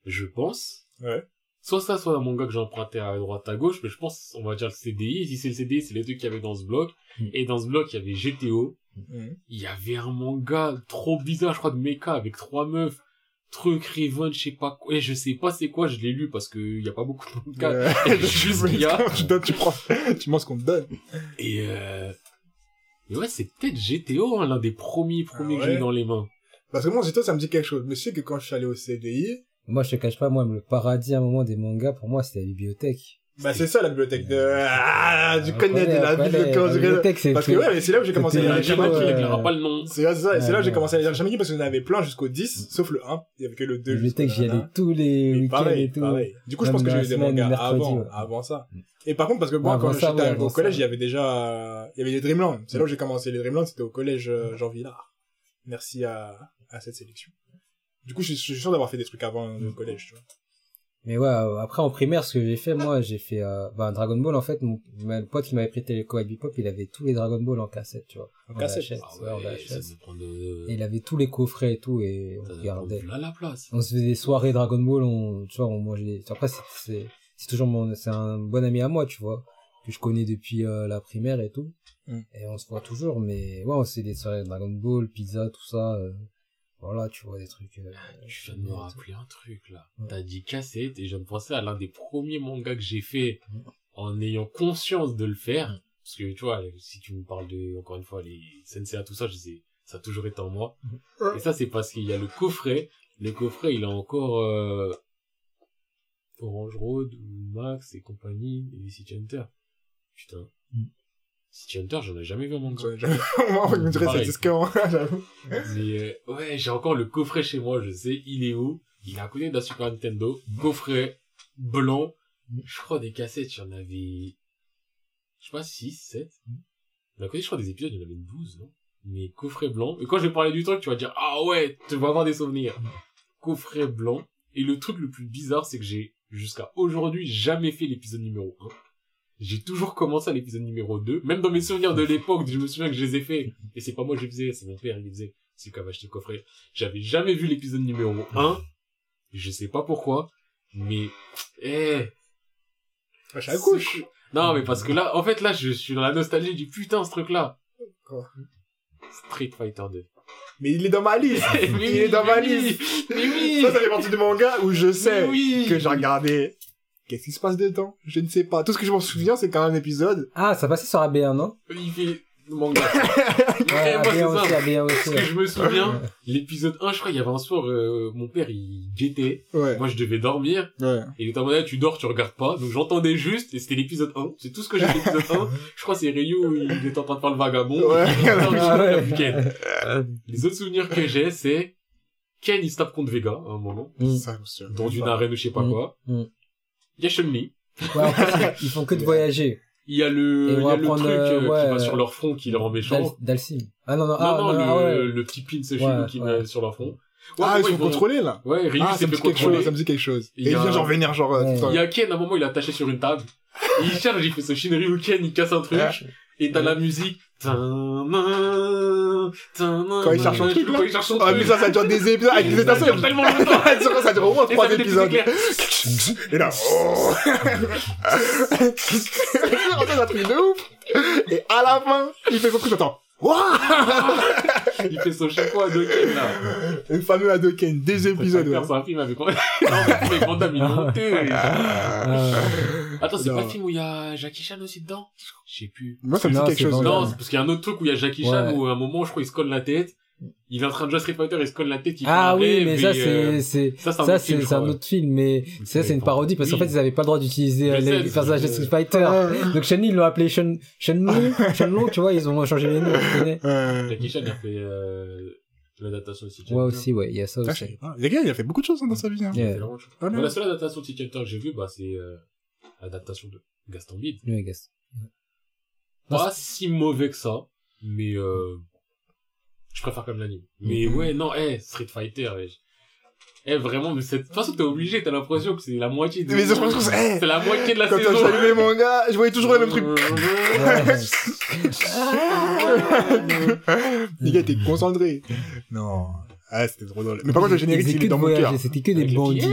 je pense. Ouais. Soit ça, soit un manga que j'ai emprunté à droite à gauche, mais je pense, on va dire le CDI. Et si c'est le CDI, c'est les deux qu'il y avait dans ce bloc. Mm. Et dans ce bloc, il y avait GTO. Mhm. Il y avait un manga trop bizarre, je crois, de mecha avec trois meufs. Truc, Riven, je sais pas quoi. Et je sais pas c'est quoi, je l'ai lu parce que il y a pas beaucoup de mangas. Euh, juste qu'il y a. tu donnes, tu prends, tu manges ce qu'on te donne. Et euh... Mais ouais, c'est peut-être GTO, hein, l'un des premiers, premiers Ah que j'ai ouais eu dans les mains. Parce que moi, Zito, ça me dit quelque chose. Mais je sais que quand je suis allé au CDI, Moi, je te cache pas, moi, le paradis à un moment des mangas, pour moi, c'était la bibliothèque. Bah, c'est ça, la bibliothèque de... Ah, tu On connais de la ville de bibliothèque, c'est Parce que ouais, mais c'est là où j'ai commencé à lire Il Shamaki. euh, n'éclairera pas le nom. C'est ça, c'est là où j'ai Ouais, commencé à lire Shamaki parce qu'il y en avait plein jusqu'au 10, sauf le 1. Il y avait que le 2. La bibliothèque, j'y allais 1. tous les week-ends et tout. Du coup, je pense que j'ai eu des mangas avant, avant ça. Et par contre, parce que moi, quand j'étais au collège, il y avait déjà, il y avait les Dreamland. C'est là où j'ai commencé les Dreamland, c'était au collège euh, Jean Villard. Merci à, à cette sélection. Du coup, je suis, je suis sûr d'avoir fait des trucs avant le collège, tu vois. Mais ouais, euh, après en primaire, ce que j'ai fait, moi, j'ai fait euh, bah, Dragon Ball. En fait, mon le pote qui m'avait prêté les Cowboy Bebop, il avait tous les Dragon Ball en cassette, tu vois. En cassette. Ah ouais, on prend de... Et il avait tous les coffrets et tout, et on regardait. prend là la place. On se faisait des soirées Dragon Ball, on, tu vois, on mangeait. des- Après, c'est- c'est c'est toujours mon, c'est un bon ami à moi, tu vois, que je connais depuis euh, la primaire et tout. Mm. Et on se voit toujours, mais ouais, on se fait des soirées Dragon Ball, pizza, tout ça. euh, voilà, tu vois, des trucs. euh, Je viens de me rappeler un truc là. Ouais. T'as dit cassette et je viens de penser à l'un des premiers mangas que j'ai fait en ayant conscience de le faire. Parce que tu vois, si tu me parles de, encore une fois, les sensei tout ça, je sais, ça a toujours été en moi. Ouais. Et ça, c'est parce qu'il y a le coffret. Le coffret, il a encore euh, Orange Road, Max et compagnie, et City Hunter. Putain. Mm. City Hunter, j'en ai jamais vu un manga. J'en ai jamais- on me dirait, c'est disquant, j'avoue. Mais euh, ouais, j'ai encore le coffret chez moi, je sais, il est où Il est à côté de la Super Nintendo, coffret blanc. Je crois des cassettes, il y en avait je sais pas 6, 7. D'un côté, je crois des épisodes, il y en avait 12, non? Mais coffret blanc. Et quand je vais parler du truc, tu vas dire "Ah ouais, tu vas avoir des souvenirs." Coffret blanc et le truc le plus bizarre, c'est que j'ai jusqu'à aujourd'hui jamais fait l'épisode numéro 1. J'ai toujours commencé à l'épisode numéro 2. Même dans mes souvenirs de l'époque, je me souviens que je les ai fait. Et c'est pas moi qui les faisais, c'est mon père qui les faisait. C'est avait acheté le coffret. J'avais jamais vu l'épisode numéro 1. Je sais pas pourquoi. Mais, eh. À couche. Non, mais parce que là, en fait, là, je suis dans la nostalgie du putain, ce truc-là. Quoi Street Fighter 2. Mais il est dans ma liste. Il est dans ma liste. Mais oui. Ça, ça fait partie du manga où je sais oui. que j'ai regardé. Qu'est-ce qui se passe dedans? Je ne sais pas. Tout ce que je m'en souviens, c'est quand un épisode. Ah, ça passait sur AB1, non? Il fait manga. Ouais, moi, c'est AB1 aussi, ça. AB1 Parce aussi. que je me souviens, l'épisode 1, je crois, il y avait un soir, euh, mon père, il guettait. Ouais. Moi, je devais dormir. Ouais. Et il était en mode, Ah, tu dors, tu regardes pas. Donc j'entendais juste, et c'était l'épisode 1. C'est tout ce que j'ai de l'épisode 1. Je crois que c'est Ryu, il était en train de faire le vagabond. Ouais. Ah ouais. Ken. Les autres souvenirs que j'ai, c'est Ken, il se tape contre Vega, à un moment. Mm. Ça. Dans une arène ou je sais pas Mm. quoi. Mm. Il y a Chun-Li. Ouais, en fait, ils font que de voyager. Il y a le, il y a le truc euh, qui ouais, va sur leur front, qui les rend méchants. Dal- Dalsim. Ah non, non, Non, ah, non, non, le, ah ouais. le petit pin chelou Ouais, qui ouais. met sur leur front. Ah, Ouais, ils sont vont- contrôlés, là. Ouais, Ryu Ah, ça me dit quelque chose, ça me dit quelque chose. Il Et vient genre vénère, genre, euh. Il y a Ken, à un moment, il est attaché sur une table. Il charge, il fait son Shinryuken, il casse un truc. Et t'as la musique. Quand il cherche son truc, là. Quand il cherche son Ah, mais ça, ça dure des épisodes avec des Ça étincelles. dure tellement longtemps. Ça, ça dure au moins trois épisodes. Et là, oh. C'est un truc de ouf. Et à la fin, il fait son truc. Wouah Il fait son chapeau à deux Ken, là. Le fameux Hadoken, des épisodes, ouais. C'est un film avec, non, mais Van Damme, il est honteux. Ah, Attends, c'est pas le film où il y a Jackie Chan aussi dedans? Je sais plus. Moi, ça me dit quelque chose. Non, c'est parce qu'il y a un autre truc où il y a Jackie Chan où à un moment, je crois, il se colle la tête. Il est en train de jouer à Street Fighter, il se colle la tête, il Ah oui, mais ça, euh, c'est, c'est, ça, c'est un ça, autre film, c'est un autre film, mais ça, c'est une parodie parce qu'en fait, ils avaient pas le droit d'utiliser euh, les personnages de Street Fighter. Ouais. Donc, Chun-Li, ils l'ont appelé Chun, Chun-Lu, Chun-Long, tu vois, ils ont changé les noms. Euh, Jackie Chan, il a fait, euh, l'adaptation de City Ouais, aussi, ouais, il y a ça ah, aussi. Les gars, il a fait beaucoup de choses hein, dans sa vie. Hein. Ah, la seule adaptation de que j'ai vue, bah, c'est, l'adaptation de Gaston Bide. Ouais, gars. Non, Pas si mauvais que ça, mais, euh, je préfère comme l'anime. Mais Mhm. ouais, non, eh, Street Fighter, eh, eh, vraiment, mais c'est, de toute façon, t'es obligé, t'as l'impression que c'est la moitié de, Mais c'est franchement, c'est- c'est la moitié de la Quand saison. j'allumais les mangas, je voyais toujours les mêmes trucs. Les gars étaient concentrés. Non. Ah, c'était trop drôle. Mais par contre, le générique, il est que dans mon cœur. C'était que des le bandits.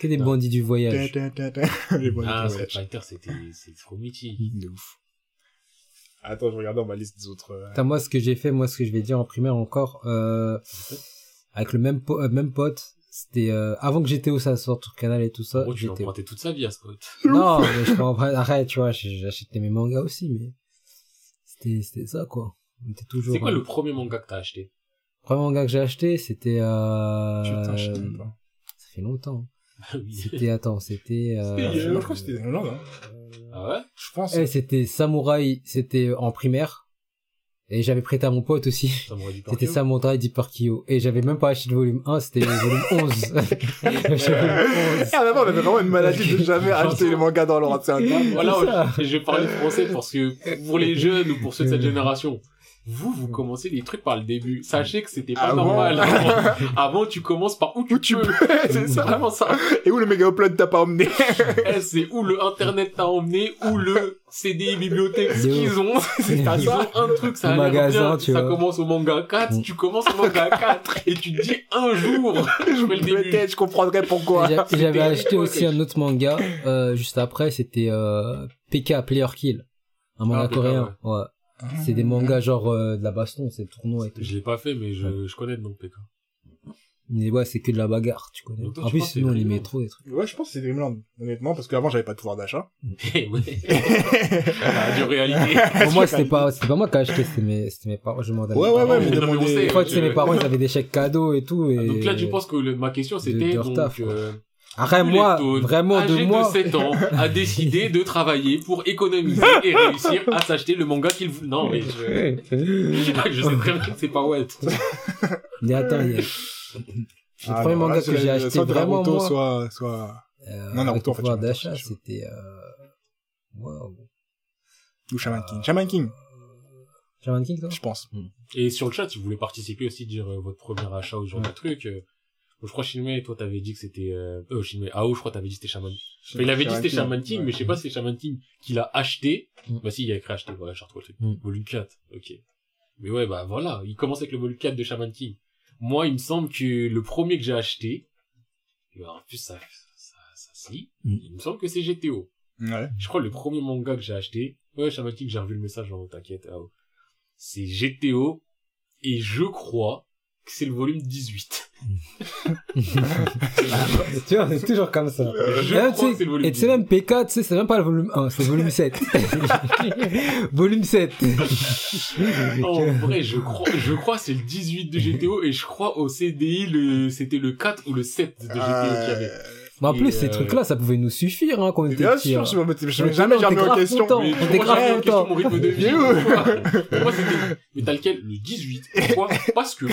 Que des bandits du voyage. Ta, ta, ta, ta. Les bonnes Ah, Street voyages. Fighter, c'était, c'est trop mythique. De ouf. Attends, je regarde dans ma liste des autres. euh, Putain, moi, ce que j'ai fait, moi, ce que je vais dire en primaire encore, euh, avec le même, po- euh, même pote, c'était, euh, avant que j'étais où ça sorte sur Canal et tout ça, gros, tu emprunté toute sa vie à ce pote. non, mais je prendre- arrête, tu vois, j'achetais mes mangas aussi, mais c'était, c'était ça, quoi. On était toujours, C'est quoi euh, le premier manga que t'as acheté? le premier manga que j'ai acheté, c'était, euh, Putain, je sais même pas. ça fait longtemps. C'était, attends, c'était, euh, C'était, Moi, je crois que c'était Hollande, hein. Ah ouais? Je pense. eh, c'était Samouraï, c'était en primaire. Et j'avais prêté à mon pote aussi. C'était. Samouraï d'Hyperkyo. Et j'avais même pas acheté le volume 1, c'était le volume 11. J'avais le volume 11. Ah, avant, on avait vraiment une maladie de jamais acheter les mangas dans l'ordre. C'est un drame. Voilà, je je vais parler français parce que pour les jeunes ou pour ceux de cette génération, vous, vous commencez les trucs par le début. Sachez que c'était pas Ah bon normal. Avant, Avant, tu commences par où tu, Où tu peux. C'est ça, vraiment ça. Et où le méga upload t'as pas emmené? Eh, c'est où le internet t'a emmené, ou le CD bibliothèque. Qu'ils ont, C'est ils ça. ont un truc, ça a l'air bien. tu Ça vois. commence au manga 4, Mm. tu commences au manga 4, et tu te dis un jour, je fais le début. Peut-être, je comprendrais pourquoi. J'avais acheté aussi un autre manga, euh, juste après, c'était, euh, PK Player Kill. Un manga Ah, coréen. Ouais. C'est des mangas genre, euh, de la baston, c'est le tournoi et tout. Je l'ai pas fait, mais je, je connais le nom de PK. Mais ouais, c'est que de la bagarre, tu connais. Donc toi, En tu plus, penses que sinon, on c'est les met Dreamland trop des trucs. Ouais, je pense que c'est Dreamland, honnêtement, parce qu'avant, j'avais pas de pouvoir d'achat. Eh ouais. Ah, du réalité. Pour moi, c'était pas, c'était pas moi qui ai acheté, c'était mes, c'était mes parents, je m'en Ouais, ouais, ouais, mais Non, mais on demandez- sait. Des fois, tu sais, mes parents, ils avaient des chèques cadeaux et tout, et... Donc là, tu penses que le- ma question, c'était de leur donc, taf, euh, Après, moi, vraiment, de moi. de 7 ans, a décidé de travailler pour économiser et réussir à s'acheter le manga qu'il voulait. Non, mais je, je sais très bien que c'est pas Walt. Mais attends, il y a... Le Ah, premier non, manga là, que j'ai acheté soit vraiment, Naruto, moi, soit, soit, euh, Non, Naruto, en fait, d'achat, c'était, euh... Waouh. ou Shaman King. Shaman King, Shaman King, toi? Je pense. Et sur le chat, si vous voulez participer aussi, dire euh, votre premier achat ou ce genre de truc, euh, je crois Shinmei, toi t'avais dit que c'était, euh, euh, Shinmei, Ao, je crois t'avais dit que c'était Shaman. Enfin, il avait dit que c'était Shaman King, mais je sais pas si c'est Shaman King qu'il a acheté. Mm. Bah si, il a écrit acheter, voilà, j'ai retrouvé le truc. Mm. Volume 4, ok. Mais ouais, bah voilà, il commence avec le volume 4 de Shaman King. Moi, il me semble que le premier que j'ai acheté, et en plus ça, ça, ça, se lit, Mm. il me semble que c'est GTO. Ouais. Je crois le premier manga que j'ai acheté, ouais, Shaman King, j'ai revu le message, non, t'inquiète, Ao. C'est GTO, et je crois c'est le volume 18. tu vois, c'est toujours comme ça. Je Et même, crois tu que c'est le volume et tu sais, 18. même PK, tu sais, c'est même pas le volume 1, c'est le volume 7. volume 7. En vrai, je crois, je crois c'est le 18 de GTO et je crois au CDI le, c'était le 4 ou le 7 de GTO qu'il y avait. Mais en plus, ces euh, trucs-là, ça pouvait nous suffire, hein, quand on était Bien sûr, hein. je me je Mais me jamais jamais en grave question. On était grave contents. mon rythme de vie. Moi, c'était, mais t'as lequel? Le 18. Pourquoi? Parce que,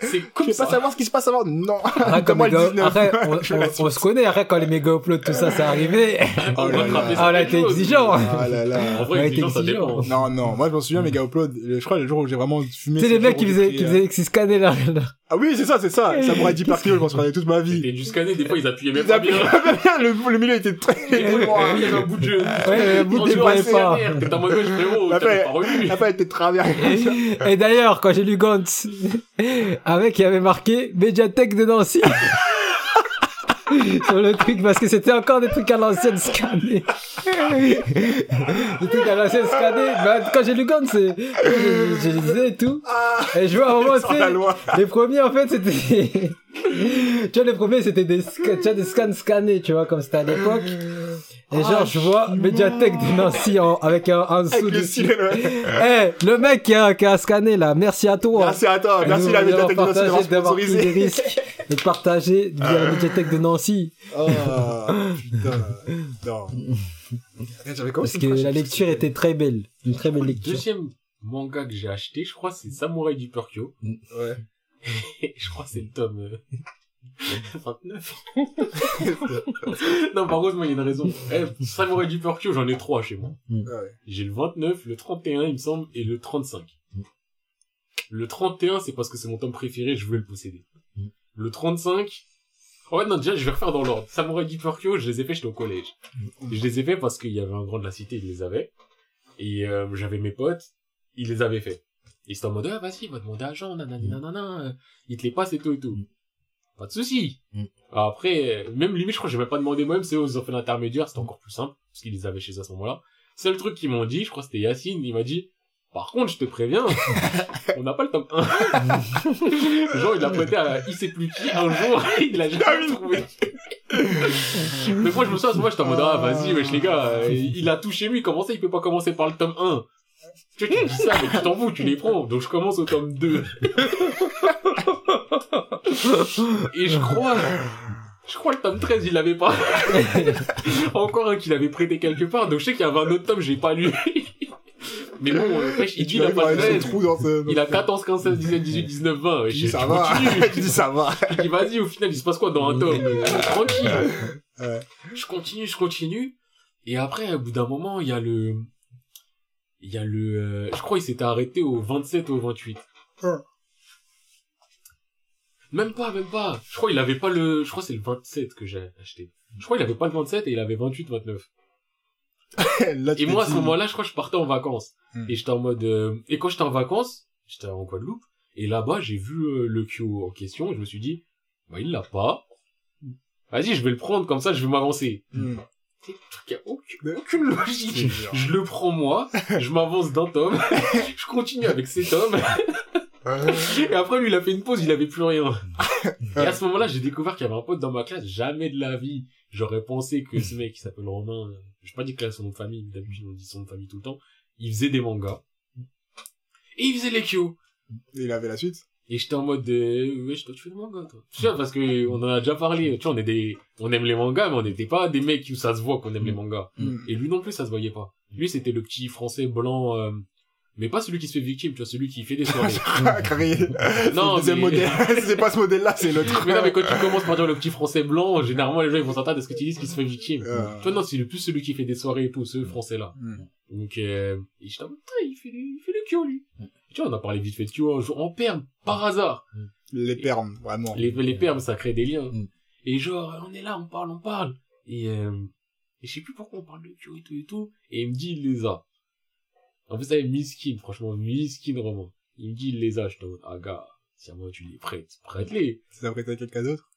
c'est Je comme ça. pas savoir ce qui se passe avant. Non. Arrête, 19. arrête, on, Je se connaît, arrête quand les méga uploads, tout ça, c'est arrivé. Oh là là. Ah, on a été exigeant. Ah là là. En vrai, exigeant, ça exigeant. dépend. Non, non, moi je m'en souviens, méga upload. Je crois le jour où j'ai vraiment fumé. Les c'est le mecs qui faisaient, qui euh, faisaient, qui se scannaient là. Ah oui, c'est ça, c'est ça. Ça m'aurait dit par kilo, je m'en souviens toute ma vie. C'était du scanner, des fois, ils appuyaient même Ils pas bien. le, le milieu était très, il y avait un bout de jeu. Ouais, le bout de pas. T'es en mode, wesh, frérot, t'avais paix. pas relu. La fin était travers. Et d'ailleurs, quand j'ai lu Gantz, avec, il y avait marqué Mediathèque de Nancy. Sur le truc, parce que c'était encore des trucs à l'ancienne scannés. des trucs à l'ancienne scannés. Bah, quand j'ai lu Gantz, c'est, je, je lisais et tout. Et je vois à un moment, loi. les premiers, en fait, c'était, tu vois, les premiers, c'était des, tu vois, des scans scannés, tu vois, comme c'était à l'époque. Et genre, je vois Mediathèque de Nancy en, avec un, en dessous Avec le dessus. style, ouais. Eh, le mec qui a, qui a scanné là, merci à toi. Merci à toi, De merci nous la médiathèque de Nancy d'avoir partagé, d'avoir pris des risques et de partager via la médiathèque de Nancy. Oh, putain. Non. J'avais Parce que la lecture était très belle. Une très belle Le lecture. deuxième manga que j'ai acheté, je crois, c'est Samurai du Purkyo. Ouais. Et je crois que c'est le tome euh, 29. non, par contre, moi, il y a une raison. Eh, Samurai du Purkyo, j'en ai trois chez moi. Ouais. J'ai le 29, le 31, il me semble, et le 35. Le 31, c'est parce que c'est mon tome préféré, je voulais le posséder. Mm. Le 35, ouais, non, déjà, je vais refaire dans l'ordre. Samurai du Purkyo, je les ai fait, j'étais au collège. Je les ai fait parce qu'il y avait un grand de la cité, il les avait. Et euh, j'avais mes potes, ils les avaient fait. Et c'était en mode, ah, vas-y, va demander à Jean, nanani, nanana, euh, il te les passe et tout et tout. Pas de souci. Mm. Après, même limite, je crois que j'ai même pas demandé moi-même, c'est eux, ils ont fait l'intermédiaire, c'était encore plus simple, parce qu'ils les avaient chez eux à ce moment-là. Seul truc qu'ils m'ont dit, je crois que c'était Yacine, il m'a dit, par contre, je te préviens, on n'a pas le tome 1. Genre, il l'a prêté à il sait plus qui, un jour, il l'a jamais trouvé. Mais moi, je me souviens, moi, j'étais en mode, ah, vas-y, wesh, les gars, il a tout chez lui, comment ça, il peut pas commencer par le tome 1? Tu tu dis ça, mais tu t'en fous, tu les prends. Donc, je commence au tome 2. Et je crois, Je crois le tome 13, il l'avait pas. Encore un qu'il avait prêté quelque part. Donc je sais qu'il y avait un autre tome, j'ai pas lu. Mais bon, il dit il a pas de ce 13. trou dans ce... Il a 14, 15, 16, 17, 18, 19, 20. Tu wesh, dis ça va. Tu dis ça va. Je dis vas-y, au final, il se passe quoi dans un tome? Tranquille. Ouais. Je continue, je continue. Et après, au bout d'un moment, il y a le... Il y a le... euh, Je crois qu'il s'était arrêté au 27 ou au 28. Même pas, même pas. Je crois qu'il avait pas le... Je crois que c'est le 27 que j'ai acheté. Je crois qu'il avait pas le 27 et il avait 28, 29. Là, tu Et moi, à ce moment-là, je crois que je partais en vacances. Hmm. Et j'étais en mode... euh, Et quand j'étais en vacances, j'étais en Guadeloupe. Et là-bas, j'ai vu euh, le Q en question. Et je me suis dit, bah, il l'a pas. Vas-y, je vais le prendre, comme ça, je vais m'avancer. Truc qui a aucune, aucune logique. Je le prends moi, je m'avance d'un tome, je continue avec cet homme, et après lui il a fait une pause, il avait plus rien. Et à ce moment-là, j'ai découvert qu'il y avait un pote dans ma classe, jamais de la vie, j'aurais pensé que ce mec qui s'appelle Romain, je vais pas dire qu'il a son nom de famille, d'habitude on dit son nom de famille tout le temps, il faisait des mangas. Et il faisait les Kyo. Il avait la suite. Et j'étais en mode, euh, wesh, toi, tu fais des mangas, toi. Tu vois, parce que on en a déjà parlé. Tu vois, on est des, on aime les mangas, mais on n'était pas des mecs où ça se voit qu'on aime les mangas. Hmm. Et lui non plus, ça se voyait pas. Lui, c'était le petit français blanc, euh, mais pas celui qui se fait victime, tu vois, celui qui fait des soirées. Carré. Non, Le deuxième mais- modèle. c'est pas ce modèle-là, c'est l'autre. mais non, mais quand tu commences par dire le petit français blanc, généralement, les gens, ils vont s'attendre à ce que tu dises qu'il se fait victime. Euh, Tu vois, non, c'est le plus celui qui fait des soirées et tout, ce français-là. hmm. Donc, euh, et mode, putain, il fait il fait des Kyo, lui. Tu vois, on a parlé vite fait de Kyo un jour, en perme, par hasard. Les permes, vraiment. Les, les permes, ça crée des liens. Mm. Et genre, on est là, on parle, on parle. Et, euh, et je sais plus pourquoi on parle de Kyo et tout et tout. Et il me dit, il les a. En plus, ça est miskin, franchement, miskin vraiment. Il me dit, il les a. Je ah gars, si à moi tu les prêtes, prête-les. Ça prêté à quelqu'un d'autre?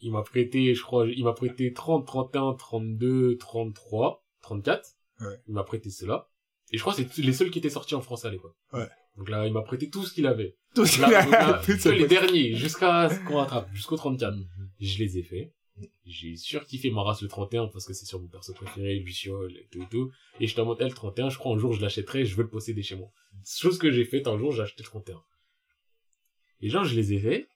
Il m'a prêté, je crois, il m'a prêté 30, 31, 32, 33, 34. Ouais. Il m'a prêté cela. Et je crois que c'est les seuls qui étaient sortis en France à l'époque. Ouais. Donc là, il m'a prêté tout ce qu'il avait. Tout ce qu'il a- donc là, tout que ce- les derniers, jusqu'à ce qu'on rattrape, jusqu'au 34. Je les ai faits. J'ai surkiffé ma race le 31 parce que c'est sur mon perso préféré, Luciole et tout et tout. Et je t'en monte le 31, je crois un jour je l'achèterai, je veux le posséder chez moi. Chose que j'ai faite un jour, j'ai acheté le 31. Et genre, je les ai faits.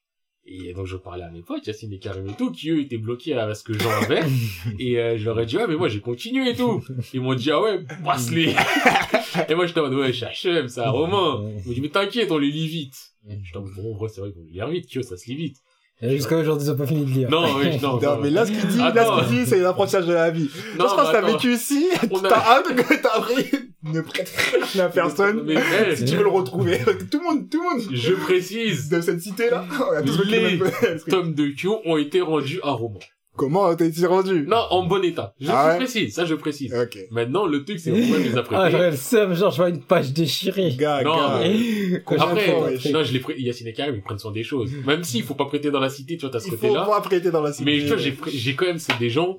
Et donc, je parlais à mes potes, Yacine et Karim et tout, qui eux étaient bloqués à ce que j'en avais. et euh, je leur ai dit, ouais, mais moi j'ai continué et tout. Ils m'ont dit, ah ouais, passe-les. et moi, j'étais en mode, ouais, je suis HM, c'est un roman. Ils m'ont dit, mais t'inquiète, on les lit vite. J'étais en mode, bon, c'est vrai, vont les lire vite, Kyo, ça se lit vite. Jusqu'à aujourd'hui, ils ont pas fini de lire. Non, oui, non, Non, mais là, ce qu'il dit, là, Attends. ce qu'il dit, c'est l'apprentissage de la vie. Non, je pense que t'as vécu ici, a- t'as hâte que t'as appris, ne prête rien à personne. Mais, Si tu veux le retrouver, tout le monde, tout le monde, je précise, de cette cité-là, Les le même truc. tomes de Kyo ont été rendus à roman. Comment t'es-tu rendu? Non, en bon état. Je Ah ouais précise, ça je précise. Ok. Maintenant, le truc, c'est que moi, je les ai Ah, j'aurais le seum, genre, je vois une page déchirée. Gars, Non, gars. mais- Après, non, je les prête, Yacine et Karim, ils prennent soin des choses. Même s'il faut pas prêter dans la cité, tu vois, t'as ce Il faut côté-là. pas prêter dans la cité. Mais tu vois, j'ai, j'ai quand même, c'est des gens,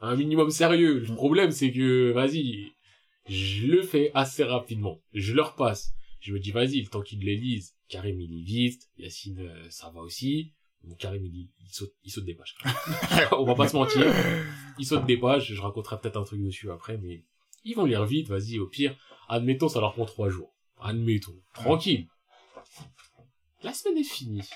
un minimum sérieux. Le problème, c'est que, vas-y, je le fais assez rapidement. Je leur passe. Je me dis, vas-y, le temps qu'ils les lisent. Karim, il vite. Yacine, euh, ça va aussi. Bon, Karim, il, il saute, il saute des pages. On va pas se mentir. Il saute des pages. Je raconterai peut-être un truc dessus après, mais ils vont lire vite, vas-y, au pire. Admettons, ça leur prend trois jours. Admettons. Tranquille. La semaine est finie.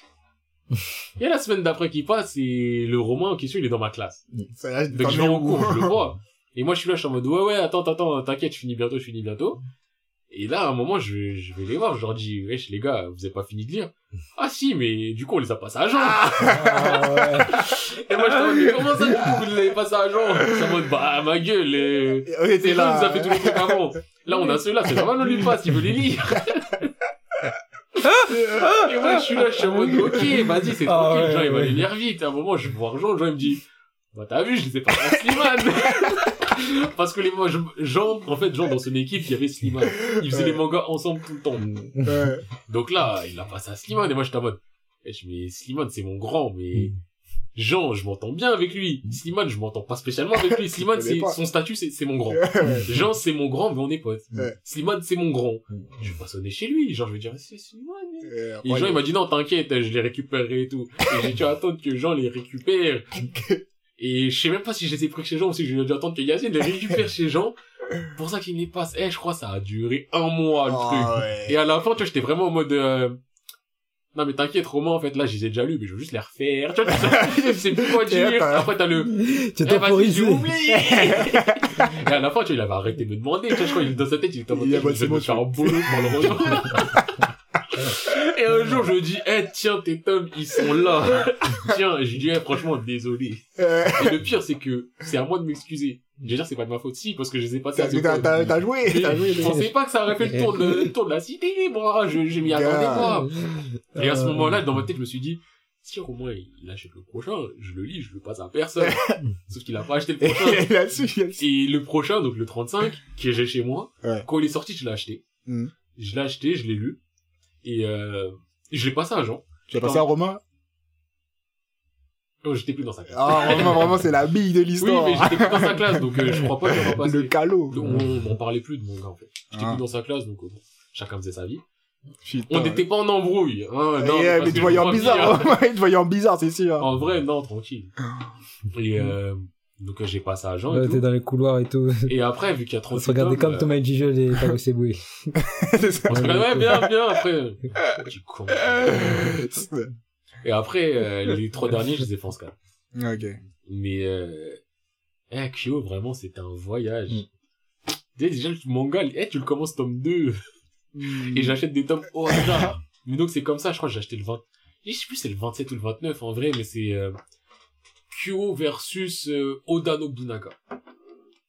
Et la semaine d'après qui passe, et le roman en question, il est dans ma classe. Ça, Donc je vais en cours, je le vois. Et moi, je suis là, je suis en mode, ouais, ouais, attends, attends, t'inquiète, je finis bientôt, je finis bientôt. Et là, à un moment, je, vais- je vais les voir, je leur dis, wesh, les gars, vous avez pas fini de lire? Ah si, mais du coup, on les a passés à Jean. Ah, ouais. Et moi, je mode, mais comment ça, du coup, vous les avez passés à Jean? Je suis en mode, bah, ma gueule, euh, On était c'est là, là. vous avez fait tous les trucs avant. Là, on a ceux-là, c'est normal, on les passe, il veut les lire. Et moi, je suis là, je suis en mode, ok, vas-y, c'est Ah, tranquille, ouais, Jean, il va ouais. les lire vite. À un moment, je vais voir Jean, Jean, il me dit, bah, t'as vu, je les ai pas Slimane. Parce que les, moi, je- Jean, en fait, Jean, dans son équipe, il y avait Slimane. Ils faisaient Ouais. les mangas ensemble tout le temps. Ouais. Donc là, il a passé à Slimane, et moi, j'étais en mode, eh, je mais Slimane, c'est mon grand, mais Jean, je m'entends bien avec lui. Slimane, je m'entends pas spécialement avec lui. Slimane, Je c'est, son statut, c'est, c'est mon grand. Jean, c'est mon grand, mais on est potes. Slimane, c'est mon grand. Je vais pas sonner chez lui. Genre, je vais dire, c'est Slimane. Et Jean, il m'a dit, non, t'inquiète, je les récupérerai et tout. Et j'ai dû attendre que Jean les récupère. Et je sais même pas si je les ai pris chez Jean ou si j'ai dû attendre que Yacine les récupère chez Jean. Pour ça qu'il les passe. Eh, je crois que ça a duré un mois, le truc. Ah ouais. Et à la fin, tu vois, j'étais vraiment en mode, euh, Non, mais t'inquiète, Romain, en fait, là, je les ai déjà lus, mais je veux juste les refaire. Tu vois, je sais plus quoi dire. Après, t'as le, Tu eh, vas-y, j'ai oublié. Et à la fin, tu vois, il avait arrêté de me demander. Tu vois, je crois, il- dans sa tête, il était en mode, Il a je vais me faire un boulot pour le rejoindre. Et un jour, je dis, eh, tiens, tes tomes, ils sont là. tiens, j'ai dit, eh, franchement, désolé. Et le pire, c'est que c'est à moi de m'excuser. Je veux dire, c'est pas de ma faute, si, parce que je les ai passés à T'as joué, Mais t'as joué. Je pensais pas que ça aurait fait le tour de, le tour de la cité, moi. Je, je m'y attendais pas. Et à ce moment-là, dans ma tête, je me suis dit, si au moins il achète le prochain, je le lis, je le passe à personne. Sauf qu'il a pas acheté le Et prochain. Et le prochain, donc le 35, qui est j'ai chez moi, Ouais. quand il est sorti, je l'ai acheté. Mhm. Je l'ai acheté, je l'ai lu. Et euh, je l'ai passé à Jean. Tu as passé à Romain Oh, j'étais plus dans sa classe. Ah, Romain, vraiment, c'est la bille de oui, l'histoire. mais j'étais plus dans sa classe, donc euh, je crois pas qu'il va passer. Le calot. On, on parlait plus de mon gars, en fait. J'étais Ah. plus dans sa classe, donc euh, chacun faisait sa vie. Putain. On n'était pas en embrouille. Hein, non, Eh, mais que tu voyais en bizarre, te voyait en bizarre, c'est sûr. En vrai, non, tranquille. Et euh, donc euh, j'ai passé à Jean et Ouais, tout. t'es dans les couloirs et tout. Et après, vu qu'il y a On 38 se regardait comme euh, Thomas et Gijol et Tago Seboué. C'est ça. On se regardait, ouais, bien, bien, après. Petit con. Et après, euh, les trois derniers, je les ai fait en scan. Ok. Mais, euh, eh, Kyo, vraiment, c'était un voyage. Mm. Tu sais, déjà, le manga, eh, tu le commences tome 2. Et j'achète des tomes au hasard. mais donc, c'est comme ça, je crois que j'ai acheté le 20. Je sais plus, c'est le 27 ou le 29, en vrai, mais c'est, euh, Kyo versus, euh, Oda Nobunaga.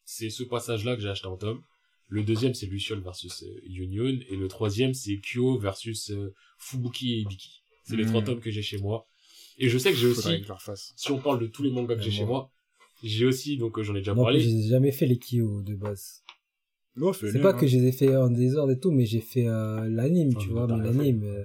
C'est ce passage-là que j'ai acheté en tome. Le deuxième, c'est Luciole versus euh, Union. Et le troisième, c'est Kyo versus euh, Fubuki et Ibiki. C'est les trois tomes que j'ai chez moi. Et je sais que j'ai aussi, que leur si on parle de tous les mangas que j'ai chez moi. j'ai aussi, donc euh, j'en ai déjà Moi, parlé. j'ai jamais fait les Kyo de base. Non, C'est pas hein. que je les ai fait en désordre et tout, mais j'ai fait euh, l'anime, Oh, tu vois, mais l'anime. euh.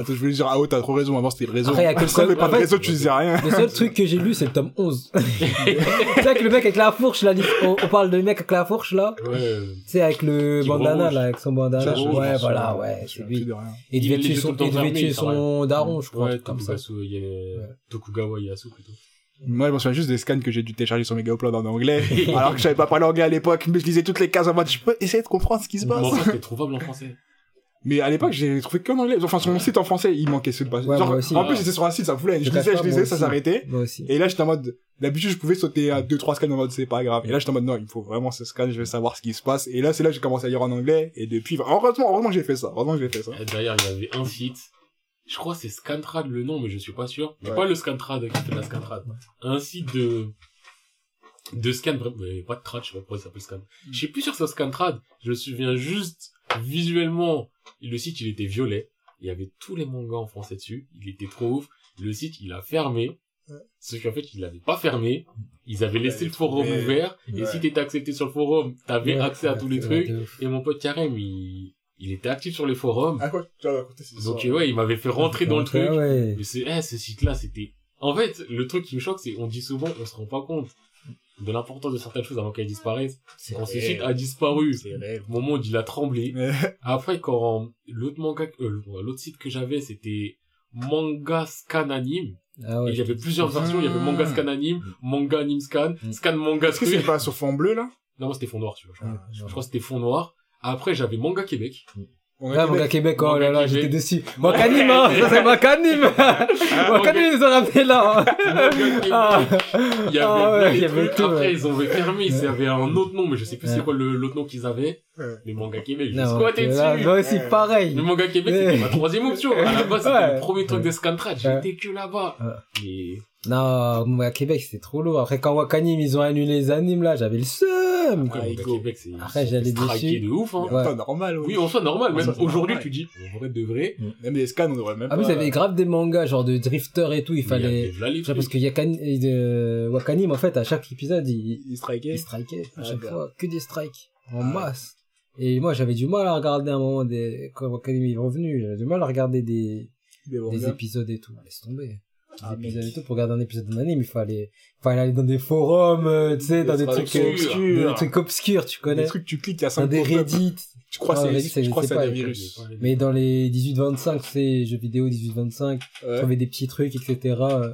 Attends, je voulais dire, ah ouais, t'as trop raison, avant c'était le réseau. Après, il y a que seul- pas en de fait- réseau, tu disais rien. Le seul truc que j'ai lu, c'est le tome 11. tu sais, avec le mec avec la fourche, là, on, on parle de mec avec la fourche, là. Ouais. Tu sais, avec le Qui bandana, rouge. là, avec son bandana. Rouge, ouais, voilà, ouais, c'est lui. il devait tuer son, daron, je crois, Ouais, un truc comme ça. Tokugawa Yasu plutôt. Moi, je me souviens juste des scans que j'ai dû télécharger sur Megaupload en anglais, alors que je savais pas parler anglais à l'époque, mais je lisais toutes les cases en mode, je peux essayer de comprendre ce qui se Mais passe. enfin, c'était trouvable en français. Mais à l'époque, j'ai trouvé qu'en anglais. Enfin, sur mon site en français, il manquait ce passage. Ouais, Genre, moi aussi. en plus, c'était sur un site, ça foulait. Je lisais, je moi ça s'arrêtait. Moi aussi. Et là, j'étais en mode, d'habitude, je pouvais sauter à deux, trois scans en mode, c'est pas grave. Et là, j'étais en mode, non, il faut vraiment ce scan, je vais savoir ce qui se passe. Et là, c'est là que j'ai commencé à lire en anglais. Et depuis, heureusement, heureusement que j'ai fait ça. Heureusement que j'ai fait ça. Et D'ailleurs, il y avait un site. Je crois que c'est Scantrad le nom, mais je suis pas sûr. Ouais. pas le Scantrad qui fait de la Scantrad. Un site de, de scan, bref, mais pas de trad, je sais pas pourquoi ça s'appelle scan. Je suis plus sûr que c'est Scantrad. Je me souviens juste, visuellement, le site, il était violet. Il y avait tous les mangas en français dessus. Il était trop ouf. Le site, il a fermé. Sauf qu'en fait, il l'avait pas fermé. Ils avaient laissé le forum ouvert. Et si t'étais accepté sur le forum, t'avais Ouais, accès à tous les c'est trucs. Et mon pote Karim, il, il était actif sur les forums. Ah, quoi? Tu vas raconter ces Donc ouais, il m'avait fait rentrer dans le ouais, truc. ouais. Mais c'est, eh, ce site-là, c'était... En fait, le truc qui me choque, c'est on dit souvent, on se rend pas compte de l'importance de certaines choses avant qu'elles disparaissent. C'est Quand ce site a disparu, moment où il a tremblé. Après, quand l'autre manga, euh, l'autre site que j'avais, c'était Manga Scan Anime. Ah Et ouais. il y avait plusieurs versions. Il y avait Manga Scan Anime, Manga Anime Scan, Mm. Scan Manga Est-ce que c'est pas sur fond bleu, là? Non, moi, c'était fond noir, tu vois. Je crois, Ah, je crois que c'était fond noir. Après, j'avais Manga Québec. On Ah, mon gars Québec, oh là là, Manga j'étais Québec. dessus. Makanim, hein, ça c'est Makanim. Makanim, ils ont ramené là. Manga Québec. Ah, Il y avait, Ah ouais, il y avait tout, Après, ouais. ils ont fermé. Il y avait un autre nom, mais je sais plus Ouais. c'est quoi l'autre nom qu'ils avaient. Ouais. Mais Manga Québec, squattais là, dessus. moi aussi, Ouais. pareil. Le Manga Québec, Ouais. c'était ma troisième option. À la base, c'était Ouais. le premier truc de Scantrad. Ouais. J'étais que là-bas. Ouais. Mais, Non, moi, à Québec, c'était trop lourd. Après, quand Wakanim, ils ont annulé les animes, là, j'avais le seum. quoi, Ah. Québec, c'est, Après, c'est j'allais de ouf, hein. Ouais. Pas normal, Oui, en soi, normal. Ah, Même aujourd'hui, tu dis, en vrai de vrai, Même les scans, on devrait même Ah, pas. vous avez grave des mangas, genre de drifter et tout, il il fallait... avait- parce que Yakan... euh, Wakanim, en fait, à chaque épisode, il, Ils strikaient. il strikait, à Ah, chaque fois, que des strikes, en Ah. masse. Et moi, j'avais du mal à regarder un moment des, quand Wakanim est revenu, j'avais du mal à regarder des, Des épisodes et tout. Laisse tomber. Ah, Des épisodes et tout, pour regarder un épisode d'un anime, il fallait, il fallait aller dans des forums, euh, tu sais, dans Des des trucs, euh, obscures. des trucs obscurs, tu Des connais. trucs, tu cliques, il y a Dans 5 des Reddit. Tu crois Ah, que c'est, ça je crois que c'est pas, un les virus. Mais dans les 18-25, tu sais, jeux vidéo 18-25, tu Ouais. trouvais des petits trucs, etc. euh,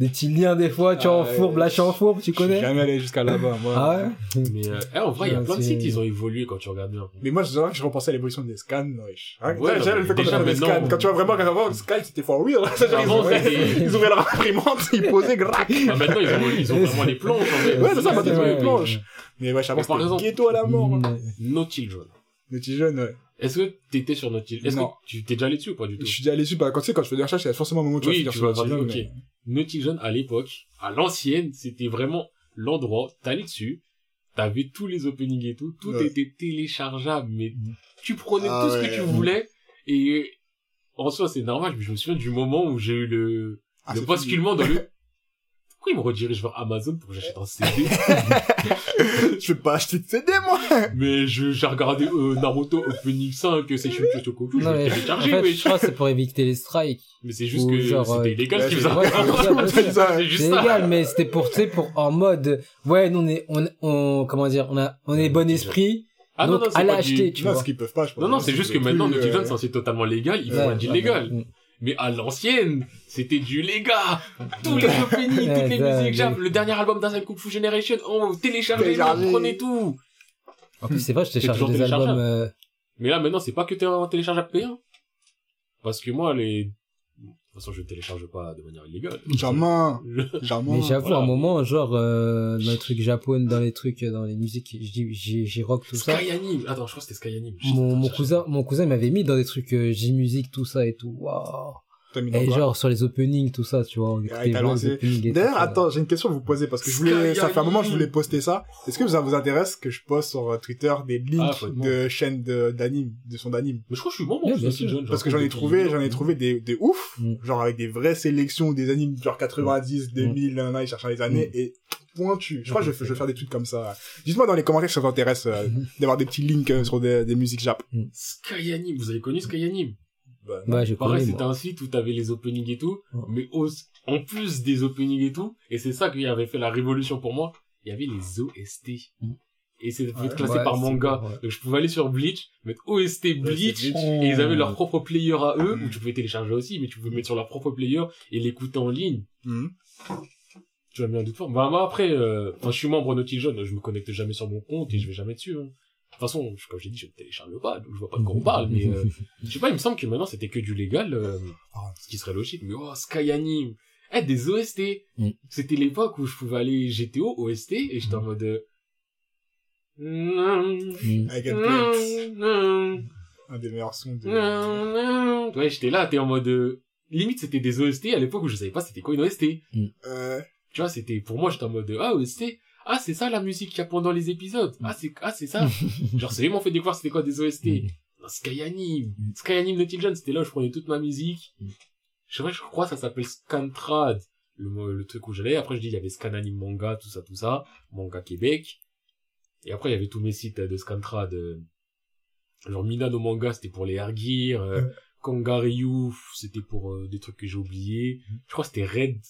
Des petits liens des fois, tu vois, en Ah, fourbe, ouais. lâché en fourbe, tu Je suis connais jamais allé jusqu'à là-bas, moi. Ah ouais Mais euh, eh, en vrai, il y a Ouais, plein de c'est- sites, ils ont évolué quand tu regardes bien. Mais moi, je, je repensais à l'évolution des scans, wesh. Hein, Ouais, déjà, le fait qu'on des maintenant- scans. Quand tu vois vraiment, quand avant, le scan, c'était for real. ils, ouvraient, leur imprimante, ils posaient grac. Ah, maintenant, ils ont, ils ont vraiment les planches, en fait. Ouais, c'est ça, maintenant, ils ont les ouais, planches. Mais wesh, avant, c'était ghetto à la mort. Mm. No Children. Petit jeune, ouais. Est-ce que t'étais sur Children Est-ce que tu t'es déjà allé dessus ou pas du tout Je suis déjà allé dessus, bah, quand tu sais, quand je fais des recherches, il y a forcément un moment où tu vas Oui, finir tu sur vas le petit voir, jeune. ok. Naughty John, à l'époque, à l'ancienne, c'était vraiment l'endroit, t'allais dessus, t'avais tous les openings et tout, tout Ouais. était téléchargeable, mais tu prenais Ah tout ce que tu voulais, et en soi, c'est normal, mais je me souviens du moment où j'ai eu le, Ah, le c'est basculement dans le... Pourquoi il me redirige vers Amazon pour que j'achète un CD Je vais pas acheter de CD, moi. Mais je, j'ai regardé euh, Naruto Opening 5, Session Chochokoku, je Non, vais mais le en télécharger, fait, mais, je crois que c'est pour éviter les strikes. mais c'est juste que genre, euh, c'était illégal ce qu'ils c'est- faisaient. c'est illégal, mais c'était pour, tu sais, pour, en mode, ouais, nous, on est, on, on, comment dire, on a, on est bon esprit, Ah non, donc, non, c'est allez pas du- tu Non, vois. ce qu'ils peuvent pas, je pense. Non, non, c'est juste que maintenant, John, euh, c'est un site totalement légal, il faut Ouais, un deal ouais, légal. Mais à l'ancienne, c'était du légal. Tous les openings, toutes les musiques, genre, le dernier album d'Asen Kung Fu Generation, on téléchargeait, Téléchargé. on prenait tout. En plus, c'est vrai, je toujours des albums, téléchargeable. euh, Mais là, maintenant, c'est pas que t'es en téléchargeable payant. Parce que moi, les... De toute façon, je ne télécharge pas de manière illégale. Jamais. Je- Jamais. mais j'avoue, voilà. à un moment, genre, euh, dans les trucs japonais, dans les trucs, euh, dans les musiques, j'ai, j'ai rock tout ça. Sky Anime. Attends, je crois que c'était Sky Anime. Mon, mon cousin, mon cousin il m'avait mis dans des trucs euh, J-Music, tout ça et tout. Waouh. T'as mis dans Et quoi genre sur les openings, tout ça, tu vois. On écoutait il t'a vraiment lancé. les openings et tout D'ailleurs, ça. attends, j'ai une question à vous poser parce que je voulais, ça fait un moment que je voulais poster ça. Est-ce que ça vous intéresse que je poste sur euh, Twitter des Ah, links faut être de chaînes de, d'anime, de son d'anime? Mais je crois que je suis Ouais, de bien Naughty sûr. John. Parce que j'en ai trouvé, j'en ai trouvé des, des ouf, Mm. genre avec des vraies sélections des animes, genre 90, Mm. 2000, nan, nan, ils cherchent les années, et pointu. Je crois que je, vais- je vais faire des trucs comme ça. Dites-moi dans les commentaires si ça vous intéresse euh, d'avoir des petits links euh, sur des, des musiques jap. Sky Anime. Vous avez connu Sky Bah, Ouais, j'ai Pareil, c'était un site où t'avais les openings et tout, Ouais. mais au- en plus des openings et tout, et c'est ça qui avait fait la révolution pour moi, il y avait les OST. Mm. Et c'est Ouais. classé Ouais, par manga. bon, ouais. Donc je pouvais aller sur Bleach, mettre OST Bleach, Bleach. et ils avaient leur propre player à eux, Mm. où tu pouvais télécharger aussi, mais tu pouvais mettre sur leur propre player et l'écouter en ligne. Tu vas bien doute fort. Bah, moi, après, euh, enfin, je suis membre Naughty John, je me connecte jamais sur mon compte et je vais jamais dessus, hein. De toute façon, je- comme j'ai dit, je ne télécharge pas, donc je vois pas de quoi on parle, mais, euh, je sais pas, il me semble que maintenant c'était que du légal, euh, Ah. ce qui serait logique, mais oh, Sky Anime. Eh, des OST. Mm. C'était l'époque où je pouvais aller GTO, OST, et j'étais en mode, euh, Mm. I get plenty. Un des meilleurs sons de... Ouais, j'étais là, t'es en mode, euh, limite c'était des OST à l'époque où je savais pas c'était quoi une OST. Euh, Tu vois, c'était, pour moi, j'étais en mode, ah, OST, ah, c'est ça la musique qu'il y a pendant les épisodes. Ah, c'est, ah, c'est ça. Genre, c'est qui m'ont fait découvrir c'était quoi des OST. Mm. Dans Sky Anime. Mm. Sky Anime Naughty John, c'était là où je prenais toute ma musique. Mm. Je sais pas, je crois ça s'appelle Scantrad. Le, le truc où j'allais. Après, je dis, il y avait Scan Anime Manga, tout ça, tout ça. Manga Québec. Et après, il y avait tous mes sites de Scantrad. euh, genre, Minano Manga, c'était pour les Gear. Euh. Kangaryu, c'était pour euh, des trucs que j'ai oubliés. Je crois c'était Red.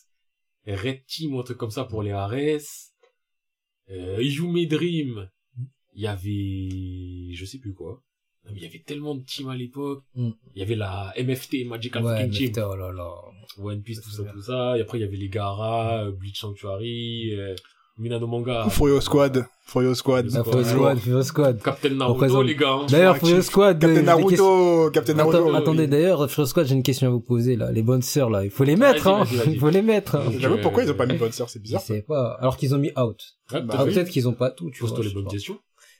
Red Team ou un truc comme ça pour les Ares. Euh, Yume Dream. Il y avait, je sais plus quoi. Non, mais il y avait tellement de teams à l'époque. Mm. Il y avait la MFT, Magical Ouais, mais Team. oh là là. One Piece, tout ça, bien. tout ça. Et après, il y avait les Gara, euh, Bleach Sanctuary, euh, Minano Manga, Furio Squad. Furio Squad. La Squad. Full Squad. Captain Naruto, les gars. hein. D'ailleurs. Full Squad, euh, Captain questions- Naruto. Captain Naruto. Attends, oui. attendez, d'ailleurs, Full Squad, j'ai une question à vous poser, là. Les bonnes sœurs, là. Il faut les mettre, hein. Il faut les mettre, hein. J'avoue, Euh, pourquoi ils ont pas mis bonne sœur, c'est Je bizarre. sais pas. Alors qu'ils ont mis out. Ouais, Bah Ah, peut-être qu'ils ont pas tout, tu vois. Pose-toi je les bonnes questions.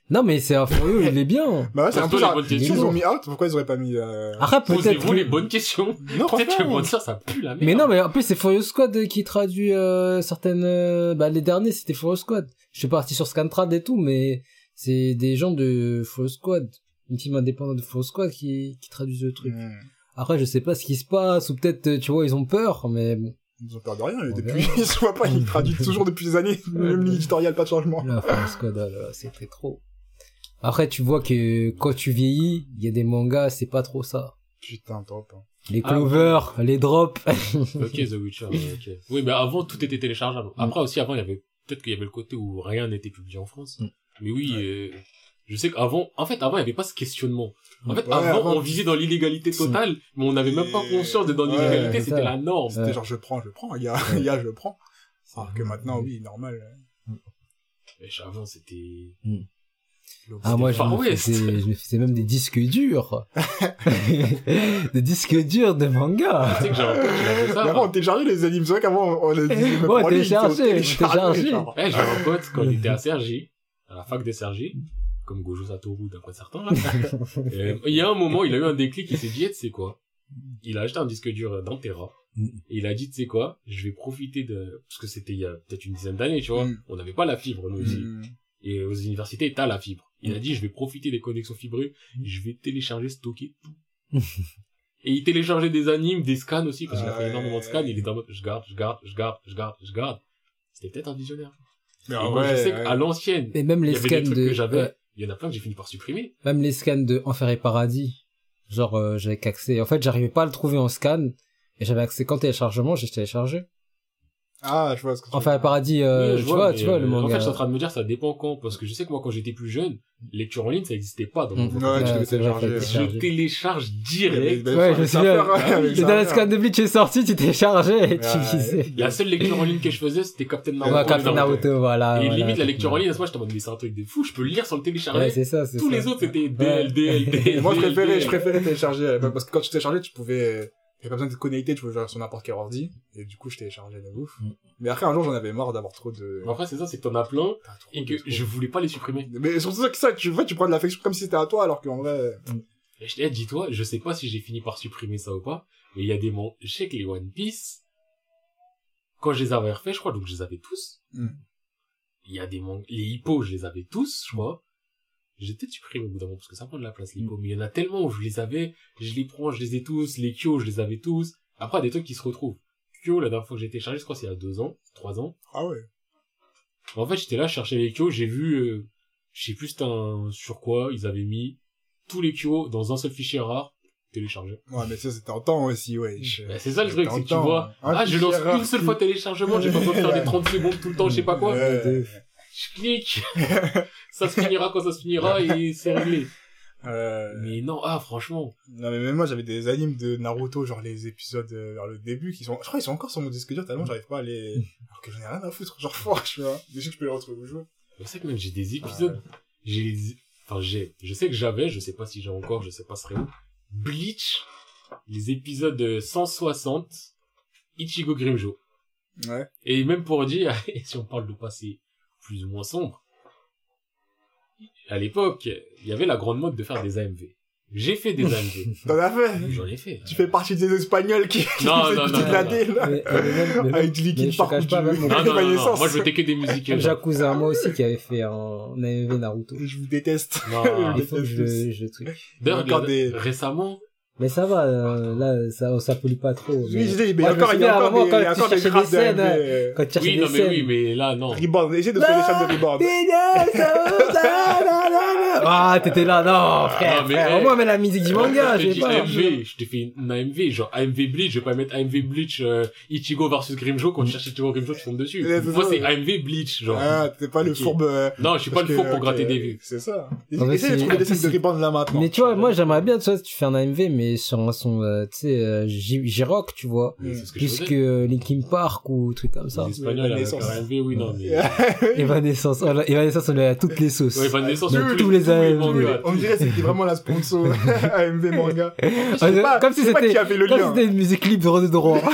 Non, mais c'est un Furio, il est bien. Bah ouais, c'est un peu genre, questions. ont mis out, pourquoi ils auraient pas mis, euh... Après, peut-être. Posez-vous que- les bonnes questions. Non, Peut-être que ça pue la merde. Mais non, mais en plus, c'est Furious Squad qui traduit euh, certaines... euh, Bah, les derniers, c'était Furious Squad. Je suis parti sur Scantrad et tout, mais c'est des gens de Furious Squad. Une team indépendante de Furious Squad qui, qui traduisent le truc. Hmm. Après, je sais pas ce qui se passe, ou peut-être, tu vois, ils ont peur, mais bon. Ils ont peur de rien, On depuis, ils se voient pas, ils traduisent toujours depuis des années, même l'éditorial, pas de changement. Là, Furious Squad, oh là, là, c'était trop. Après, tu vois que quand tu vieillis, il y a des mangas, c'est pas trop ça. Putain, top. hein. Les Ah, clovers, les drops. Ok, The Witcher, ok. Oui, mais avant, tout était téléchargeable. Après aussi, avant, il y avait, peut-être qu'il y avait le côté où rien n'était publié en France. Mm. Mais oui, Ouais. euh, Je sais qu'avant, en fait, avant, il y avait pas ce questionnement. En fait, Ouais, avant, avant, on vivait dans l'illégalité totale, mais on n'avait même pas conscience d'être dans Ouais, l'illégalité, c'était la norme. C'était genre, je prends, je prends, il y a, il y a, je prends. Alors que maintenant, oui, normal. Mais avant, c'était... Ah, moi, je me, faisais, je me faisais même des disques durs. des disques durs de manga. Tu sais que avait ça. Mais avant, on téléchargeait les animes. C'est vrai qu'avant, on les disait même Ouais, on téléchargeait. Eh, j'ai un pote, quand il était à Sergi, à la fac de Sergi, comme Gojo Satoru d'après certains, là. Il y a un moment, il a eu un déclic, il s'est dit, Eh, tu sais quoi? Il a acheté un disque dur d'Antera. Mm. Et il a dit, tu sais quoi? Je vais profiter de, parce que c'était il y a peut-être une dizaine d'années, tu vois. Mm. On n'avait pas la fibre, nous, ici. Mm. Et aux universités, t'as la fibre. Il a dit, je vais profiter des connexions fibrées, je vais télécharger, stocker tout. Et il téléchargeait des animes, des scans aussi, parce qu'il a fait énormément de scans, il était en mode, je garde, je garde, je garde, je garde, je garde. C'était peut-être un visionnaire. Mais Et moi, je sais ouais. qu'à l'ancienne, même il les y avait scans des trucs de, que j'avais, ouais, il y en a plein que j'ai fini par supprimer. même les scans de Enfer et Paradis. Genre, euh, j'avais qu'accès. En fait, j'arrivais pas à le trouver en scan. Et j'avais accès qu'en téléchargement, j'ai téléchargé. Ah, je vois ce que tu Enfer et Paradis, euh, Oui, je tu vois, tu vois, le euh, manga. En fait, je suis en train de me dire, ça dépend quand, parce que je sais que moi, quand j'étais plus jeune, lecture en ligne, ça existait pas dans mon Mm. vocabulaire. Ouais, tu télécharger. Je télécharge direct. Ouais, je me souviens. des dans le affaires. scan de Bleach est sorti, tu téléchargeais et tu lisais. La seule lecture en ligne que je faisais, c'était Captain Naruto. Captain Naruto, voilà. Et limite, la lecture en ligne, à ce moment, j'étais en mode, mais c'est un truc de fou, je peux le lire sans le télécharger. Ouais, c'est ça, c'est Tous les autres, c'était. DL, DL, DL. Moi, je préférais, je préférais télécharger, parce que quand tu téléchargeais, tu pouvais, t'avais pas besoin de te connecter, tu pouvais jouer sur n'importe quel ordi, et du coup, je téléchargeais de ouf. Mm. Mais après, un jour, j'en avais marre d'avoir trop de, Mais Après, c'est ça, c'est que t'en as plein, et que je voulais pas les supprimer. Mais surtout ça, que ça, tu vois, tu prends de l'affection comme si c'était à toi, alors qu'en vrai, Et je t'ai dit, dis-toi, je sais pas si j'ai fini par supprimer ça ou pas, mais il y a des moments, je sais que les One Piece, quand je les avais refaits, je crois, donc je les avais tous. Mm. Il y a des mangas, les hippos, je les avais tous, je crois. J'ai peut-être supprimé au bout d'un moment, parce que ça prend de la place, les hippos. Mais il y en a tellement où je les avais, je les prends, je les ai tous, les Kyo, je les avais tous. Après, des trucs qui se retrouvent. Kyo, la dernière fois que j'ai téléchargé, je crois, c'est il y a deux ans, trois ans. ah ouais. En fait, j'étais là, je cherchais les Kyo, j'ai vu, euh, je sais plus c'était un, sur quoi, ils avaient mis tous les Kyo dans un seul fichier rare, téléchargé. Ouais, mais ça, c'était en temps aussi, ouais. Bah, c'est ça le truc, c'est que tu vois, ah, je lance une seule fois téléchargement, j'ai pas besoin de faire des 30 secondes tout le temps, je sais pas quoi. Je clique, ça se finira quand ça se finira et c'est réglé. Euh, Mais non, ah, franchement. Non, mais même moi, j'avais des animes de Naruto, genre les épisodes euh, vers le début, qui sont, je crois, ils sont encore sur mon disque dur, tellement j'arrive pas à les, alors que j'en ai rien à foutre, genre fort, tu vois. Je sais que je peux les retrouver où je veux. Je sais que même j'ai des épisodes, j'ai les- enfin j'ai, je sais que j'avais, je sais pas si j'ai encore, je sais pas ce serait où, Bleach, les épisodes euh, 160, Ichigo Grimjo. Ouais. Et même pour dire, si on parle de passé plus ou moins sombre, à l'époque, il y avait la grande mode de faire des AMV. J'ai fait des AMV. T'en as fait? J'en ai fait. Tu fais partie des Espagnols qui, qui Non, faisaient non, non, la non, D, là. Mais- mais même- mais Avec du liquide même mon- Non, non, non, moi je mettais que des musiques. Jacuzza, moi aussi, qui avait fait un AMV Naruto. Je vous déteste. Non. Il faut que je truc. D'ailleurs, récemment, Mais ça va, euh, là, ça, ça pollue pas trop. Oui, mais- je dis, mais Moi, encore, il y a encore des, quand il y a tu encore des traces des scènes, hein, euh, Quand tu cherches oui, non, des mais scènes. oui, mais là, non. Reborn, essaye de trouver les chaînes de Reborn. Ah, t'étais là, non, frère, Non, mais, frère. hey. Au moins, mets la musique du manga, te sais dis pas. AMV, je t'ai fait une AMV, genre AMV Bleach, je vais pas mettre AMV Bleach euh, Ichigo versus Grimjo, quand tu cherches Ichigo Grimjo, tu tombes dessus. Moi, c'est. AMV Bleach, genre. Ah, t'es pas le fourbe. euh, non, je suis pas le faux que, pour gratter des vues. C'est ça. En fait, Essaye de c'est- trouver des en scènes de plus, Reborn là maintenant. Mais tu vois, moi, j'aimerais bien, tu vois, si tu fais un AMV, mais sur un son, euh, tu sais, euh, J-Rock, tu vois. Mais je Plus que Linkin Park ou truc comme ça. Leur AMV, oui, non, mais. Evanescence, Evanescence, on est à toutes les sauces. Evanescence, tous les- mangas. On dirait que c'était vraiment la sponsor AMV manga. Ah, pas, comme si je sais pas c'était- qui a fait le Comme lien. si c'était une musique libre de droit.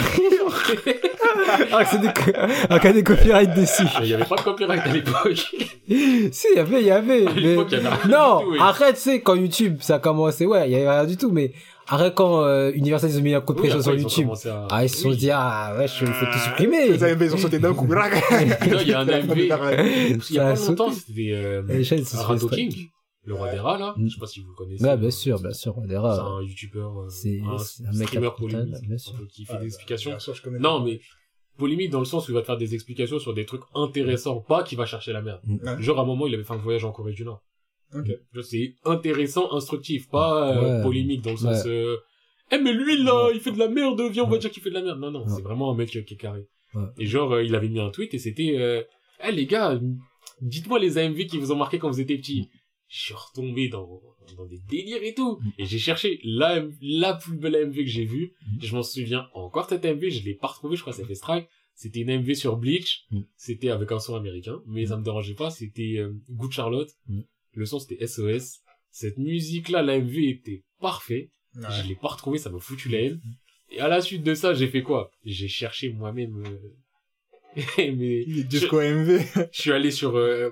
Alors c'est qu'il y a des copyrights dessus. Il y avait pas de copyright à l'époque. Si, il y avait, il y avait. Mais- il Non, du tout, oui. arrête, tu sais, quand YouTube, ça a commencé, ouais, il y avait rien du tout, mais arrête quand euh, Universal ils ont mis un coup de pression sur YouTube. à- Ah, ils se sont Oui. dit, ah, ouais, je faut tout supprimer. Les AMV, ils ont sauté d'un coup. Il y a un AMV. Qu'il y a pas longtemps, c'était euh, Rado. King, le roi des rats, là. Mm. Je sais pas si vous le connaissez. Ouais, bien sûr, bien sûr, on C'est dira. un youtubeur, euh, C'est- c'est un mec streamer polémique, bien sûr. qui fait des explications. Je connais. Non, mais polémique dans le sens où il va te faire des explications sur des trucs intéressants, pas qu'il va chercher la merde. Ouais. Genre, à un moment, il avait fait un voyage en Corée du Nord. Ok. Genre, C'est intéressant, instructif, pas euh, polémique dans le sens... euh, Eh, mais lui, là, il fait de la merde, viens, on va dire qu'il fait de la merde. Non, non, Ouais. c'est vraiment un mec euh, qui est carré. Et genre, euh, il avait mis un tweet et c'était... Euh, Eh, les gars, dites-moi les AMV qui vous ont marqué quand vous étiez petits. Je suis retombé dans, dans des délires et tout. Et j'ai cherché la, la plus belle AMV que j'ai vue. Mm. Je m'en souviens encore cette AMV, je l'ai pas retrouvée, je crois que ça fait strike. C'était une AMV sur Bleach. Mm. C'était avec un son américain, mais ça me dérangeait pas. C'était euh, Good Charlotte. Mm. Le son c'était SOS. Cette musique-là, l'AMV était parfait. Ouais. Je l'ai pas retrouvé, ça m'a foutu la haine. Et à la suite de ça, j'ai fait quoi? J'ai cherché moi-même. euh, mais Il est jusqu'au MV. je suis allé sur euh,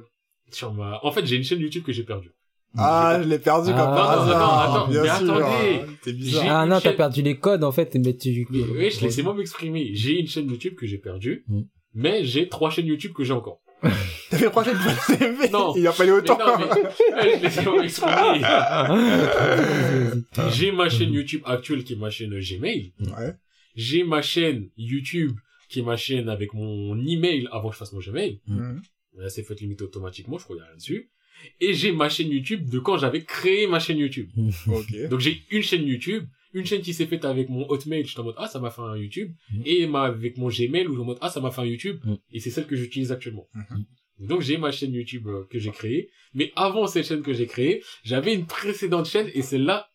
sur ma. En fait, j'ai une chaîne YouTube que j'ai perdue. Ah, je l'ai perdu comme Ah. par Non, non, hasard. non, attends, bien mais sûr. attendez. J'ai- bizarre. Ah non, t'as chaîne- perdu les codes en fait, mais tu. Oui, je laissez-moi m'exprimer. J'ai une chaîne YouTube que j'ai perdue, Mm. mais j'ai trois chaînes YouTube que j'ai encore. T'as fait fois le MV. Non. Il a fallu Mais autant. non, mais, eh, laissez-moi m'exprimer. J'ai ma chaîne YouTube actuelle qui est ma chaîne Gmail. Ouais. J'ai ma chaîne YouTube qui est ma chaîne avec mon email avant que je fasse mon Gmail. Là, c'est fait limite automatiquement, je crois qu'il y a rien dessus. Et j'ai ma chaîne YouTube de quand j'avais créé ma chaîne YouTube. Ok. Donc j'ai une chaîne YouTube, une chaîne qui s'est faite avec mon Hotmail, j'étais en mode ah ça m'a fait un YouTube, Mhm. et ma avec mon Gmail où je suis en mode ah ça m'a fait un YouTube, Mhm. et c'est celle que j'utilise actuellement. Donc j'ai ma chaîne YouTube euh, que j'ai créée, mais avant cette chaîne que j'ai créée, j'avais une précédente chaîne et celle-là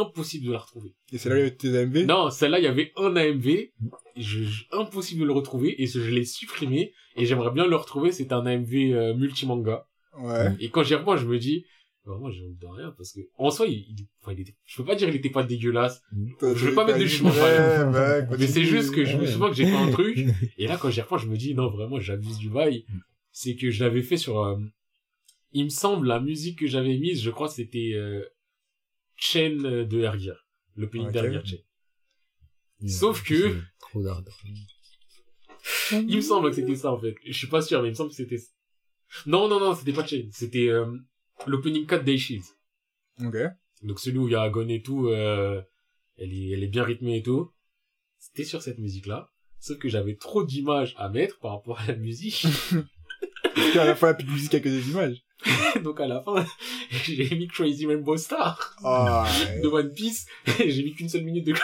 impossible de la retrouver. Et c'est là où il y avait tes MV. Non, celle-là il y avait un AMV, je, je- impossible de le retrouver et je l'ai supprimé et j'aimerais bien le retrouver. C'est un AMV euh, multimanga. Ouais. Et quand j'y repense, je me dis, vraiment, j'ai honte de rien, parce que, en soi, il, il- enfin, il était, je peux pas dire qu'il était pas dégueulasse, Je vais pas mettre de jugement Ouais, mais c'est juste que je me souviens que j'ai fait un truc, et là, quand j'y repense, je me dis, non, vraiment, j'abuse du bail. C'est que je l'avais fait sur, euh, il me semble, la musique que j'avais mise, je crois, c'était, euh, Chain euh, de Ergir. L'opening Ok. d'Ergir Chain. Sauf que- Trop d'ardeur. Il me semble que c'était ça, en fait. Je suis pas sûr, mais il me semble que c'était, non, non, non, c'était pas Chain. C'était, euh, l'opening 4 Day Shield. Ok. Donc celui où il y a Agon et tout, euh, elle est, elle est bien rythmée et tout. C'était sur cette musique-là. Sauf que j'avais trop d'images à mettre par rapport à la musique. Parce qu'à la fois, la musique avec des images. Donc à la fin, j'ai mis Crazy Rainbow Star Ah, de One Piece. Et j'ai mis qu'une seule minute de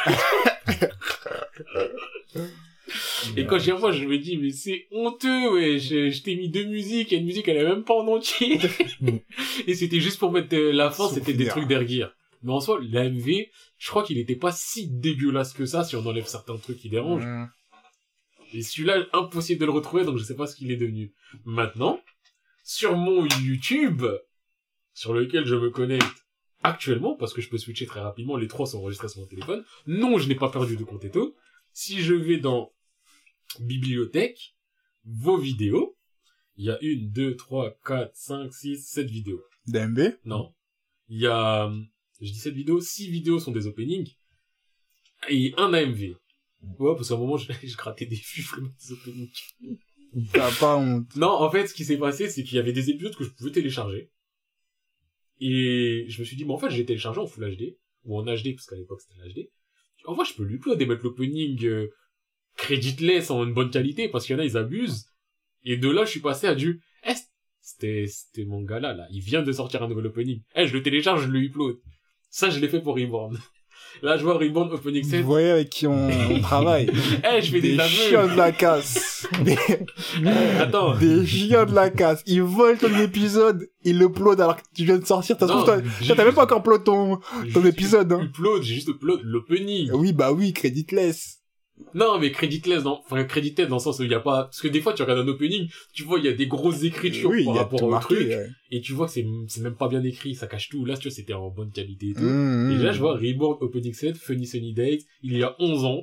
Et quand j'y revois, je me dis, mais c'est honteux, ouais. Je, je t'ai mis deux musiques, et une musique, elle est même pas en entier. et c'était juste pour mettre euh, la fin, c'était des trucs d'Ergir. Mais en soi, l'AMV, je crois qu'il était pas si dégueulasse que ça, si on enlève certains trucs qui dérangent. Mhm. Et celui-là, impossible de le retrouver, donc je sais pas ce qu'il est devenu. Maintenant, sur mon YouTube, sur lequel je me connecte actuellement, parce que je peux switcher très rapidement, les trois sont enregistrés sur mon téléphone. Non, je n'ai pas perdu de compte et tout. Si je vais dans bibliothèque, vos vidéos, il y a une, deux, trois, quatre, cinq, six, sept vidéos. DMB. Non. Il y a, je dis sept vidéos, six vidéos sont des openings, et un AMV. Ouais, parce qu'à un moment, je, je grattais des mettre des openings. T'as pas honte. Non, en fait, ce qui s'est passé, c'est qu'il y avait des épisodes que je pouvais télécharger. Et je me suis dit, mais en fait, j'ai téléchargé en Full HD, ou en HD, parce qu'à l'époque, c'était l'HD. En vrai, je peux lui upload et mettre l'opening euh, creditless en une bonne qualité, parce qu'il y en a, ils abusent. Et de là, je suis passé à du, eh, c'était, c'était mon gars là, là. Il vient de sortir un nouvel opening. Eh, je le télécharge, je le upload. Ça, je l'ai fait pour Reborn. Là, je vois Reborn Opening Vous 7. voyez avec qui on, on travaille. Eh, je fais des, Des chiens de la casse. Des, Attends. des chiens de la casse. Ils volent ton épisode, ils l'uploadent alors que tu viens de sortir. T'as même pas encore upload ton, ton épisode, hein. Upload, j'ai juste upload l'opening. Oui, bah oui, creditless. Non, mais creditless dans, enfin, creditless dans le sens où il y a pas, parce que des fois, tu regardes un opening, tu vois, il y a des grosses écritures oui, par rapport au marqué. truc, ouais. et tu vois que c'est, c'est même pas bien écrit, ça cache tout. Là, tu vois, c'était en bonne qualité et tout. Mmh, Et là, mmh. je vois Reborn Opening 7, Funny Sunny Days, il y a 11 ans,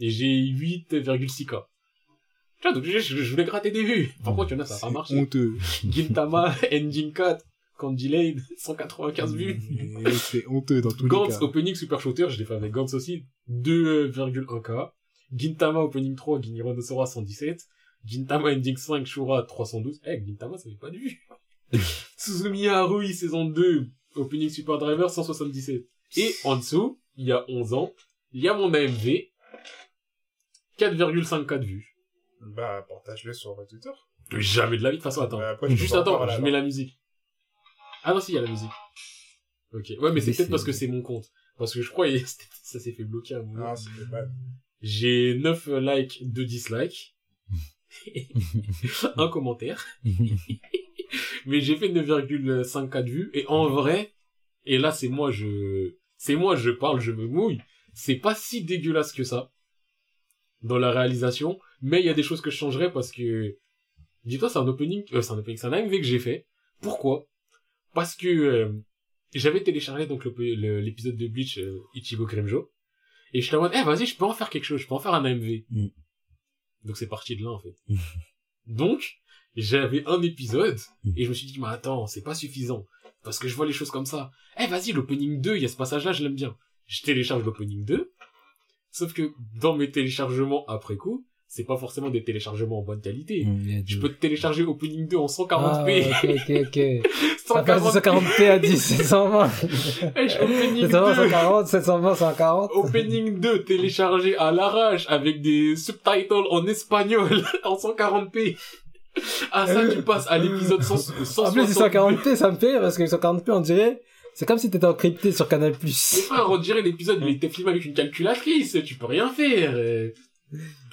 et j'ai 8,6k. Tu vois, donc je, je- je voulais gratter des vues. Par contre, il y en a, ça a pas marché. honteux. Gintama, Engine 4, Candy Lane, 195 vues. C'est honteux dans tous les Gantz cas. Opening Super Shooter, je l'ai fait avec Gantz aussi, 2,1k. Gintama Opening 3, Ginirondosora 117. Gintama Ending 5, Shura 312. Eh, Gintama, ça fait pas de vue. Suzumi Harui saison 2, Opening Super Driver 177. Et en dessous, il y a 11 ans, il y a mon AMV, 4,5k de vues. Bah, partage-le sur Twitter. Jamais de la vie, de toute façon, attends. Bah, après, Juste attends, je mets la musique. Ah non, si, il y a la musique. Ok. Ouais, mais c'est peut-être parce que c'est mon compte. Parce que je crois, que ça s'est fait bloquer à un moment. Non, c'est pas. J'ai 9 likes, 2 dislikes. un commentaire. mais j'ai fait 9,54 vues et en vrai, et là c'est moi je, c'est moi je parle, je me mouille. C'est pas si dégueulasse que ça dans la réalisation, mais il y a des choses que je changerais parce que dis-toi c'est un opening, euh, c'est un opening, c'est un AMV que j'ai fait. Pourquoi? Parce que euh, j'avais téléchargé donc l'épisode de Bleach euh, Ichigo Grimjo et je suis en mode, eh vas-y, je peux en faire quelque chose, je peux en faire un AMV. Mm. Donc c'est parti de là en fait. Donc j'avais un épisode Mm. et je me suis dit, mais attends, c'est pas suffisant parce que je vois les choses comme ça. Eh vas-y, l'opening 2, il y a ce passage-là, je l'aime bien. Je télécharge l'opening 2, sauf que dans mes téléchargements après coup, c'est pas forcément des téléchargements en bonne qualité. Mm, a Je peux te télécharger opening 2 en Ah, 140p. ok, ok, ok. Ça 140p. passe de 140p à 10, 720. Eh, je- opening 720, 2. 140, 720, 140. Opening 2 téléchargé à l'arrache avec des subtitles en espagnol en 140p. Ah ça tu passes à l'épisode 100 En plus, 160. 140p, ça me fait parce que 140p, on dirait, c'est comme si t'étais encrypté sur Canal+. Mais frère, on dirait l'épisode il était filmé avec une calculatrice, tu peux rien faire.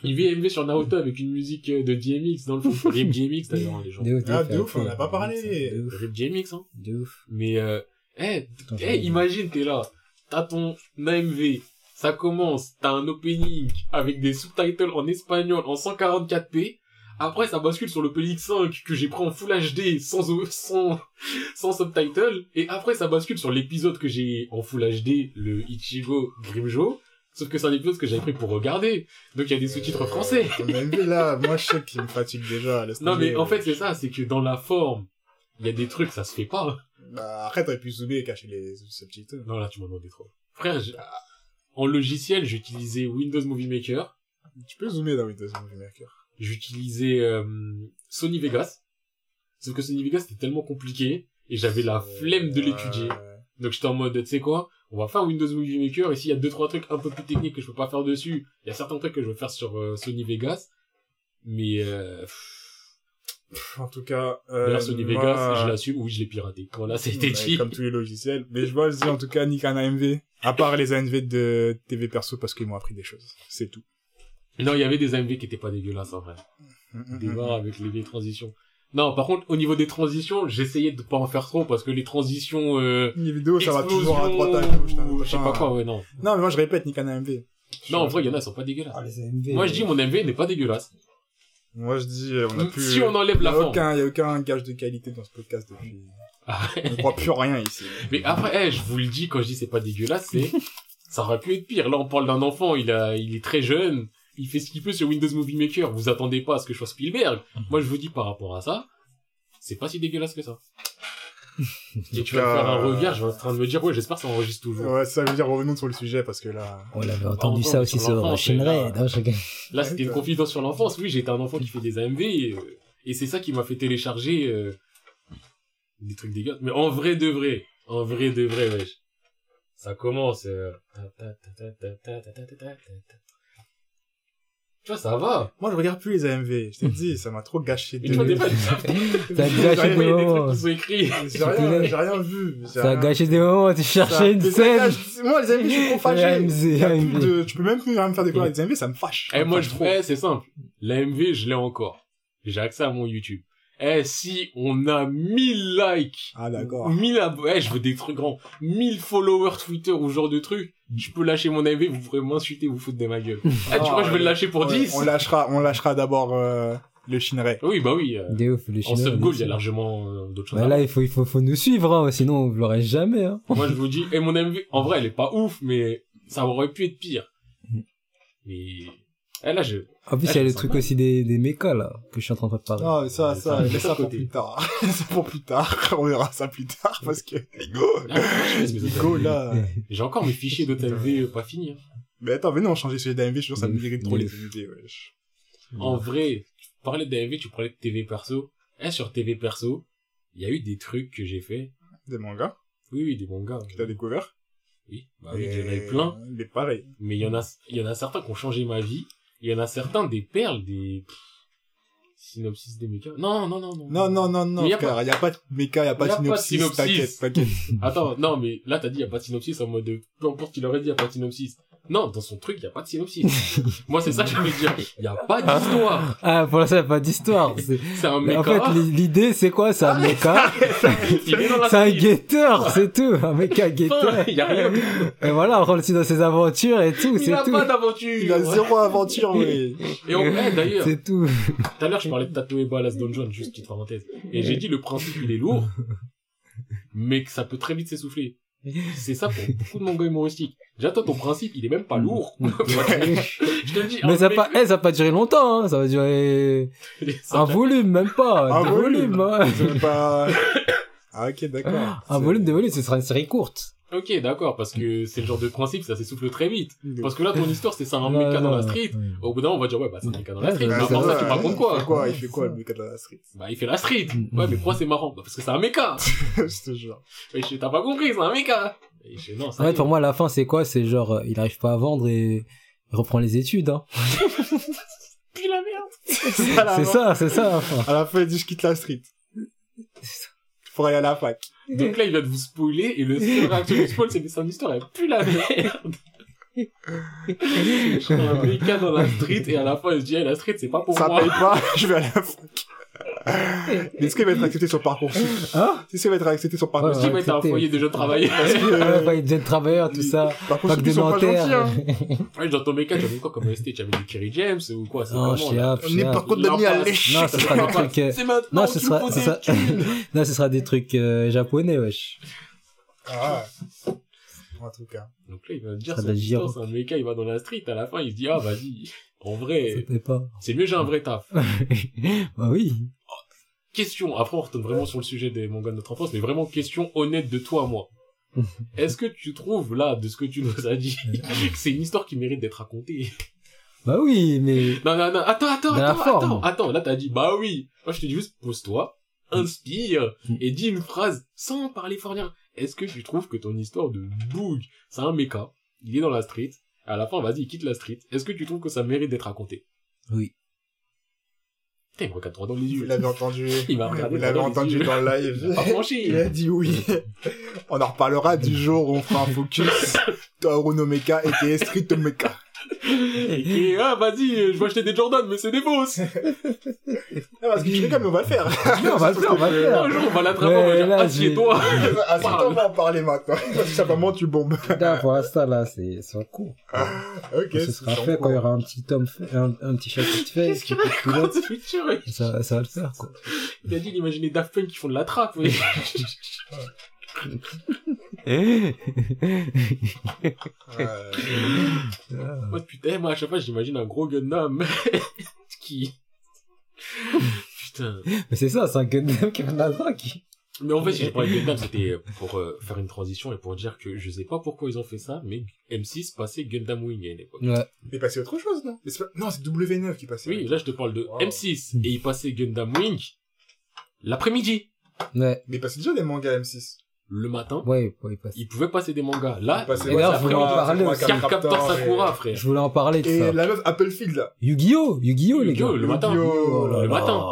Il vit MV sur Naruto avec une musique euh, de DMX dans le fond. Rip DMX d'ailleurs hein, les gens. De ouf, Ah, de ouf, on en a ok. pas parlé. Rip DMX hein. de ouf. Mais euh, eh, Putain, Eh, imagine, t'es là, t'as ton AMV, ça commence, t'as un opening avec des sous-titles en espagnol en 144p, après ça bascule sur l'opening 5 que j'ai pris en Full HD sans, sans, sans subtitle, et après ça bascule sur l'épisode que j'ai en Full HD, le Ichigo Grimjo, sauf que c'est un épisode que j'avais pris pour regarder, donc il y a des sous-titres français. On a vu là, moi je sais qu'il me fatigue déjà. Non mais en fait c'est ça, c'est que dans la forme, il y a des trucs, ça se fait pas. Bah, après, t'aurais pu zoomer et cacher les subtitles. Non, là, tu m'as demandé trop. Frère, j'ai- en logiciel, j'utilisais Windows Movie Maker, Tu peux zoomer dans Windows Movie Maker. j'utilisais euh, Sony Vegas. Sauf que Sony Vegas, c'était tellement compliqué, et j'avais la flemme de l'étudier. Donc j'étais en mode, tu sais quoi, on va faire Windows Movie Maker, et s'il y a deux, trois trucs un peu plus techniques que je peux pas faire dessus, il y a certains trucs que je veux faire sur euh, Sony Vegas, mais euh, En tout cas, euh, Sony moi- Vegas, je l'assume, oui, je l'ai piraté. Voilà, ça a été dit. Comme tous les logiciels. Mais je vois, je dis en tout cas, nique un AMV. À part les AMV de TV perso parce qu'ils m'ont appris des choses. C'est tout. Non, il y avait des AMV qui étaient pas dégueulasses, en vrai. Mm, mm, des mm. avec les vieilles transitions. Non, par contre, au niveau des transitions, j'essayais de pas en faire trop parce que les transitions, euh, Les vidéos, ça va toujours à droite à gauche. ou je sais pas quoi, ouais, non. Non, mais moi je répète, nique un AMV. Non, en vrai, il y en a, elles sont pas dégueulasses. Ah, les AMV. Moi, je dis, mon MV n'est pas dégueulasse. Moi je dis, euh, on a plus. Si on enlève la il y a forme. aucun, il y a aucun gage de qualité dans ce podcast depuis. Ah, On croit plus rien ici. Mais après, eh, je vous le dis, quand je dis c'est pas dégueulasse, c'est, ça aurait pu être pire. Là, on parle d'un enfant, il a, il est très jeune, il fait ce qu'il peut sur Windows Movie Maker. Vous attendez pas à ce que je sois Spielberg. Moi, je vous dis par rapport à ça, c'est pas si dégueulasse que ça. Et tu vas me faire un regard, je vais en train de me dire, ouais, j'espère que ça enregistre toujours. Ouais, ça veut dire revenons sur le sujet parce que là. On l'avait Bah, entendu ça aussi sur hein, je rigole. Là, Ouais, c'était une confidence sur l'enfance. Oui, j'étais un enfant qui fait des AMV et, euh, et c'est ça qui m'a fait télécharger euh, des trucs dégueulasses. Mais en vrai de vrai, en vrai de vrai, wesh. Ça commence. euh, Tu vois, ça va. Moi je regarde plus les AMV. Je t'ai dit, ça m'a trop gâché. De- des J'ai gâché rien- des des moments. J'ai rien, j'ai rien vu. Ça a gâché des moments, tu cherchais une scène. Moi les AMV, je suis trop fâché. De- Tu peux même plus rien me faire découvrir avec les AMV, ça me fâche. Eh, Ça me moi, je trop. eh, c'est simple. L'AMV, je l'ai encore. J'ai accès à mon YouTube. Eh, si on a 1000 likes Ah d'accord. 1000 abonnés, ouais, je veux des trucs grands. 1000 followers Twitter ou ce genre de trucs. Je peux lâcher mon AV, vous pourrez m'insulter, vous foutre de ma gueule. Ah, tu vois, je vais le lâcher pour Ouais, 10. On lâchera, on lâchera d'abord euh, le Shinrai. Oui, bah oui. euh, Des ouf, le en Shinraid. sub goal, il y a largement euh, d'autres choses. Bah là, il faut, il faut, faut nous suivre, hein, sinon on l'aurait jamais, hein. Moi, je vous dis, et mon MV, en vrai, elle est pas ouf, mais ça aurait pu être pire. Mm. Mais, eh, là, je, En plus, Ah, il y a le truc aussi des, des mechas, là, que je suis en train de préparer. Non, mais ça, ça, Ça, laisse ça à pour côté. plus tard. Ça pour plus tard. On verra ça plus tard parce que, go, Ah, je fais mes autres go AMV. là. J'ai encore mes fichiers d'OTMV pas finis. hein. Mais attends, venez, on change sur les d'AMV, je suis sûr que ça me mérite trop les. AMV, wesh. En vrai, tu parlais d'AMV, tu parlais de TV perso. Eh, sur TV perso, il y a eu des trucs que j'ai fait. Des mangas Oui, oui, des mangas. que t'as découvert. Oui, bah oui, Et j'en avais plein. Mais pareil. Mais il y en a, il y en a certains qui ont changé ma vie. Il y en a certains des perles, des synopsis des mécas. Non, non, non, non. Non, non, non, non, Mais y frère, y a pas de méca, pas Y a pas de synopsis, synopsis. t'inquiète, t'inquiète. Attends, non, mais là, t'as dit, il y a pas de synopsis en mode, peu importe qu'il aurait dit, il y a pas de synopsis. Non, dans son truc, il y a pas de synopsis. Moi, c'est ça que je veux dire. Il y a pas d'histoire. Ah, pour l'instant, il n'y a pas d'histoire. C'est- un Mais mec. en fait, l'i- l'idée, c'est quoi? C'est un il dans la C'est un guetteur, c'est tout. Un mecha Enfin, guetteur. Il y a rien. Et voilà, on rentre aussi dans ses aventures et tout, Il c'est tout. pas d'aventure. Il a zéro aventure, oui. Et on, eh, d'ailleurs, C'est tout. tout à l'heure, je parlais de tatouer Ballas Dungeon, juste petite parenthèse. Et j'ai dit, le principe, il est lourd, mais que ça peut très vite s'essouffler. C'est ça pour beaucoup de mangas humoristiques. Déjà, toi, ton principe, il est même pas lourd. je te le dis. Mais ça mec- va pas, eh, ça va pas durer longtemps, hein. Ça va durer ça un fait- volume, même pas. Un volume. volumes, hein. C'est pas... Ah, ok, d'accord. Un volume, deux volumes, ce sera une série courte. Ok, d'accord, parce que c'est le genre de principe, ça s'essouffle très vite. Parce que là, ton histoire, c'est ça, un méca dans la street. Au bout d'un moment, on va dire, ouais, bah, c'est un méca dans la street. Mais c'est avant ça, ça, tu me racontes Il fait quoi? quoi Il fait quoi, le mec de la street? Bah, il fait la street. Mm. Ouais, mais pourquoi c'est marrant? Bah, parce que c'est un méca. Je te jure. Mais je- t'as pas compris, c'est un méca. Et je fais, non, ça En fait, pour moi, la fin, c'est quoi? C'est genre, euh, il arrive pas à vendre et il reprend les études, hein. Puis la merde. C'est à C'est ça, c'est ça, la fin. À la fin, il dit, je quitte la street. Pour aller à la fac. Donc là, il vient de vous spoiler, et le seul réaction du spoil, c'est que son histoire, elle pue la merde. Je suis un dans la street, et à la fin, il se dit, eh, la street, c'est pas pour Ça moi. paye pas, je vais à la fac. Est-ce qu'il va être accepté sur Parcoursup Hein Est-ce qu'il va être accepté sur Parce Parcoursup qu'il va être un accepté. foyer de jeunes travailleurs. Parce que, Ouais, euh, ouais, il devient travailleur, tout ça. Parcoursup, de ils sont pas gentils, hein. Ouais, dans ton méca, tu avais quoi comme ST? Tu avais du Kerry James, ou quoi? C'est là chiap, On n'est pas chiap. condamné à. Non, ce sera des trucs, C'est maintenant non, ce tu sera, non, ce sera des trucs euh, japonais, wesh. Ah, en tout cas. Donc là, il va me dire, c'est un méca, il va dans la street, à la fin, il se dit, ah, vas-y. En vrai, c'est mieux, j'ai un vrai taf. bah oui. Question, après on retourne vraiment sur le sujet des mangas de notre enfance, mais vraiment question honnête de toi à moi. Est-ce que tu trouves, là, de ce que tu nous as dit, que c'est une histoire qui mérite d'être racontée? Bah oui, mais Non, non, non, attends, attends, attends, attends, attends, là t'as dit, bah oui. Moi je te dis juste, pose-toi, inspire, Mm. et dis une phrase sans parler fort rien. Est-ce que tu trouves que ton histoire de Boog, c'est un méca, il est dans la street, à la fin, vas-y, il quitte la street, est-ce que tu trouves que ça mérite d'être raconté? Oui. Putain, il me regarde droit dans les Vous yeux. l'avez entendu. Il m'a regardé Vous l'avez pendant les entendu yeux. dans le live. Pas franchi. Il a dit oui. On en reparlera du jour où on fera un focus. Toru Meka et Street Meka. Et, ah, vas-y, je vais acheter des Jordan, mais c'est des fausses. Non, parce que tu rigoles, mais on va le faire. on va le faire, on va le faire. Un jour, on va l'attraper, on va dire, là, assieds-toi. Ah, on va en parler maintenant. Parce que ça vraiment tu bombes. Là, pour l'instant, là, c'est, c'est en cours. Ok. ce sera fait quand il y aura un petit fait, un, un petit chapitre fait. Qu'est-ce qu'il raconte, futur ça, ça va le faire, quoi. Il a dit d'imaginer Daft Punk qui font de la trappe, oui. Moi, putain, moi, à chaque fois, j'imagine un gros Gundam qui... Putain. mais c'est ça, c'est un Gundam qui la drogue. Mais en fait, si je parlais de Gundam, c'était pour euh, faire une transition et pour dire que je sais pas pourquoi ils ont fait ça, mais M6 passait Gundam Wing à une époque. Ouais. Mais passé autre chose, non? Mais c'est pas- Non, c'est W9 qui passait. Oui, là, je te parle de Wow. M6 et il passait Gundam Wing l'après-midi. Ouais. Mais il passait déjà des mangas M6. Le matin, Ouais, ouais, il passe. il pouvait passer des mangas. Là, Il passait Et ouais, je voulais en parler aussi. Captor Sakura, et- frère. Je voulais en parler de Et ça. la meuf Applefield, là. Yu-Gi-Oh! Yu-Gi-Oh, les gars. Le matin. Le là matin.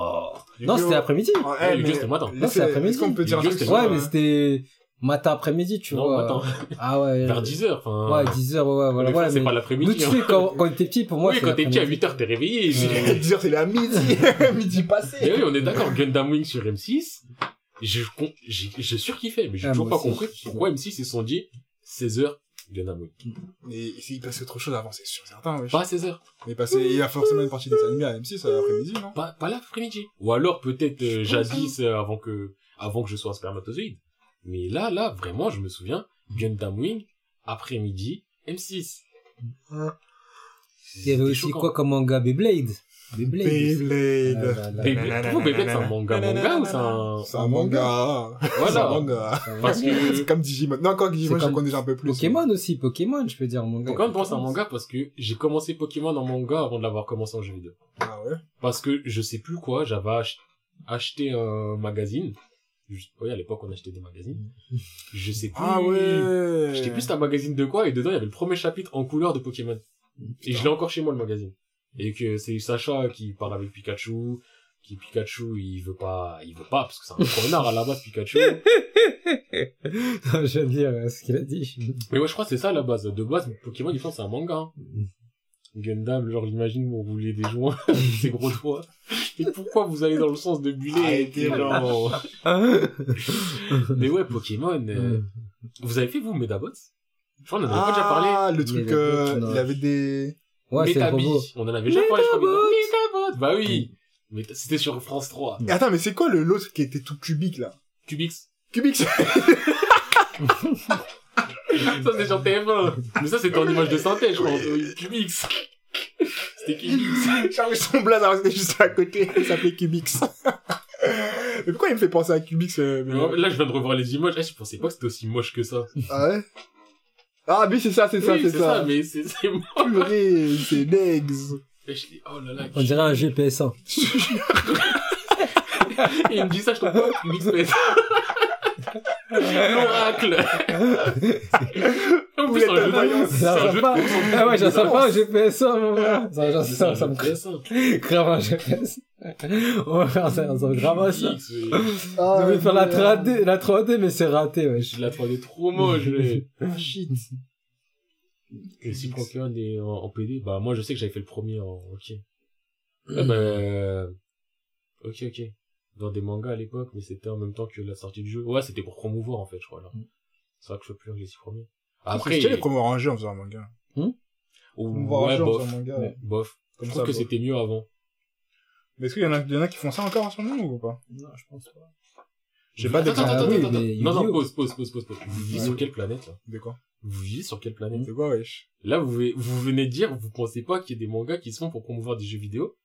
Non, c'était l'après-midi. Eh, Yu-Gi-Oh, mais- c'était matin. Non, c'est après-midi. Est-ce qu'on peut dire c'était Ouais, mais c'était matin après-midi, tu Non, vois. attends. Ah ouais. Vers 10h, enfin. Ouais, 10 heures, ouais, ouais, voilà. Voilà, c'est mais pas Nous, l'après-midi. tu hein. sais, quand, quand t'es petit, pour moi, oui, quand t'es petit à l'après-midi. 8h, t'es réveillé. Euh, 10 heures, c'est la midi. midi Et passé. oui, on est d'accord, Gundam Wing sur M6. J'ai, j'ai, j'ai surkiffé, mais j'ai Ah, toujours pas aussi. compris pourquoi M6 ils se sont dit 16h Gundam Wing. Mais s'il passait autre chose avant, c'est sûr, certain, wesh. Pas à 16h. Mais passé, il y a forcément une partie des animés à M6 à l'après-midi, non? Pas, pas l'après-midi. Ou alors peut-être euh, jadis euh, avant que, avant que je sois un spermatozoïde. Mais là, là, vraiment, je me souviens, Gundam Wing, après-midi, M6. Il y avait aussi quoi comme manga Beyblade? Beyblade. Beyblade. Ah. Beyblade, pour vous, Beyblade, c'est un manga manga ou c'est un... C'est un manga. C'est un Voilà. manga. Parce que... C'est comme Digimon. Non, encore Digimon, C'est je comme connais un peu plus. Pokémon aussi, Pokémon, je peux dire en manga. Pourquoi pour moi c'est un manga Parce que j'ai commencé Pokémon en manga avant de l'avoir commencé en jeu vidéo. Ah ouais? Parce que je sais plus quoi, j'avais ach- acheté un magazine. Oui, à l'époque, on achetait des magazines. Je sais plus. Ah ouais! Je sais plus un magazine de quoi, et dedans, il y avait le premier chapitre en couleur de Pokémon. Et je l'ai encore chez moi, le magazine. Et que c'est Sacha qui parle avec Pikachu, qui Pikachu, il veut pas, il veut pas, parce que c'est un connard à la base, Pikachu. Non, je de dire euh, ce qu'il a dit. Mais ouais, je crois que c'est ça la base. De base, Pokémon, ils font c'est un manga. hein. Gundam, genre, j'imagine, vous voulez des joints, ces gros doigts. Et pourquoi vous allez dans le sens de buller Arrêtez, genre... Mais ouais, Pokémon, euh, vous avez fait, vous, Medabots? Je crois qu'on en avait pas déjà parlé. Ah, le Il truc, euh, il avait des... Ouais. On en avait déjà parlé, je crois. Bah oui. Mais c'était sur France 3. Et attends, mais c'est quoi le l'autre qui était tout cubique, là? Cubix. Cubix Ça, c'est sur TF1. Mais ça, c'était en image de synthèse, je crois. Oui, Cubix. C'était Cubix. Genre, son blaze, alors c'était juste à côté, il s'appelait Cubix. mais pourquoi il me fait penser à Cubix euh, Mais Là, je viens de revoir les images. Eh, je pensais pas que c'était aussi moche que ça. Ah ouais? Ah, mais c'est ça, c'est ça, Oui, c'est ça. mais c'est, c'est moche. Purée, c'est Negs. Et je dis, oh là là. On dirait un GPS1. Et il me dit ça, je trouve pas Cubix PS. L'oracle. en plus, c'est un jeu de c'est Ça un jeu de Ah ouais, j'en sais avance. pas un GPS1, mon gars. Ça, ça, me PS1. grave un GPS. On va faire ça, ça ressemble grave ça. Ah, On devait faire la 3D, la 3D, mais c'est raté, wesh. Je la 3D trop moche. Ah, shit. Et si Pokémon est en, en PD, bah moi je sais que j'avais fait le premier en ok. Ah Mm. bah, euh, ok ok. Dans des mangas à l'époque, mais c'était en même temps que la sortie du jeu. Ouais, c'était pour promouvoir en fait, je crois là. Mm. C'est vrai que je fais plus les six premiers. Après, Après, c'est les promos en jeu en faisant un manga. ou- Promouvoir un en bof, faisant un manga. Ouais. bof. Comme je ça, trouve que bof. c'était mieux avant. Mais est-ce qu'il y en a, il y en a qui font ça encore en ce moment ou pas? Non, je pense pas. J'ai pas d'exemple. attends, Non non, pause pause pause pause pause. Vous vivez Ouais. sur quelle planète là? De quoi? Vous vivez sur quelle planète? C'est quoi, wesh? Là, vous, vous venez de dire, vous pensez pas qu'il y a des mangas qui se font pour promouvoir des jeux vidéo?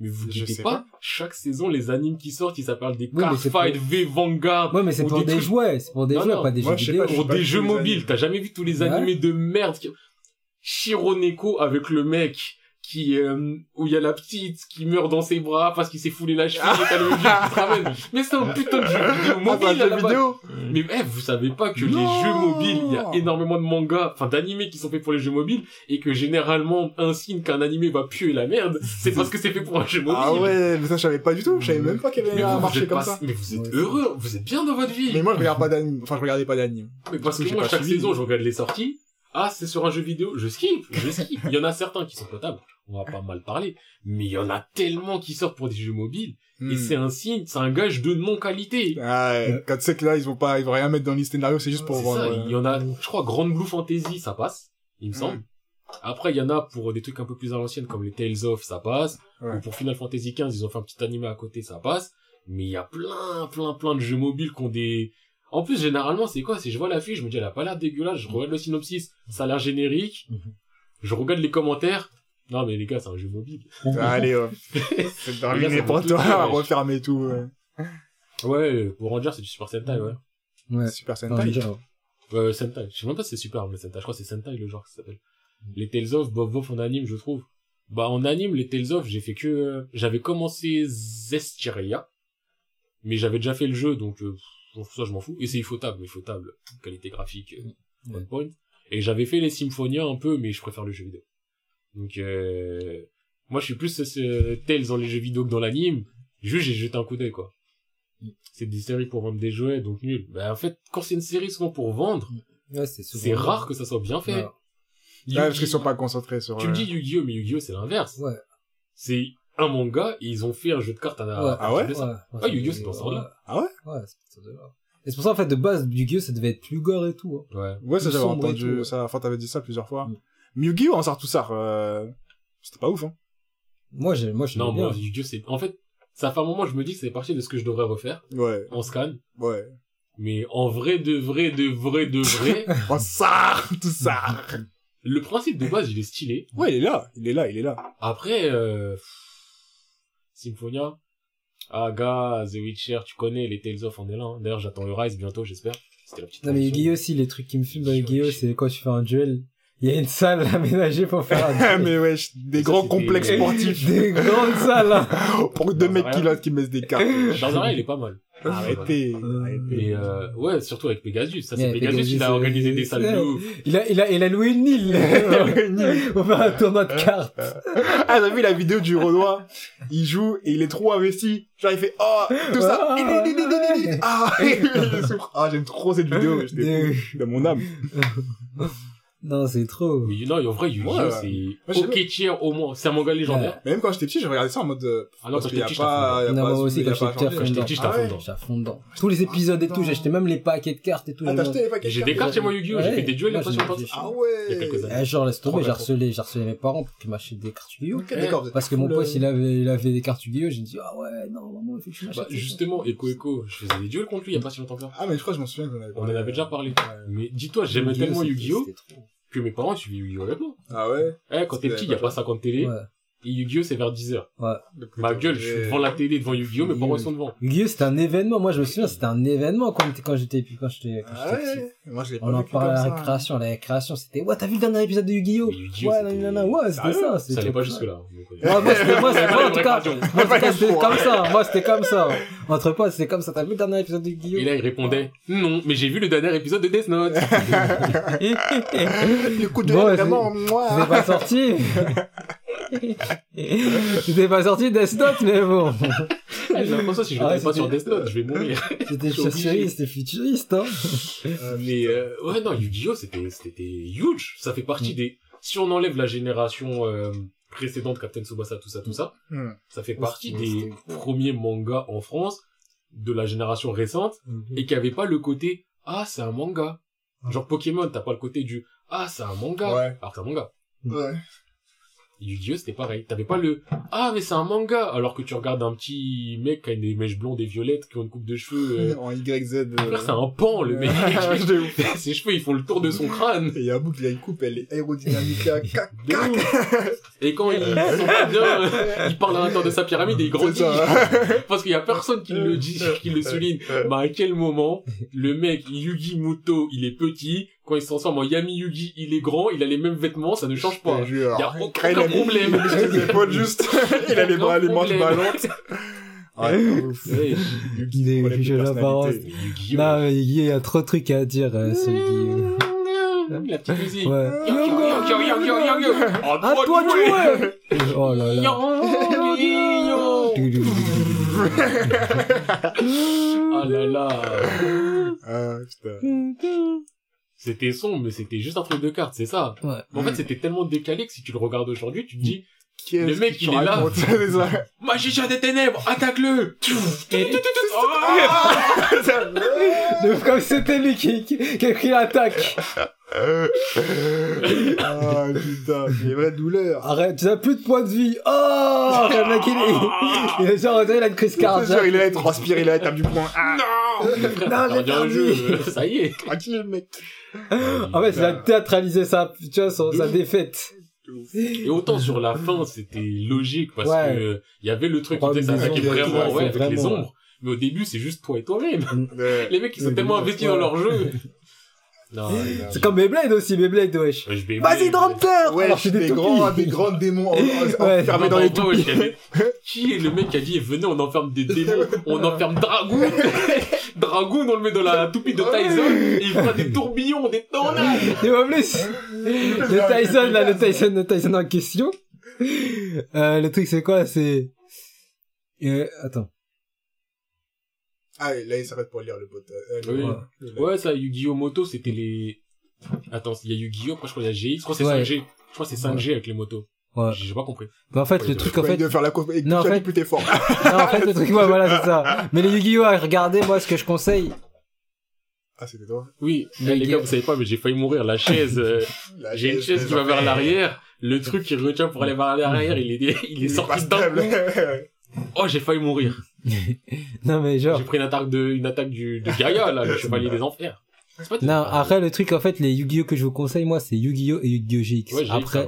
Mais vous Je dites sais pas, pas. chaque saison, les animes qui sortent, ils s'appellent des Oui, Cardfight V Vanguard, Ouais, mais c'est Ou pour des des trucs- jouets, c'est pour des Non, jouets, non. pas des Moi, jeux vidéo. pas, pour pas des jeux les mobiles. T'as jamais vu tous les Ouais. animés de merde qui... Shironeko avec le mec qui euh, où il y a la petite qui meurt dans ses bras parce qu'il s'est foulé la cheville et t'as le vieux qui se ramène. Mais c'est un putain de jeu vidéo Ah, un mobile à jeu la base. vidéo Mais eh, vous savez pas que Non. les jeux mobiles, il y a énormément de mangas, enfin d'animés qui sont faits pour les jeux mobiles et que généralement un signe qu'un animé va puer la merde, c'est parce que c'est fait pour un jeu mobile. Ah ouais, mais ça, je savais pas du tout. Je savais même pas qu'il y avait Mais un marché comme pas- ça. mais vous êtes Ouais. heureux, vous êtes bien dans votre vie. Mais moi, je regarde pas d'anime. Enfin, je regardais pas d'anime. Mais parce que moi, chaque suivi. saison, je regarde les sorties. Ah, c'est sur un jeu vidéo. Je skip, je skip. Il y en a certains qui sont potables. On va pas mal parler. Mais il y en a tellement qui sortent pour des jeux mobiles. Et Hmm. c'est un signe, c'est un gage de non-qualité. Ah, ouais. quand tu sais que là, ils vont pas, ils vont rien mettre dans les scénarios, c'est juste pour C'est vendre. ça, euh, il y en a, je crois, Grande Blue Fantasy, ça passe, il me semble. Après, il y en a pour des trucs un peu plus à l'ancienne, comme les Tales of, ça passe. Ouais. Ou pour Final Fantasy XV, ils ont fait un petit animé à côté, ça passe. Mais il y a plein, plein, plein de jeux mobiles qui ont des... En plus, généralement, c'est quoi? C'est je vois la fiche, je me dis, elle a pas l'air dégueulasse, je regarde le synopsis, ça a l'air générique. Mhm. Je regarde les commentaires. Non, mais les gars, c'est un jeu mobile. Allez, hop. C'est terminé pour toi, refermer tout. ouais. Ouais, pour Ranger, c'est du Super Sentai, ouais. Ouais. Super Sentai. Euh, Sentai. Je sais même pas si c'est super, mais Sentai. Je crois que c'est Sentai le genre que ça s'appelle. Les Tales of, Bob Bob en anime, je trouve. Bah, en anime, les Tales of, j'ai fait que, euh, j'avais commencé Zestiria. Mais j'avais déjà fait le jeu, donc, euh, pff, ça, je m'en fous. Et c'est ifotable, ifotable. Qualité graphique, euh, Ouais. on point. Et j'avais fait les Symphonia un peu, mais je préfère le jeu vidéo. Donc, euh, moi, je suis plus euh, Tales dans les jeux vidéo que dans l'anime. Juste, j'ai jeté un coup d'œil, quoi. C'est des séries pour vendre des jouets, donc nul. Bah, en fait, quand c'est une série souvent pour vendre, Ouais, c'est rare que ça soit bien fait. Ouais. Ouais, parce qu'ils sont pas concentrés sur. Tu me euh, dis Yu-Gi-Oh, mais Yu-Gi-Oh, c'est l'inverse. Ouais. C'est un manga, et ils ont fait un jeu de cartes à, Ouais. à Ah ouais ça. Ouais. Ah, Yu-Gi-Oh, c'est dans ce ordre-là. Ah ouais Ouais, c'est pour ça de là. Et c'est pour ça, en fait, de base, Yu-Gi-Oh, ça devait être plus gore et tout. Hein. Ouais. Ouais, ça j'avais entendu tout, ouais. ça. Enfin, t'avais dit ça plusieurs fois. Mm. Yu-Gi-Oh! en sort tout ça. Euh... C'était pas ouf, hein. Moi, j'ai, moi, je Non, moi. Yu-Gi-Oh, c'est, en fait, ça fait un moment, je me dis que c'est partie de ce que je devrais refaire, Ouais, en scan. ouais. Mais en vrai, de vrai, de vrai, de vrai, Oh, ça! Tout ça! le principe de base, il est stylé. Ouais, il est là. Il est là, il est là. Après, euh, Symphonia, Aga, The Witcher, tu connais, les Tales of, on est là. hein. D'ailleurs, j'attends le Rise bientôt, j'espère. C'était la petite Non, mais. Yu-Gi-Oh aussi, les trucs qui me filment dans Yu-Gi-Oh, Yu-Gi-Oh, c'est quand tu fais un duel, il y a une salle aménagée pour faire un duel. mais wesh, des Ça, grands complexes sportifs. Des grandes salles, hein. Pour deux mecs qui qui mettent des cartes. Shazara, il est pas mal. Arrêtez, Euh, arrêtez. Mais euh, ouais, surtout avec Pegasus. Ça, c'est Pegasus, Pegasus, il a euh, organisé des salles de ouf. Il a, il a, il a loué une île. on fait un tournoi de cartes. Ah, t'as vu la vidéo du Renoir? Il joue et il est trop investi. Genre, il fait, oh, tout ça. Ah. Ah, j'aime trop cette vidéo. J'étais de mon âme. Non, c'est trop. Mais non, en vrai, Yu-Gi-Oh, Ouais, ouais. c'est j'aime ok tier au moins. C'est un manga légendaire. Mais même quand j'étais petit, je regardais ça en mode, euh, Ah non, parce quand qu'il y a j'étais petit, pas, Non, pas, moi aussi, quand j'étais petit, j'étais à Ah fond ouais. dedans. J'étais à fond dedans. Tous les épisodes et tout, j'ai acheté même les paquets de cartes et tout. Ah, j'ai- t'as acheté les paquets J'ai de des cartes chez moi Yu-Gi-Oh, j'ai Ouais. fait des duels il y a Moi, pas si j'ai- longtemps. j'ai- Ah ouais. quelques années. Eh, genre, laisse tomber, Trop j'ai harcelé, j'ai harcelé mes parents pour qu'ils m'achètent des cartes Yu-Gi-Oh! Parce que mon pote, euh, il avait, il avait des cartes Yu-Gi-Oh! J'ai dit, ah ouais, non, maman, il faut que. Bah, justement, Echo Echo, je faisais des duels contre lui il y a pas si longtemps que ça. Ah, mais je crois que je m'en souviens qu'on avait On en avait déjà parlé. Ouais. Mais dis-toi, j'aimais tellement Yu-Gi-Oh. Que mes parents suivaient Yu-Gi-Oh avec moi. Ah ouais? Eh, quand t'es petit, y a pas pas 50 télé. Ouais. Et Yu-Gi-Oh, c'est vers 10h. Ouais. Ma gueule, je suis devant la télé, devant Yu-Gi-Oh, mes parents ils sont devant. Yu-Gi-Oh! c'était un événement. Moi, je me souviens, c'était un événement quand, quand j'étais, quand j'étais, quand Ah j'étais petit. ouais? Moi, je l'ai pas On en parlait à la ça. récréation. La récréation, c'était, ouais, t'as vu le dernier épisode de Yu-Gi-Oh! Mais Yu-Gi-Oh, Ouais, c'était- nanana, ouais, c'était ça. Ça allait c'était- pas jusque là. Ouais, moi, c'était, moi, c'était, moi, en tout cas, c'était Pas comme ça. Moi, c'était comme ça. Entre potes, c'était comme ça. T'as vu le dernier épisode de Yu-Gi-Oh! Et là, il répondait, non, mais j'ai vu le dernier épisode de Death Note. Le coup de c'est- vraiment, moi. pas sorti. C'était pas sorti Death Note, mais bon. J'ai l'impression, si je Ah, ne pas sur Death Note, je vais mourir. C'était futuriste, c'était futuriste, hein. Euh, mais euh, ouais non Yu-Gi-Oh c'était c'était huge ça fait partie Mm. des si on enlève la génération euh, précédente Captain Tsubasa tout ça tout ça Hmm. ça fait partie des premiers mangas en France de la génération récente et qui avait pas le côté ah c'est un manga genre Pokémon t'as pas le côté du ah c'est un manga Ouais. alors que c'est un manga Ouais. Yu-Gi-Oh c'était pareil t'avais pas le ah mais c'est un manga alors que tu regardes un petit mec qui a des mèches blondes et violettes qui ont une coupe de cheveux euh, En YZ. euh, c'est un pan le mec ses cheveux ils font le tour de son crâne Et il y a un bout qu'il a une coupe, elle est aérodynamique là. Cac, De cac. ouf. Et quand il sont pas bien, euh, il parle à l'intérieur de sa pyramide et il grandit. Parce qu'il y a personne qui le dit, qui le souligne. Bah, à quel moment, le mec, Yugi Muto, il est petit, quand il se transforme en Yami Yugi, il est grand, il a les mêmes vêtements, ça ne change pas. Jure. Il y a aucun problème. Il a juste. Il a les bras, les manches ballantes. Ouais, Il est je Yu-Gi-Oh! Non, mais Yu-Gi-Oh, il y a trop de trucs à dire euh, sur Yu-Gi-Oh. La petite musique. Ouais. Yo, yo, yo, yo, yo. En À toi de jouer Oh là là. Ah là là. Ah, putain. C'était sombre, mais c'était juste un truc de cartes, c'est ça. Ouais. En fait, c'était tellement décalé que si tu le regardes aujourd'hui, tu te dis, Le mec, il est là. Magicien des ténèbres, attaque-le! Comme c'était lui qui, qui, qui a pris l'attaque. Ah, putain. Les vraies douleurs. Arrête, tu n'as plus de points de vie. Oh Le mec, il est, il est genre, il a une crise cardiaque. il est là, il transpire, il est là, il tape du poing. Ah, Non! Non, j'ai perdu jeu, ça y est. tranquille, mec. En fait, il a théâtralisé sa, tu vois, son- sa défaite. Et autant sur la fin, c'était logique parce Ouais. que il y avait le truc qui Problème disait que ça des attaquait ombres, vraiment, ouais, avec les ombres. Mais au début, c'est juste toi et toi-même. Ouais. Les mecs, ils sont tellement investis dans leur jeu. Non, Ouais. C'est comme Beyblade aussi, Beyblade, wesh. Vas-y, Drumter Ouais, Alors, je suis des, des grands, toupies. des grands démons en- en- Ouais. enfermés Non, dans les toupies. ouais, Qui est le mec qui a dit venez on enferme des démons, on enferme Dragoon, Dragoon on le met dans la toupie de Tyson et il fera des tourbillons, des tornades. Et en plus, le Tyson, là, le Tyson, le Tyson en question. Euh, le truc, c'est quoi? C'est, euh, attends. Ah, là, il s'arrête pour lire le pote. Euh, Oui. le- Ouais ça Yu-Gi-Oh Moto c'était les Attends, il y a Yu-Gi-Oh, après je crois qu'il y a GX, je crois que c'est Ouais. 5G. Je crois que c'est 5G avec les motos. Ouais. J'ai pas compris. Mais en fait, Ouais, le truc, en fait, doit faire la Non, en tu as fait- plus t'es fort. non, en fait, le truc, ouais, voilà, c'est ça. Mais les Yu-Gi-Oh! à regarder, moi, ce que je conseille, Ah, c'était toi? Oui, Mais les gars, vous savez pas, mais j'ai failli mourir. La chaise, euh, La j'ai une chaise qui va vers l'arrière. Le truc qui retient pour aller vers l'arrière, il est, il est sorti d'un coup. Oh, j'ai failli mourir. non, mais genre, J'ai pris une attaque de, une attaque du, de Gaïa, là, le chevalier des enfers. Pas non, après, le truc, en fait, les Yu-Gi-Oh! que je vous conseille, moi, c'est Yu-Gi-Oh! et Yu-Gi-Oh! GX. Ouais, j'ai Après,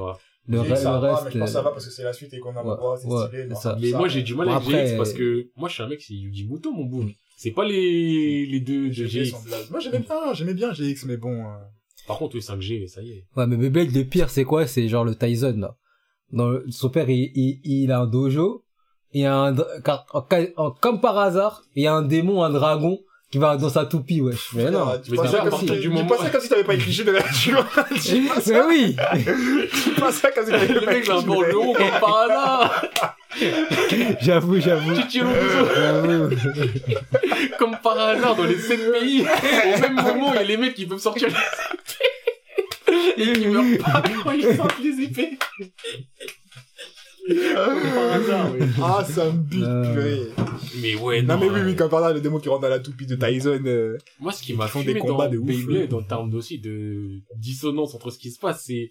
le, ça le va, reste, mais je pense que ça euh, va parce que c'est la suite et qu'on a Ouais, pas c'est ouais, stylé. c'est non, ça. Mais moi, j'ai du mal avec après, GX parce que, moi, je suis un mec, c'est Yugi Muto, mon bout. C'est pas les, les deux de GX. Moi, j'aimais bien, j'aimais bien GX, mais bon. euh, Par contre, oui, 5G, ça y est. Ouais, mais Beyblade, le pire, c'est quoi? C'est genre le Tyson, là. Dans le- son père, il, il, il a un dojo. Il y a un, dra- car- en ca- en- comme par hasard, il y a un démon, un dragon, qui va dans sa toupie, wesh. Mais non. Tu Mais ça comme si- moment- t'avais pas écrit de la Mais oui! tu penses ça comme si t'avais Le pas mec, écrit le haut, comme par hasard. J'avoue, j'avoue. Tu tires le bouton. J'avoue. Comme par hasard, dans les 7 pays, au même moment, il y a les mecs qui peuvent sortir les épées. Et qui meurent pas quand ils sortent les épées. Comme par hasard, oui. Ah, ça me bute, Euh. purée. Mais ouais, Non, mais oui, euh, oui, comme par là, le démon qui rentre dans la toupie de Tyson. euh, Moi, ce qui m'a font fumé des dans combats de ouf, Beyblade, là. en termes aussi de dissonance entre ce qui se passe, c'est,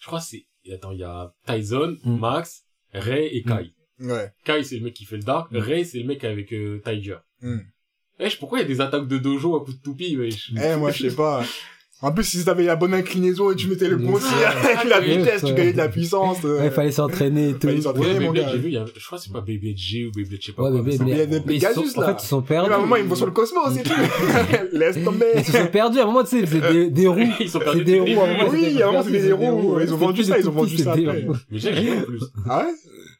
je crois, que c'est, attends, il y a Tyson, Mm. Max, Ray et Kai. Ouais. Kai, c'est le mec qui fait le dark, Mm. Ray, c'est le mec avec euh, Tiger. Mm. Wesh, pourquoi il y a des attaques de dojo à coup de toupie, wesh? Eh, moi, je sais pas. En plus, si t'avais la bonne inclinaison et tu mettais le bon Ah, tir avec la vitesse, tu gagnais de la puissance. euh. Ouais, il fallait s'entraîner et tout. Fallait s'entraîner. Mon gars. j'ai vu, il y a, je crois que c'est pas Beyblade G ou Beyblade, je sais pas Ouais, sont- Pegasus, en là. fait, ils sont Mais perdus. à un moment, ils vont sur le cosmos et tout. Laisse tomber. Ils se sont perdus. À un moment, tu sais, ils faisaient des, roues. Ils sont C'est perdus des roues. Oui, à un moment, c'était des roues. Ils ont vendu ça, ils ont vendu ça. Mais j'ai rien en plus. Ah ouais?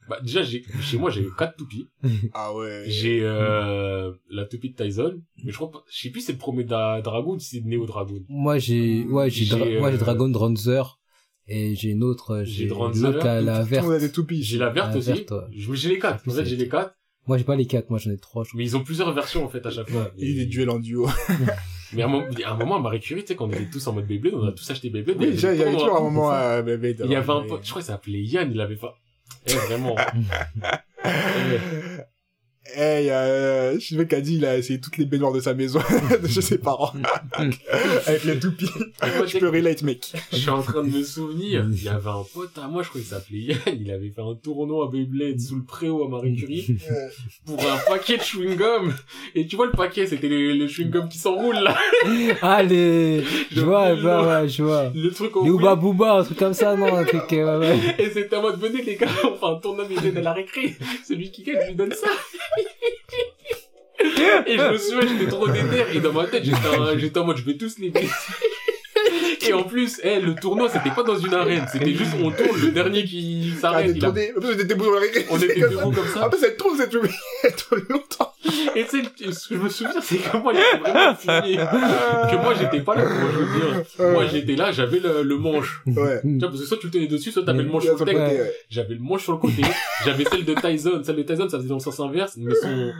Bah, déjà, j'ai, chez moi, j'ai quatre toupies. Ah ouais. J'ai, euh, la toupie de Tyson. Mais je crois pas, je sais plus si c'est le premier da Dragon ou si c'est Neo Dragon. Moi, j'ai, ouais, j'ai, moi, j'ai euh, Dragon Dranzer. Et j'ai une autre, euh, J'ai j'ai Dranzer, l'autre, la, la verte. monde a des toupies. J'ai la verte La aussi. verte, ouais. Je- J'ai les quatre. En fait, j'ai les quatre. Moi, j'ai pas les quatre. Moi, j'en ai trois, je crois. Mais ils ont plusieurs versions, en fait, à chaque fois. Et des duels en duo. Mais à un moment, à un moment, à Marie Curie, tu sais, quand on était tous en mode Beyblade, on a tous acheté Beyblade. Oui, il y avait toujours un moment à bébé. Il y avait un pote, je crois qu'il s'appelait Yann, il avait pas. Eh, vraiment. Eh, Eh, il y a, euh, je sais pas qu'a dit, il a essayé toutes les baignoires de sa maison, de chez ses parents. Avec les toupies. et moi, Je peux relate, mec. Je suis en train de me souvenir, il y avait un pote à moi, je crois qu'il s'appelait Yann, il avait fait un tournoi à Beyblade sous le préau à Marie Curie pour un paquet de chewing-gum. Et tu vois le paquet, c'était les, les chewing-gum qui s'enroulent là. Ah, les, je vois, Le- je vois, ouais, je vois. Le truc au Les. Ouba Booba, un truc comme ça, non, un truc, euh, ouais, ouais. Et c'était en mode, venez les gars, on fait un tournoi Beyblade à la récré. Celui qui gagne, je lui donne ça. Et je me souviens, j'étais trop déter. Et dans ma tête, j'étais en, mode, je vais tous les baiser. En plus, eh, le tournoi, c'était pas dans une arène. C'était juste, on tourne, le dernier qui Ah, s'arrête. des il a- tournées. En plus, on était. On était debout comme ça. Après, cette tourne, cette tourne, longtemps. Et tu sais, ce que je me souviens, c'est que moi, j'étais vraiment fini. Que moi, j'étais pas là, comment je veux dire. Moi, j'étais là, j'avais le, le manche. Ouais. Tu vois, parce que soit tu le tenais dessus, soit t'avais le manche Sur le côté, ouais. J'avais le manche sur le côté. J'avais celle de Tyson. Celle de Tyson, ça faisait dans le sens inverse, mais son,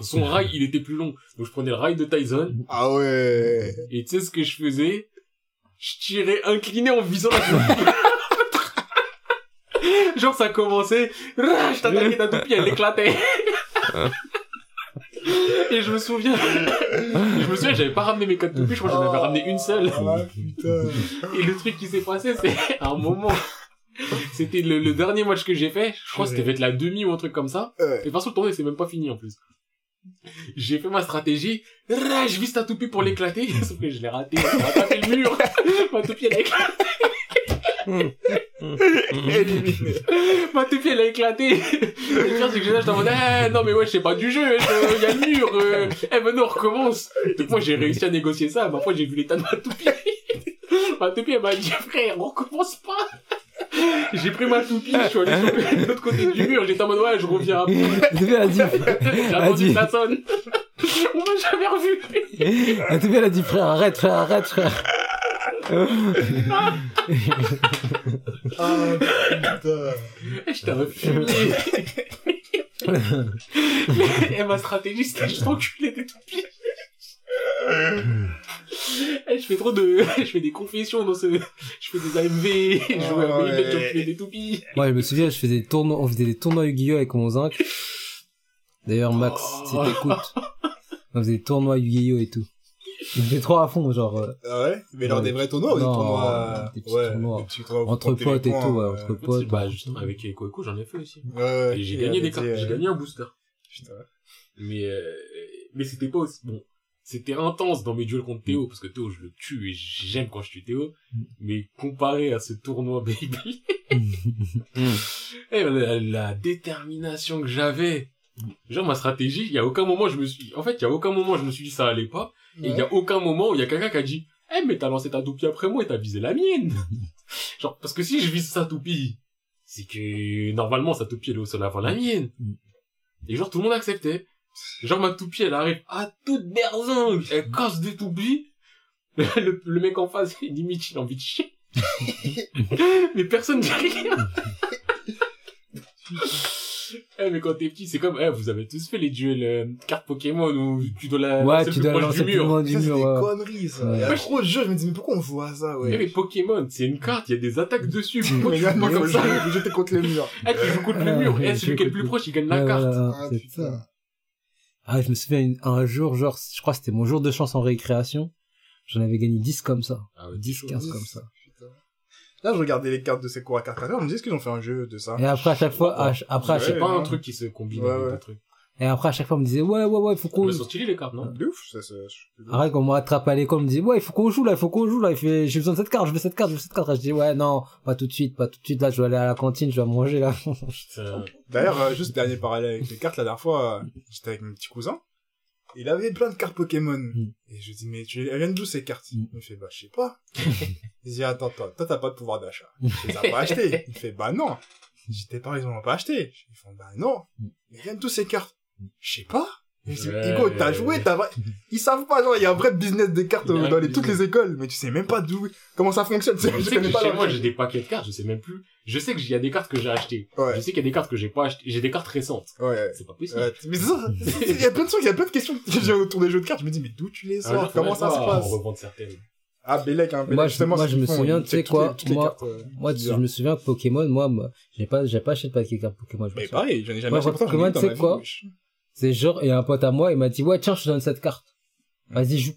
son rail, il était plus long. Donc, je prenais le rail de Tyson. Ah ouais. Et tu sais ce que je faisais? Je tirais incliné en visant la. Genre, ça commençait, je t'attaquais ta toupie, elle éclatait. Et je me souviens, je me souviens, j'avais pas ramené mes quatre toupies, je crois que j'en avais ramené une seule. Ah putain. Et le truc qui s'est passé, c'est à un moment, c'était le, le dernier match que j'ai fait, je crois que c'était peut-être la demi ou un truc comme ça. Et parce que le tournoi, c'est même pas fini en plus. J'ai fait ma stratégie, je vise ta toupie pour l'éclater, sauf que je l'ai raté, j'ai rattrapé le mur, ma toupie elle a éclaté, Éliminé. ma toupie elle a éclaté. Le pire c'est que j'étais en mode, eh, non mais ouais, c'est pas du jeu, il y a le mur, euh, eh ben non, on recommence. Donc moi j'ai réussi à négocier ça, ma fois j'ai vu l'état de ma toupie. ma toupie elle m'a dit, frère, on recommence pas. J'ai pris ma toupie, je suis allé sur l'autre côté du mur, j'étais en mode, ouais, je reviens après. Elle a dit, J'ai attendu que ça sonne. On m'a jamais revu. elle a dit, frère, arrête, frère, arrête, frère. Ah putain. Et je t'avais fumé. Et ma stratégie, c'était juste enculer des toupies. Et je fais trop de, je fais des confessions dans ce, je fais des AMV, je joue à Oh, Beyblade, ouais. j'enculais des toupies. Moi, je me souviens, je faisais des tournois, on faisait des tournois Yu-Gi-Oh! avec mon zinc. D'ailleurs, Max, si Oh. t'écoutes, on faisait des tournois Yu-Gi-Oh! et tout. J'étais trop à fond, genre, euh, Ah ouais? Mais lors Ouais. des vrais tournois ou des tournois? des petits ouais, tournois. des petits tournois entre potes et tout, ouais, entre potes. Bah, justement, avec Koeko, j'en ai fait aussi. Ouais, ouais. Et j'ai gagné des cartes, j'ai euh, gagné un booster. Putain. Mais, euh, mais c'était pas aussi, bon. C'était intense dans mes duels contre Théo, parce que Théo, je le tue et j'aime quand je tue Théo. Mais comparé à ce tournoi Baby, eh, la, la détermination que j'avais. Genre, ma stratégie, il y a aucun moment je me suis, en fait, il y a aucun moment je me suis dit ça allait pas. Et il y a aucun moment où il y a quelqu'un qui a dit, eh, mais t'as lancé ta toupie après moi et t'as visé la mienne. Genre, parce que si je vise sa toupie, c'est que, normalement, sa toupie elle est au sol avant la mienne. Et genre, tout le monde acceptait. Genre ma toupie, elle arrive à toute berzingue, elle casse des toupies. Le, le mec en face, il limite, il a envie de chier. mais personne dit rien. Eh, mais quand t'es petit, c'est comme, eh, vous avez tous fait les duels euh, cartes Pokémon où tu dois la Ouais, tu dois lancer du mur. Ça, mur, des ouais. conneries, ça. Ouais. Il y a trop de jeux, je me dis, mais pourquoi on joue à ça, Eh, ouais. mais Pokémon, c'est une carte, il y a des attaques dessus. Pourquoi tu joues pas comme ça, ça? je jeter contre les murs. Eh, tu joues contre le Ah, mur. ouais, Eh, celui qui est le plus le- proche, il gagne la carte. Ah, c'est putain. Ah, je me souviens, une- un jour, genre, je crois que c'était mon jour de chance en récréation. J'en avais gagné 10 comme ça. Ah ouais, 10, 15 Dix. comme ça. Putain. Là, je regardais les cartes de Sekura Card Captor, on me dit, est-ce qu'ils ont fait un jeu de ça Et après, à chaque fois, à après, à chaque, C'est pas un truc qui se combine Ouais, avec ouais. des trucs. Et après, à chaque fois, on me disait, ouais, ouais, ouais, faut qu'on, Mais sont stylés les cartes, non? De ouf, ça, ça, je- Arrête, quand on m'a attrapé à l'école, on me disait, ouais, il faut qu'on joue là, il faut qu'on joue là. Il fait, j'ai besoin de cette carte, je veux cette carte, je veux cette carte. Je dis, ouais, non, pas tout de suite, pas tout de suite. Là, je vais aller à la cantine, je vais manger là. D'ailleurs, euh, juste dernier parallèle avec les cartes, la dernière fois, euh, j'étais avec mon petit cousin. Il avait plein de cartes Pokémon. Mm. Et je lui dis, mais tu elles viennent d'où ces cartes? Mm. Il me fait, bah, je sais pas. Il dit, attends, toi, toi, t'as pas de pouvoir d'achat. Je les ai pas achetés. Il fait, bah, non. Tes parents, ils ont pas acheté. Je fais, bah, non. Mm. Mais elles viennent d'où ces cartes? Je sais pas. Ouais. Hugo, t'as joué, t'as vrai... Ils savent pas, genre, il y a un vrai business des cartes dans les, toutes les écoles, mais tu sais même pas d'où, comment ça fonctionne, Je je sais que pas chez moi, j'ai des paquets de cartes, je sais même plus. Je sais qu'il y a des cartes que j'ai achetées. Ouais, Je sais qu'il y a des cartes que j'ai pas achetées. J'ai des cartes récentes. ouais. C'est pas possible. Ouais, mais c'est ça, il y a plein de trucs, il y a plein de questions que j'ai autour des jeux de cartes. Je me dis, mais d'où tu les sors? Comment ça se passe? certaines. Ah, Bellec, hein, Bellec, Moi, je- justement, moi, c'est je me souviens, tu sais quoi, les- moi- cartes, euh, moi, je me souviens que Pokémon, moi, moi, j'ai pas, j'ai pas acheté de paquet de cartes Pokémon. je Mais pareil, j'en ai jamais Moi, acheté Pokémon, tu sais vie, quoi. C'est genre, il y a un pote à moi, il m'a dit, ouais, tiens, je te donne cette carte. Vas-y, joue.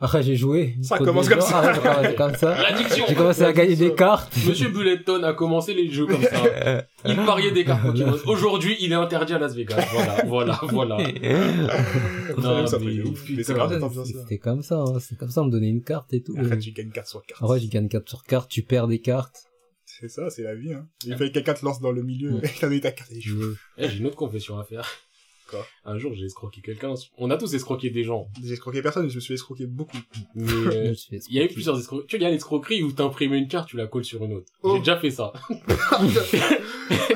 Après, j'ai joué. Ça commence comme ça. Ah, ouais, ça commence comme ça. L'addiction! J'ai commencé à gagner des cartes. Monsieur Bulletton a commencé les jeux comme ça. Il pariait des cartes Pokémon. Aujourd'hui, il est interdit à Las Vegas. Voilà, voilà, voilà. Ça mais- ouf. Mais c'est grave. C'était comme ça, hein. c'est comme ça, on me donnait une carte et tout. Après, tu gagnes carte sur carte. Après, j'ai gagné carte sur carte, tu perds des cartes. C'est ça, c'est la vie, hein. Il fallait que quelqu'un te lance dans le milieu, Ouais. et t'as donné ta carte et joue. Eh, j'ai une autre confession à faire. Quoi Un jour, j'ai escroqué quelqu'un. On a tous escroqué des gens. J'ai escroqué personne, je me suis escroqué beaucoup. Mais, euh, il y a eu plusieurs escroqueries. Tu vois, il y a l'escroquerie où t'imprimes une carte, tu la colles sur une autre. Oh. J'ai déjà fait ça.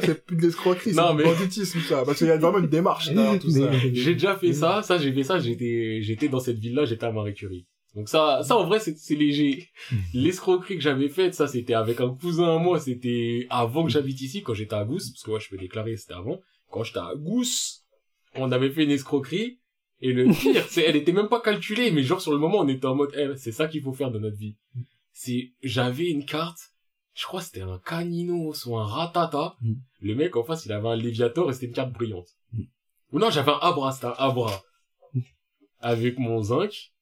c'est plus de l'escroquerie, c'est Non, du mais- banditisme, ça. Parce qu'il y a vraiment une démarche derrière tout ça. Mais- J'ai déjà fait ça. Ça, j'ai fait ça. J'étais, j'étais dans cette ville-là, j'étais à Marie Curie. Donc ça, ça, en vrai, c'est, léger. L'escroquerie que j'avais faite, ça, c'était avec un cousin à moi. C'était avant que j'habite ici, quand j'étais à Gousse. Parce que ouais, je peux déclarer, c'était avant. Quand j'étais à Gousse, on avait fait une escroquerie. Et le pire, c'est, elle était même pas calculée, mais genre sur le moment, on était en mode, eh, c'est ça qu'il faut faire dans notre vie. C'est, j'avais une carte, je crois que c'était un Canino ou un Ratata. Mm. Le mec en face, il avait un Léviator et c'était une carte brillante. Mm. Ou non, j'avais un Abra, c'était un Abra. Avec mon zinc.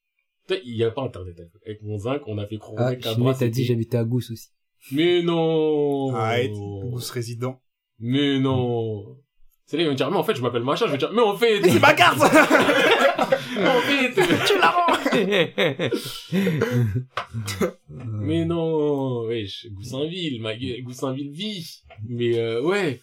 Il y a pas internet. Avec mon zinc, on a fait croire Ah, avec Chimé, t'as dit j'habitais à Gousse aussi. Mais non! Arrête, Gousse résident. Mais non! C'est là, ils vont dire, mais en fait, je m'appelle machin, je vais dire, mais en fait! Mais c'est ma carte en fait! Tu la rends Mais non, wesh, Goussainville, ma gueule, Goussainville vit. Mais euh, ouais.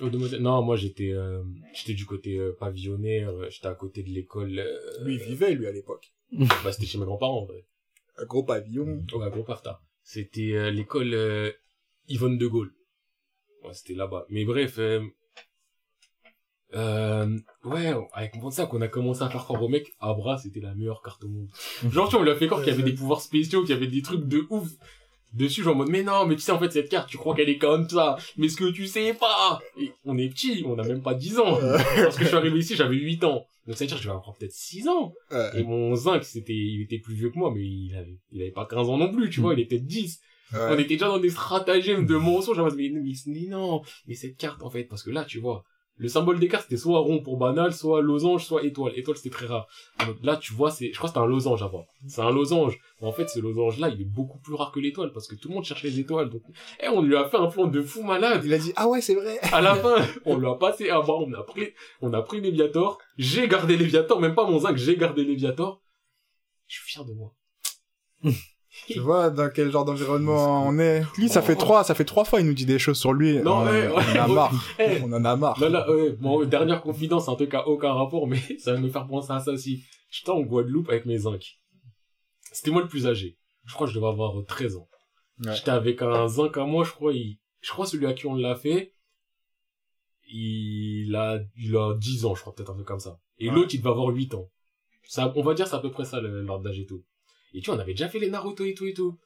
Non, moi j'étais euh, j'étais du côté euh, pavillonnaire, j'étais à côté de l'école. euh, Lui, il vivait, lui, à l'époque. bah c'était chez mes grands-parents en vrai. Un gros pavillon. Ouais, gros parta. C'était euh, l'école euh, Yvonne de Gaulle. Ouais, c'était là-bas. Mais bref, euh, euh, ouais, avec mon sac, on a commencé à faire croire au mec, Abra, c'était la meilleure carte au monde. Genre, tu vois, on lui a fait croire qu'il y avait des pouvoirs spéciaux, qu'il y avait des trucs de ouf dessus, genre en mode, mais non, mais tu sais, en fait, cette carte, tu crois qu'elle est comme ça, mais ce que tu sais pas! Et on est petit, on a même pas 10 ans. Parce que je suis arrivé ici, j'avais 8 ans. Donc ça veut dire que je vais avoir peut-être 6 ans. Et mon zinc, c'était, il était plus vieux que moi, mais il avait, il avait pas 15 ans non plus, tu vois, il était 10. On était déjà dans des stratagèmes de mensonges, mais, mais, mais non, mais cette carte, en fait, parce que là, tu vois, le symbole des cartes, c'était soit rond pour banal, soit losange, soit étoile. Étoile, c'était très rare. Donc là, tu vois, c'est, je crois que c'était un losange avant. C'est un losange. Mais en fait, ce losange-là, il est beaucoup plus rare que l'étoile, parce que tout le monde cherche les étoiles. Donc, eh, on lui a fait un plan de fou malade. Il a dit, ah ouais, c'est vrai. À la fin, on lui a passé bas, on a pris, on a pris Léviator. J'ai gardé Léviator, même pas mon zinc, j'ai gardé Léviator. Je suis fier de moi. Tu vois dans quel genre d'environnement on est. Lui, ça fait trois, ça fait trois fois, il nous dit des choses sur lui. Non, on, ouais, on ouais. en a marre. Eh, On en a marre. Là, là, ouais, bon, dernière confidence, un truc à aucun rapport, mais ça va me faire penser à ça aussi. J'étais en Guadeloupe avec mes zincs. C'était moi le plus âgé. Je crois que je devais avoir 13 ans. Ouais. J'étais avec un zinc à moi, je crois, il... je crois celui à qui on l'a fait. il a, il a 10 ans, je crois, peut-être un truc comme ça. Et Ouais. l'autre, il devait avoir 8 ans. Ça, on va dire, c'est à peu près ça, l'ordre d'âge et tout. Et tu vois, on avait déjà fait les Naruto et tout et tout.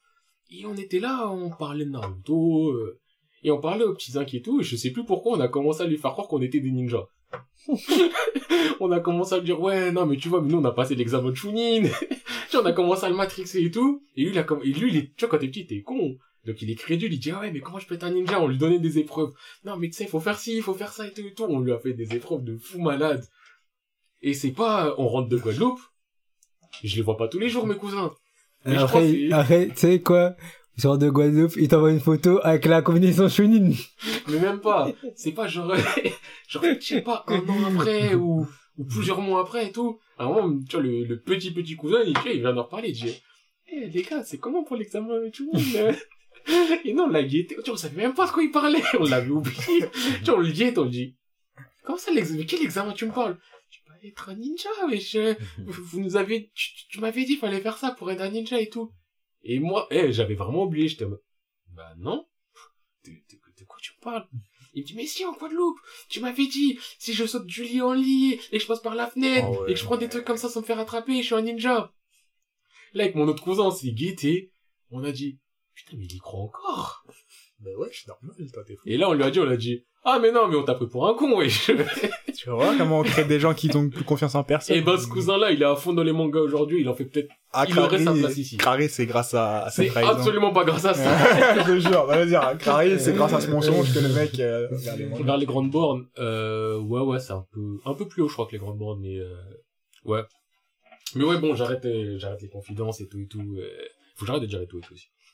Et on était là, on parlait de Naruto, euh, et on parlait aux petits inquiets et tout, et je sais plus pourquoi on a commencé à lui faire croire qu'on était des ninjas. on a commencé à lui dire, ouais, non, mais tu vois, mais nous, on a passé l'examen de Chunin. tu vois, on a commencé à le matrixer et tout. Et lui, il a comm- et lui, il est, tu vois, quand t'es petit, t'es con. Donc, il est crédule, il dit, ah ouais, mais comment je peux être un ninja? On lui donnait des épreuves. Non, mais tu sais, il faut faire ci, il faut faire ça et tout et tout. On lui a fait des épreuves de fou malade. Et c'est pas, on rentre de Guadeloupe. Je les vois pas tous les jours, mes cousins. Mais Après, tu sais quoi? Sur de Guadeloupe, il t'envoie une photo avec la combinaison Chunin. Mais même pas. C'est pas genre, genre, je sais pas, un an après ou, ou plusieurs mois après et tout. À un moment, tu vois, le, le petit petit cousin, il, tu vois, il vient d'en reparler, il dit, eh, les gars, c'est comment pour l'examen euh Et non, on l'a guetté. Tu vois, on savait même pas de quoi il parlait. On l'avait oublié. tu vois, on le guette, on le dit, comment ça l'examen? Quel examen tu me parles? Être un ninja, wesh. Vous vous nous avez, tu, tu- tu m'avais dit, fallait faire ça pour être un ninja et tout. Et moi, eh, j'avais vraiment oublié, j'étais bah non. De, de, de quoi tu me parles? Il me dit, mais si, en Guadeloupe, tu m'avais dit, si je saute du lit en lit, et que je passe par la fenêtre, Ah ouais. et que je prends des trucs comme ça sans me faire attraper, je suis un ninja. Là, avec mon autre cousin, on s'est guetté, on a dit, putain, mais il y croit encore. Ben ouais, c'est normal, toi, t'es fou. Et là, on lui a dit, on a dit, ah, mais non, mais on t'a pris pour un con, wesh. Tu vois comment on crée des gens qui n'ont plus confiance en personne. et ben, ce cousin-là, il est à fond dans les mangas aujourd'hui, il en fait peut-être, Ah, il aurait sa place ici. Clary, c'est grâce à, à cette c'est absolument pas grâce à ça. je te jure, bah, vas-y, dire, Clary, c'est grâce à ce mensonge que le mec, euh, regarde les mangas. Vers les grandes bornes, euh, ouais, ouais, c'est un peu, un peu plus haut, je crois, que les grandes bornes, mais, euh, ouais. Mais ouais, bon, j'arrête, euh, j'arrête les confidences et tout et tout, euh, faut que j'arrête de dire et tout et tout aussi.